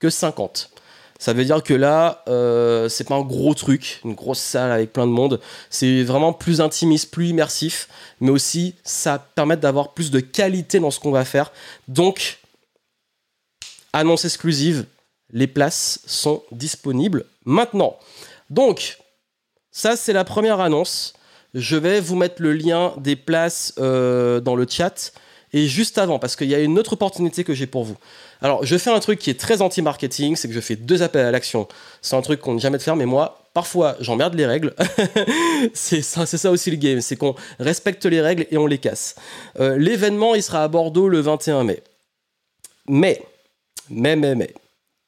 que 50. Ça veut dire que là, euh, c'est pas un gros truc, une grosse salle avec plein de monde. C'est vraiment plus intimiste, plus immersif, mais aussi ça permet d'avoir plus de qualité dans ce qu'on va faire. Donc, annonce exclusive, les places sont disponibles maintenant. Donc, ça c'est la première annonce. Je vais vous mettre le lien des places euh, dans le chat. Et juste avant, parce qu'il y a une autre opportunité que j'ai pour vous. Alors, je fais un truc qui est très anti-marketing, c'est que je fais deux appels à l'action. C'est un truc qu'on ne jamais de faire, mais moi, parfois, j'emmerde les règles. c'est ça, aussi le game, c'est qu'on respecte les règles et on les casse. Euh, l'événement, il sera à Bordeaux le 21 mai. Mais, mais, mais, mais,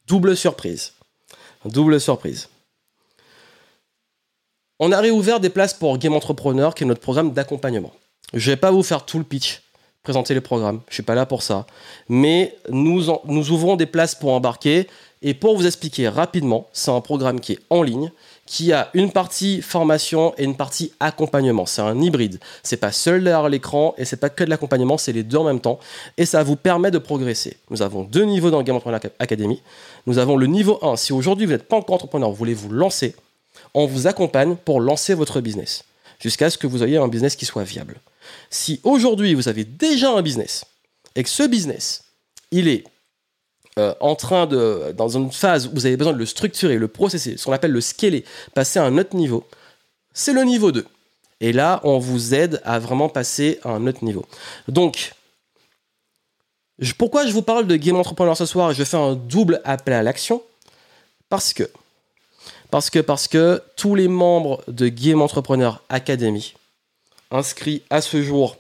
Double surprise. Double surprise. On a réouvert des places pour Game Entrepreneur, qui est notre programme d'accompagnement. Je ne vais pas vous faire tout le pitch, présenter les programmes, je suis pas là pour ça. Mais nous, nous ouvrons des places pour embarquer. Et pour vous expliquer rapidement, c'est un programme qui est en ligne, qui a une partie formation et une partie accompagnement. C'est un hybride. C'est pas seul derrière l'écran et c'est pas que de l'accompagnement, c'est les deux en même temps. Et ça vous permet de progresser. Nous avons deux niveaux dans Game Entrepreneur Academy. Nous avons le niveau 1. Si aujourd'hui vous n'êtes pas encore entrepreneur, vous voulez vous lancer, on vous accompagne pour lancer votre business jusqu'à ce que vous ayez un business qui soit viable. Si aujourd'hui vous avez déjà un business et que ce business, il est euh, en train de, dans une phase où vous avez besoin de le structurer, le processer, ce qu'on appelle le scaler, passer à un autre niveau, c'est le niveau 2. Et là, on vous aide à vraiment passer à un autre niveau. Donc, pourquoi je vous parle de Game Entrepreneur ce soir et je fais un double appel à l'action? Parce que, parce que, parce que tous les membres de Game Entrepreneur Academy inscrits à ce jour,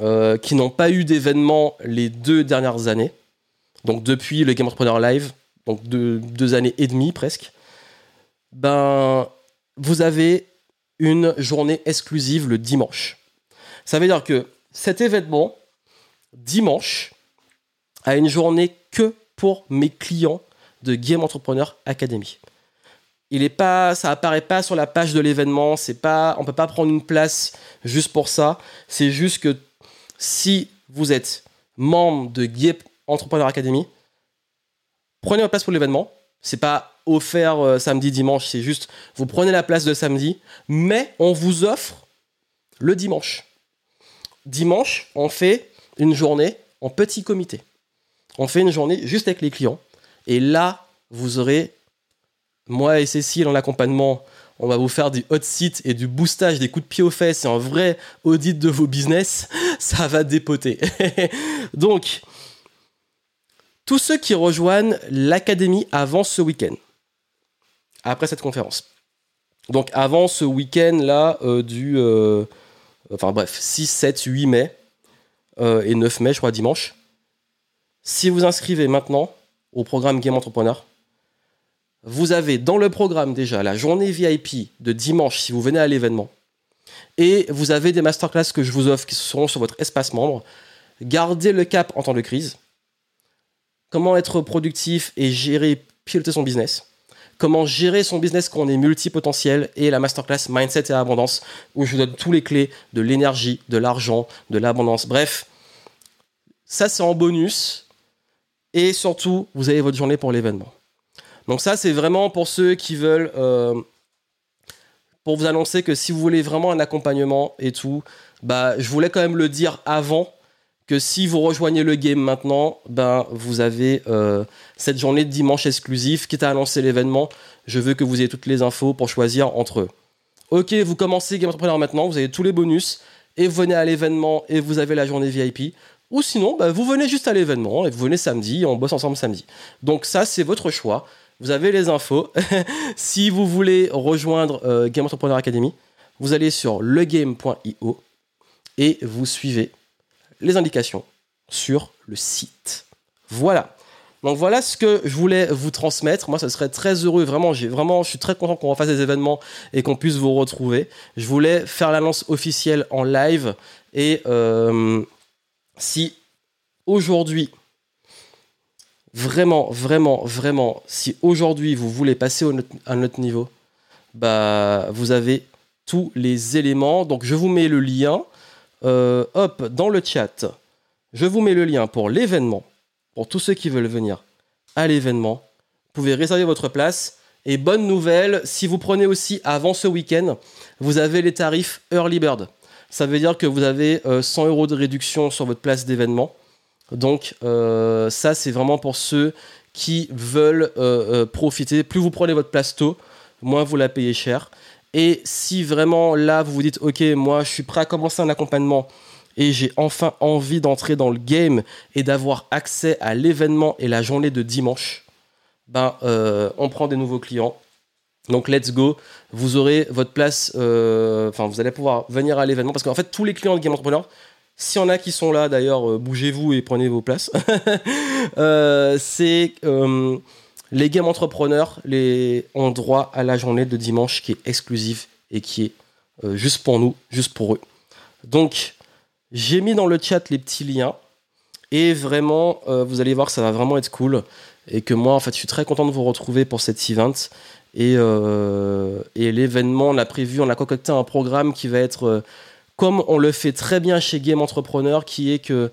euh, qui n'ont pas eu d'événement les deux dernières années, donc depuis le Game Entrepreneur Live, donc deux années et demie presque, ben, vous avez une journée exclusive le dimanche. Ça veut dire que cet événement, dimanche, a une journée que pour mes clients de Game Entrepreneur Academy. Il est pas, ça apparaît pas sur la page de l'événement. C'est pas, on peut pas prendre une place juste pour ça. C'est juste que si vous êtes membre de Game Entrepreneur Academy, prenez votre place pour l'événement. C'est pas offert euh, samedi, dimanche, c'est juste vous prenez la place de samedi, mais on vous offre le dimanche. Dimanche, on fait une journée en petit comité. On fait une journée juste avec les clients. Et là, vous aurez, moi et Cécile en accompagnement, on va vous faire du hot seat et du boostage, des coups de pied aux fesses et un vrai audit de vos business. Ça va dépoter. Donc, tous ceux qui rejoignent l'académie avant ce week-end, après cette conférence. Donc avant ce week-end-là euh, du... Euh, bref, 6, 7, 8 mai euh, et 9 mai, je crois, dimanche. Si vous inscrivez maintenant au programme Game Entrepreneur, vous avez dans le programme déjà la journée VIP de dimanche si vous venez à l'événement. Et vous avez des masterclass que je vous offre qui seront sur votre espace membre. Gardez le cap en temps de crise. Comment être productif et gérer, piloter son business comment gérer son business quand on est multipotentiel et la masterclass Mindset et Abondance où je vous donne tous les clés de l'énergie, de l'argent, de l'abondance. Bref, ça c'est en bonus et surtout vous avez votre journée pour l'événement. Donc ça c'est vraiment pour ceux qui veulent euh, pour vous annoncer que si vous voulez vraiment un accompagnement et tout, bah je voulais quand même le dire avant que si vous rejoignez le game maintenant, ben vous avez euh, cette journée de dimanche exclusive, quitte à annoncer l'événement. Je veux que vous ayez toutes les infos pour choisir entre eux. Ok, vous commencez Game Entrepreneur maintenant, vous avez tous les bonus, et vous venez à l'événement et vous avez la journée VIP. Ou sinon, ben, vous venez juste à l'événement et vous venez samedi, on bosse ensemble samedi. Donc ça, c'est votre choix. Vous avez les infos. si vous voulez rejoindre euh, Game Entrepreneur Academy, vous allez sur legame.io et vous suivez les indications sur le site. Voilà. Donc voilà ce que je voulais vous transmettre. Moi, ça serait très heureux. Vraiment, j'ai vraiment, je suis très content qu'on refasse des événements et qu'on puisse vous retrouver. Je voulais faire l'annonce officielle en live. Et euh, si aujourd'hui, vraiment, vraiment, vraiment, si aujourd'hui vous voulez passer à un autre niveau, bah, vous avez tous les éléments. Donc je vous mets le lien euh, hop, dans le chat, je vous mets le lien pour l'événement. Pour tous ceux qui veulent venir à l'événement, vous pouvez réserver votre place. Et bonne nouvelle, si vous prenez aussi avant ce week-end, vous avez les tarifs Early Bird. Ça veut dire que vous avez 100 euh, euros de réduction sur votre place d'événement. Donc euh, ça, c'est vraiment pour ceux qui veulent profiter. Plus vous prenez votre place tôt, moins vous la payez cher. Et si vraiment là, vous vous dites, ok, moi, je suis prêt à commencer un accompagnement et j'ai enfin envie d'entrer dans le game et d'avoir accès à l'événement et la journée de dimanche, ben, euh, on prend des nouveaux clients. Donc, let's go. Vous aurez votre place, euh, enfin, vous allez pouvoir venir à l'événement parce qu'en fait, tous les clients de Game Entrepreneur, s'il y en a qui sont là, d'ailleurs, euh, bougez-vous et prenez vos places. c'est les game entrepreneurs les, ont droit à la journée de dimanche qui est exclusive et qui est euh, juste pour nous, juste pour eux. Donc, j'ai mis dans le chat les petits liens et vraiment, euh, vous allez voir que ça va vraiment être cool et que moi, en fait, je suis très content de vous retrouver pour cet event. Et, euh, et l'événement, on a prévu, on a concocté un programme qui va être comme on le fait très bien chez Game Entrepreneur, qui est que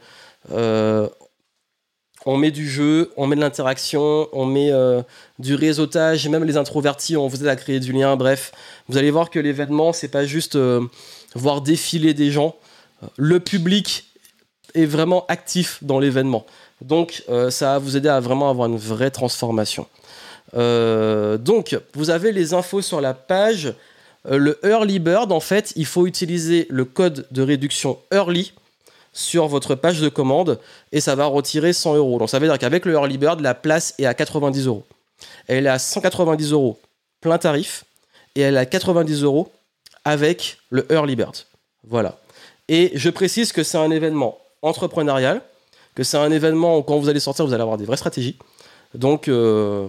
on met du jeu, on met de l'interaction, on met euh, du réseautage, même les introvertis, on vous aide à créer du lien. Bref, vous allez voir que l'événement, c'est pas juste euh, voir défiler des gens. Le public est vraiment actif dans l'événement. Donc, euh, ça va vous aider à vraiment avoir une vraie transformation. donc, vous avez les infos sur la page. Euh, le Early Bird, en fait, il faut utiliser le code de réduction Early sur votre page de commande et ça va retirer 100 euros. Donc ça veut dire qu'avec le Early Bird, la place est à 90 euros. Elle est à 190 euros plein tarif et elle est à 90 euros avec le Early Bird. Voilà. Et je précise que c'est un événement entrepreneurial, que c'est un événement où quand vous allez sortir, vous allez avoir des vraies stratégies. Donc, euh,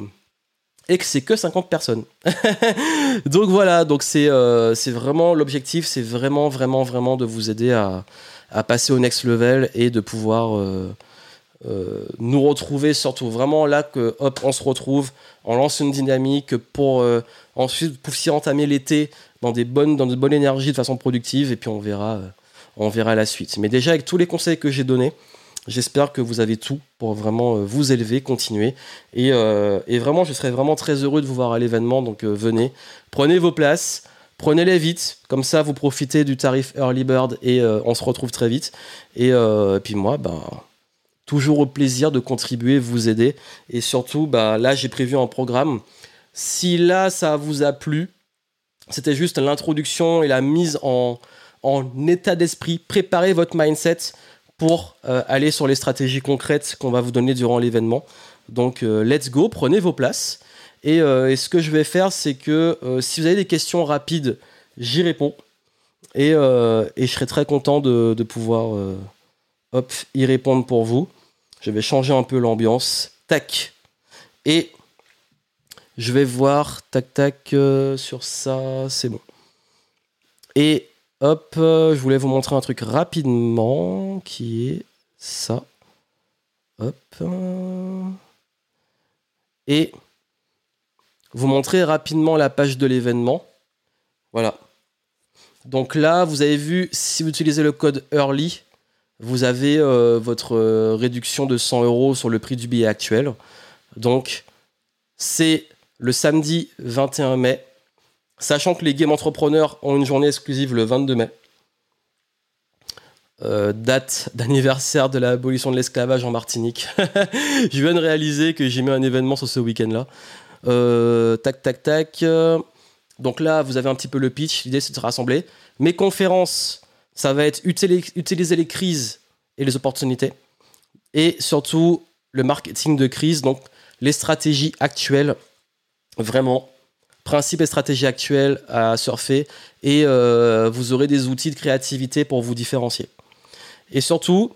et que c'est que 50 personnes. donc voilà, donc euh, c'est vraiment l'objectif, c'est vraiment, vraiment, vraiment de vous aider à, à, passer au next level et de pouvoir euh, nous retrouver, surtout vraiment là que hop, on se retrouve, on lance une dynamique pour ensuite pour s'y entamer l'été dans des bonnes, dans de bonnes énergies de façon productive et puis on verra, on verra la suite. Mais déjà avec tous les conseils que j'ai donnés, J'espère que vous avez tout pour vraiment euh, vous élever, continuer. Euh, et, vraiment, je serais vraiment très heureux de vous voir à l'événement. Donc euh, venez, prenez vos places, prenez-les vite. Comme ça, vous profitez du tarif Early Bird et on se retrouve très vite. Et, puis moi, bah, toujours au plaisir de contribuer, vous aider. Et surtout, bah, là, j'ai prévu un programme. Si là, ça vous a plu, c'était juste l'introduction et la mise en, en état d'esprit. Préparez votre mindset pour euh, aller sur les stratégies concrètes qu'on va vous donner durant l'événement. Donc, euh, let's go, prenez vos places. Euh, et, ce que je vais faire, c'est que si vous avez des questions rapides, j'y réponds. Et, je serai très content de, pouvoir hop, y répondre pour vous. Je vais changer un peu l'ambiance. Tac. Et je vais voir, tac, tac, sur ça, c'est bon. Et Hop, euh, je voulais vous montrer un truc rapidement qui est ça. Hop. Et vous montrer rapidement la page de l'événement. Voilà. Donc là, vous avez vu, si vous utilisez le code EARLY, vous avez euh, votre euh, réduction de 100 euros sur le prix du billet actuel. Donc, c'est le samedi 21 mai Sachant que les game entrepreneurs ont une journée exclusive le 22 mai, euh, date d'anniversaire de l'abolition de l'esclavage en Martinique. je viens de réaliser que j'ai mis un événement sur ce week-end-là. Euh, tac, tac, tac. Donc là, vous avez un petit peu le pitch. L'idée, c'est de rassembler. Mes conférences, ça va être utiliser les crises et les opportunités. Et surtout, le marketing de crise, donc les stratégies actuelles, vraiment principes et stratégies actuelles à surfer et euh, vous aurez des outils de créativité pour vous différencier. Et surtout,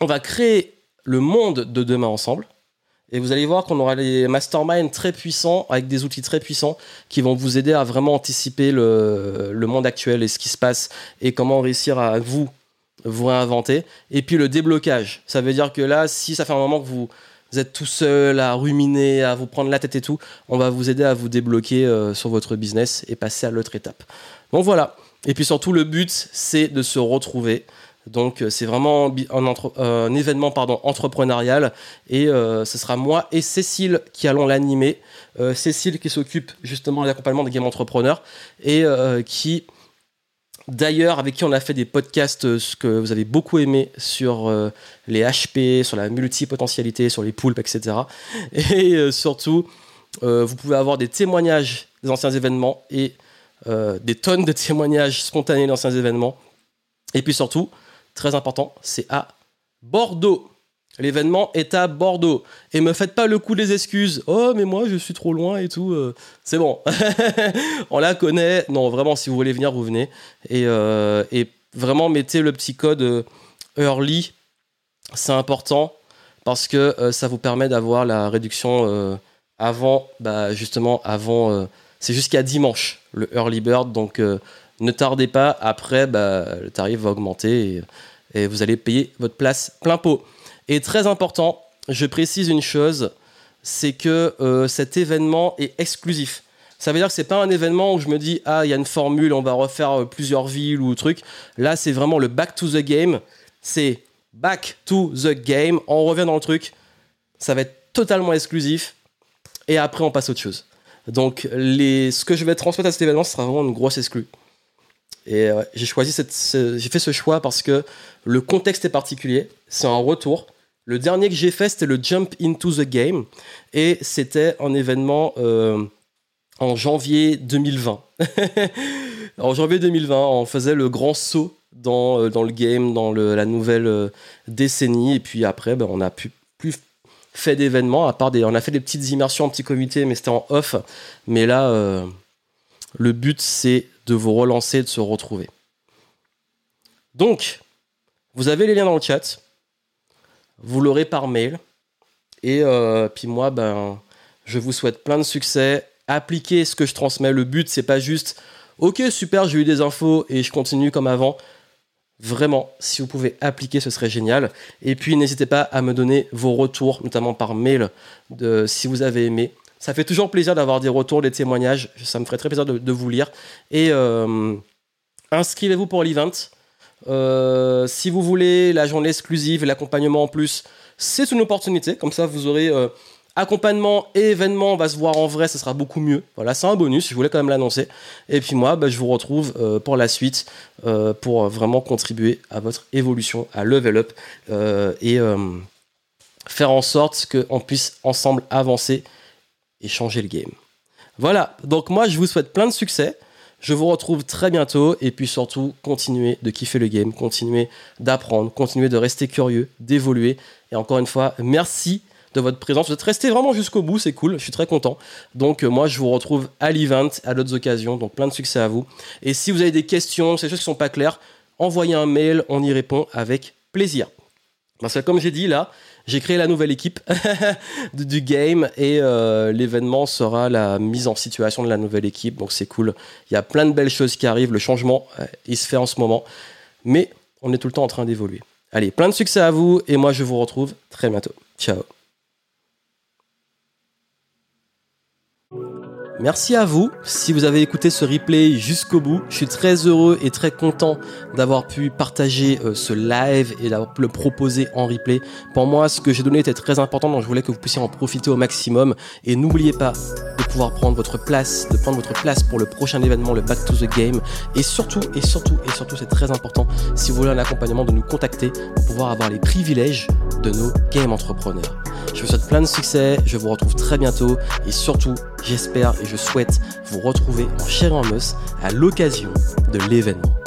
on va créer le monde de demain ensemble. Et vous allez voir qu'on aura des masterminds très puissants, avec des outils très puissants, qui vont vous aider à vraiment anticiper le, le monde actuel et ce qui se passe, et comment réussir à vous vous réinventer. Et puis le déblocage. Ça veut dire que là, si ça fait un moment que vous, vous êtes tout seul à ruminer, à vous prendre la tête et tout, on va vous aider à vous débloquer euh, sur votre business et passer à l'autre étape. Donc voilà. Et puis surtout, le but, c'est de se retrouver. Donc euh, c'est vraiment un, un, événement pardon, entrepreneurial et euh, ce sera moi et Cécile qui allons l'animer. Cécile qui s'occupe justement de l'accompagnement des game entrepreneurs et qui D'ailleurs, avec qui on a fait des podcasts euh, que vous avez beaucoup aimé sur euh, les HP, sur la multipotentialité, sur les poulpes, etc. Et euh, surtout, vous pouvez avoir des témoignages des anciens événements et des tonnes de témoignages spontanés d'anciens événements. Et puis surtout, très important, c'est à Bordeaux. L'événement est à Bordeaux. Et me faites pas le coup des excuses. Oh, mais moi, je suis trop loin et tout. Euh, c'est bon. On la connaît. Non, vraiment, si vous voulez venir, vous venez. Et, euh, vraiment, mettez le petit code euh, early. C'est important parce que ça vous permet d'avoir la réduction avant, bah, justement, avant. c'est jusqu'à dimanche, le early bird. Donc, ne tardez pas. Après, bah, le tarif va augmenter et vous allez payer votre place plein pot. Et très important, je précise une chose, c'est que euh, cet événement est exclusif. Ça veut dire que c'est pas un événement où je me dis ah il y a une formule, on va refaire euh, plusieurs villes ou truc. Là c'est vraiment le back to the game. C'est back to the game. On revient dans le truc. Ça va être totalement exclusif. Et après on passe à autre chose. Donc ce que je vais transmettre à cet événement, ce sera vraiment une grosse exclue. Et j'ai choisi j'ai fait ce choix parce que le contexte est particulier. C'est un retour. Le dernier que j'ai fait, c'était le Jump into the Game. Et c'était un événement euh, en janvier 2020. en janvier 2020, on faisait le grand saut dans, euh, le game, dans la nouvelle euh, décennie. Et puis après, ben, on n'a plus, fait d'événements, à part des. On a fait des petites immersions en petit comité, mais c'était en off. Mais là, le but, c'est de vous relancer, de se retrouver. Donc, vous avez les liens dans le chat. Vous l'aurez par mail. Et puis moi, ben, je vous souhaite plein de succès. Appliquez ce que je transmets. Le but, c'est pas juste, ok, super, j'ai eu des infos et je continue comme avant. Vraiment, si vous pouvez appliquer, ce serait génial. Et puis, n'hésitez pas à me donner vos retours, notamment par mail, de, si vous avez aimé. Ça fait toujours plaisir d'avoir des retours, des témoignages. Ça me ferait très plaisir de, vous lire. Et euh, inscrivez-vous pour l'event. Euh, si vous voulez la journée exclusive, l'accompagnement en plus, c'est une opportunité. Comme ça, vous aurez euh, accompagnement et événement, on va se voir en vrai, ce sera beaucoup mieux. Voilà, c'est un bonus, je voulais quand même l'annoncer. Et puis moi, bah, je vous retrouve euh, pour la suite pour vraiment contribuer à votre évolution, à level up et faire en sorte qu'on puisse ensemble avancer et changer le game. Voilà, donc moi je vous souhaite plein de succès. Je vous retrouve très bientôt et puis surtout continuez de kiffer le game, continuez d'apprendre, continuez de rester curieux, d'évoluer. Et encore une fois, merci de votre présence. Vous êtes resté vraiment jusqu'au bout, c'est cool, je suis très content. Donc euh, moi je vous retrouve à l'event, à d'autres occasions, donc plein de succès à vous. Et si vous avez des questions, ces choses qui sont pas claires, envoyez un mail, on y répond avec plaisir. Parce que comme j'ai dit là, j'ai créé la nouvelle équipe du game et euh, l'événement sera la mise en situation de la nouvelle équipe. Donc c'est cool. Il y a plein de belles choses qui arrivent. Le changement, euh, il se fait en ce moment. Mais on est tout le temps en train d'évoluer. Allez, plein de succès à vous et moi je vous retrouve très bientôt. Ciao Merci à vous. Si vous avez écouté ce replay jusqu'au bout, je suis très heureux et très content d'avoir pu partager euh, ce live et le proposer en replay. Pour moi, ce que j'ai donné était très important, donc je voulais que vous puissiez en profiter au maximum. Et n'oubliez pas de pouvoir prendre votre place, de prendre votre place pour le prochain événement, le Back to the Game. Et surtout, et surtout, et surtout, c'est très important, si vous voulez un accompagnement, de nous contacter pour pouvoir avoir les privilèges de nos game entrepreneurs. Je vous souhaite plein de succès, je vous retrouve très bientôt et surtout, j'espère et je souhaite vous retrouver en chair et à l'occasion de l'événement.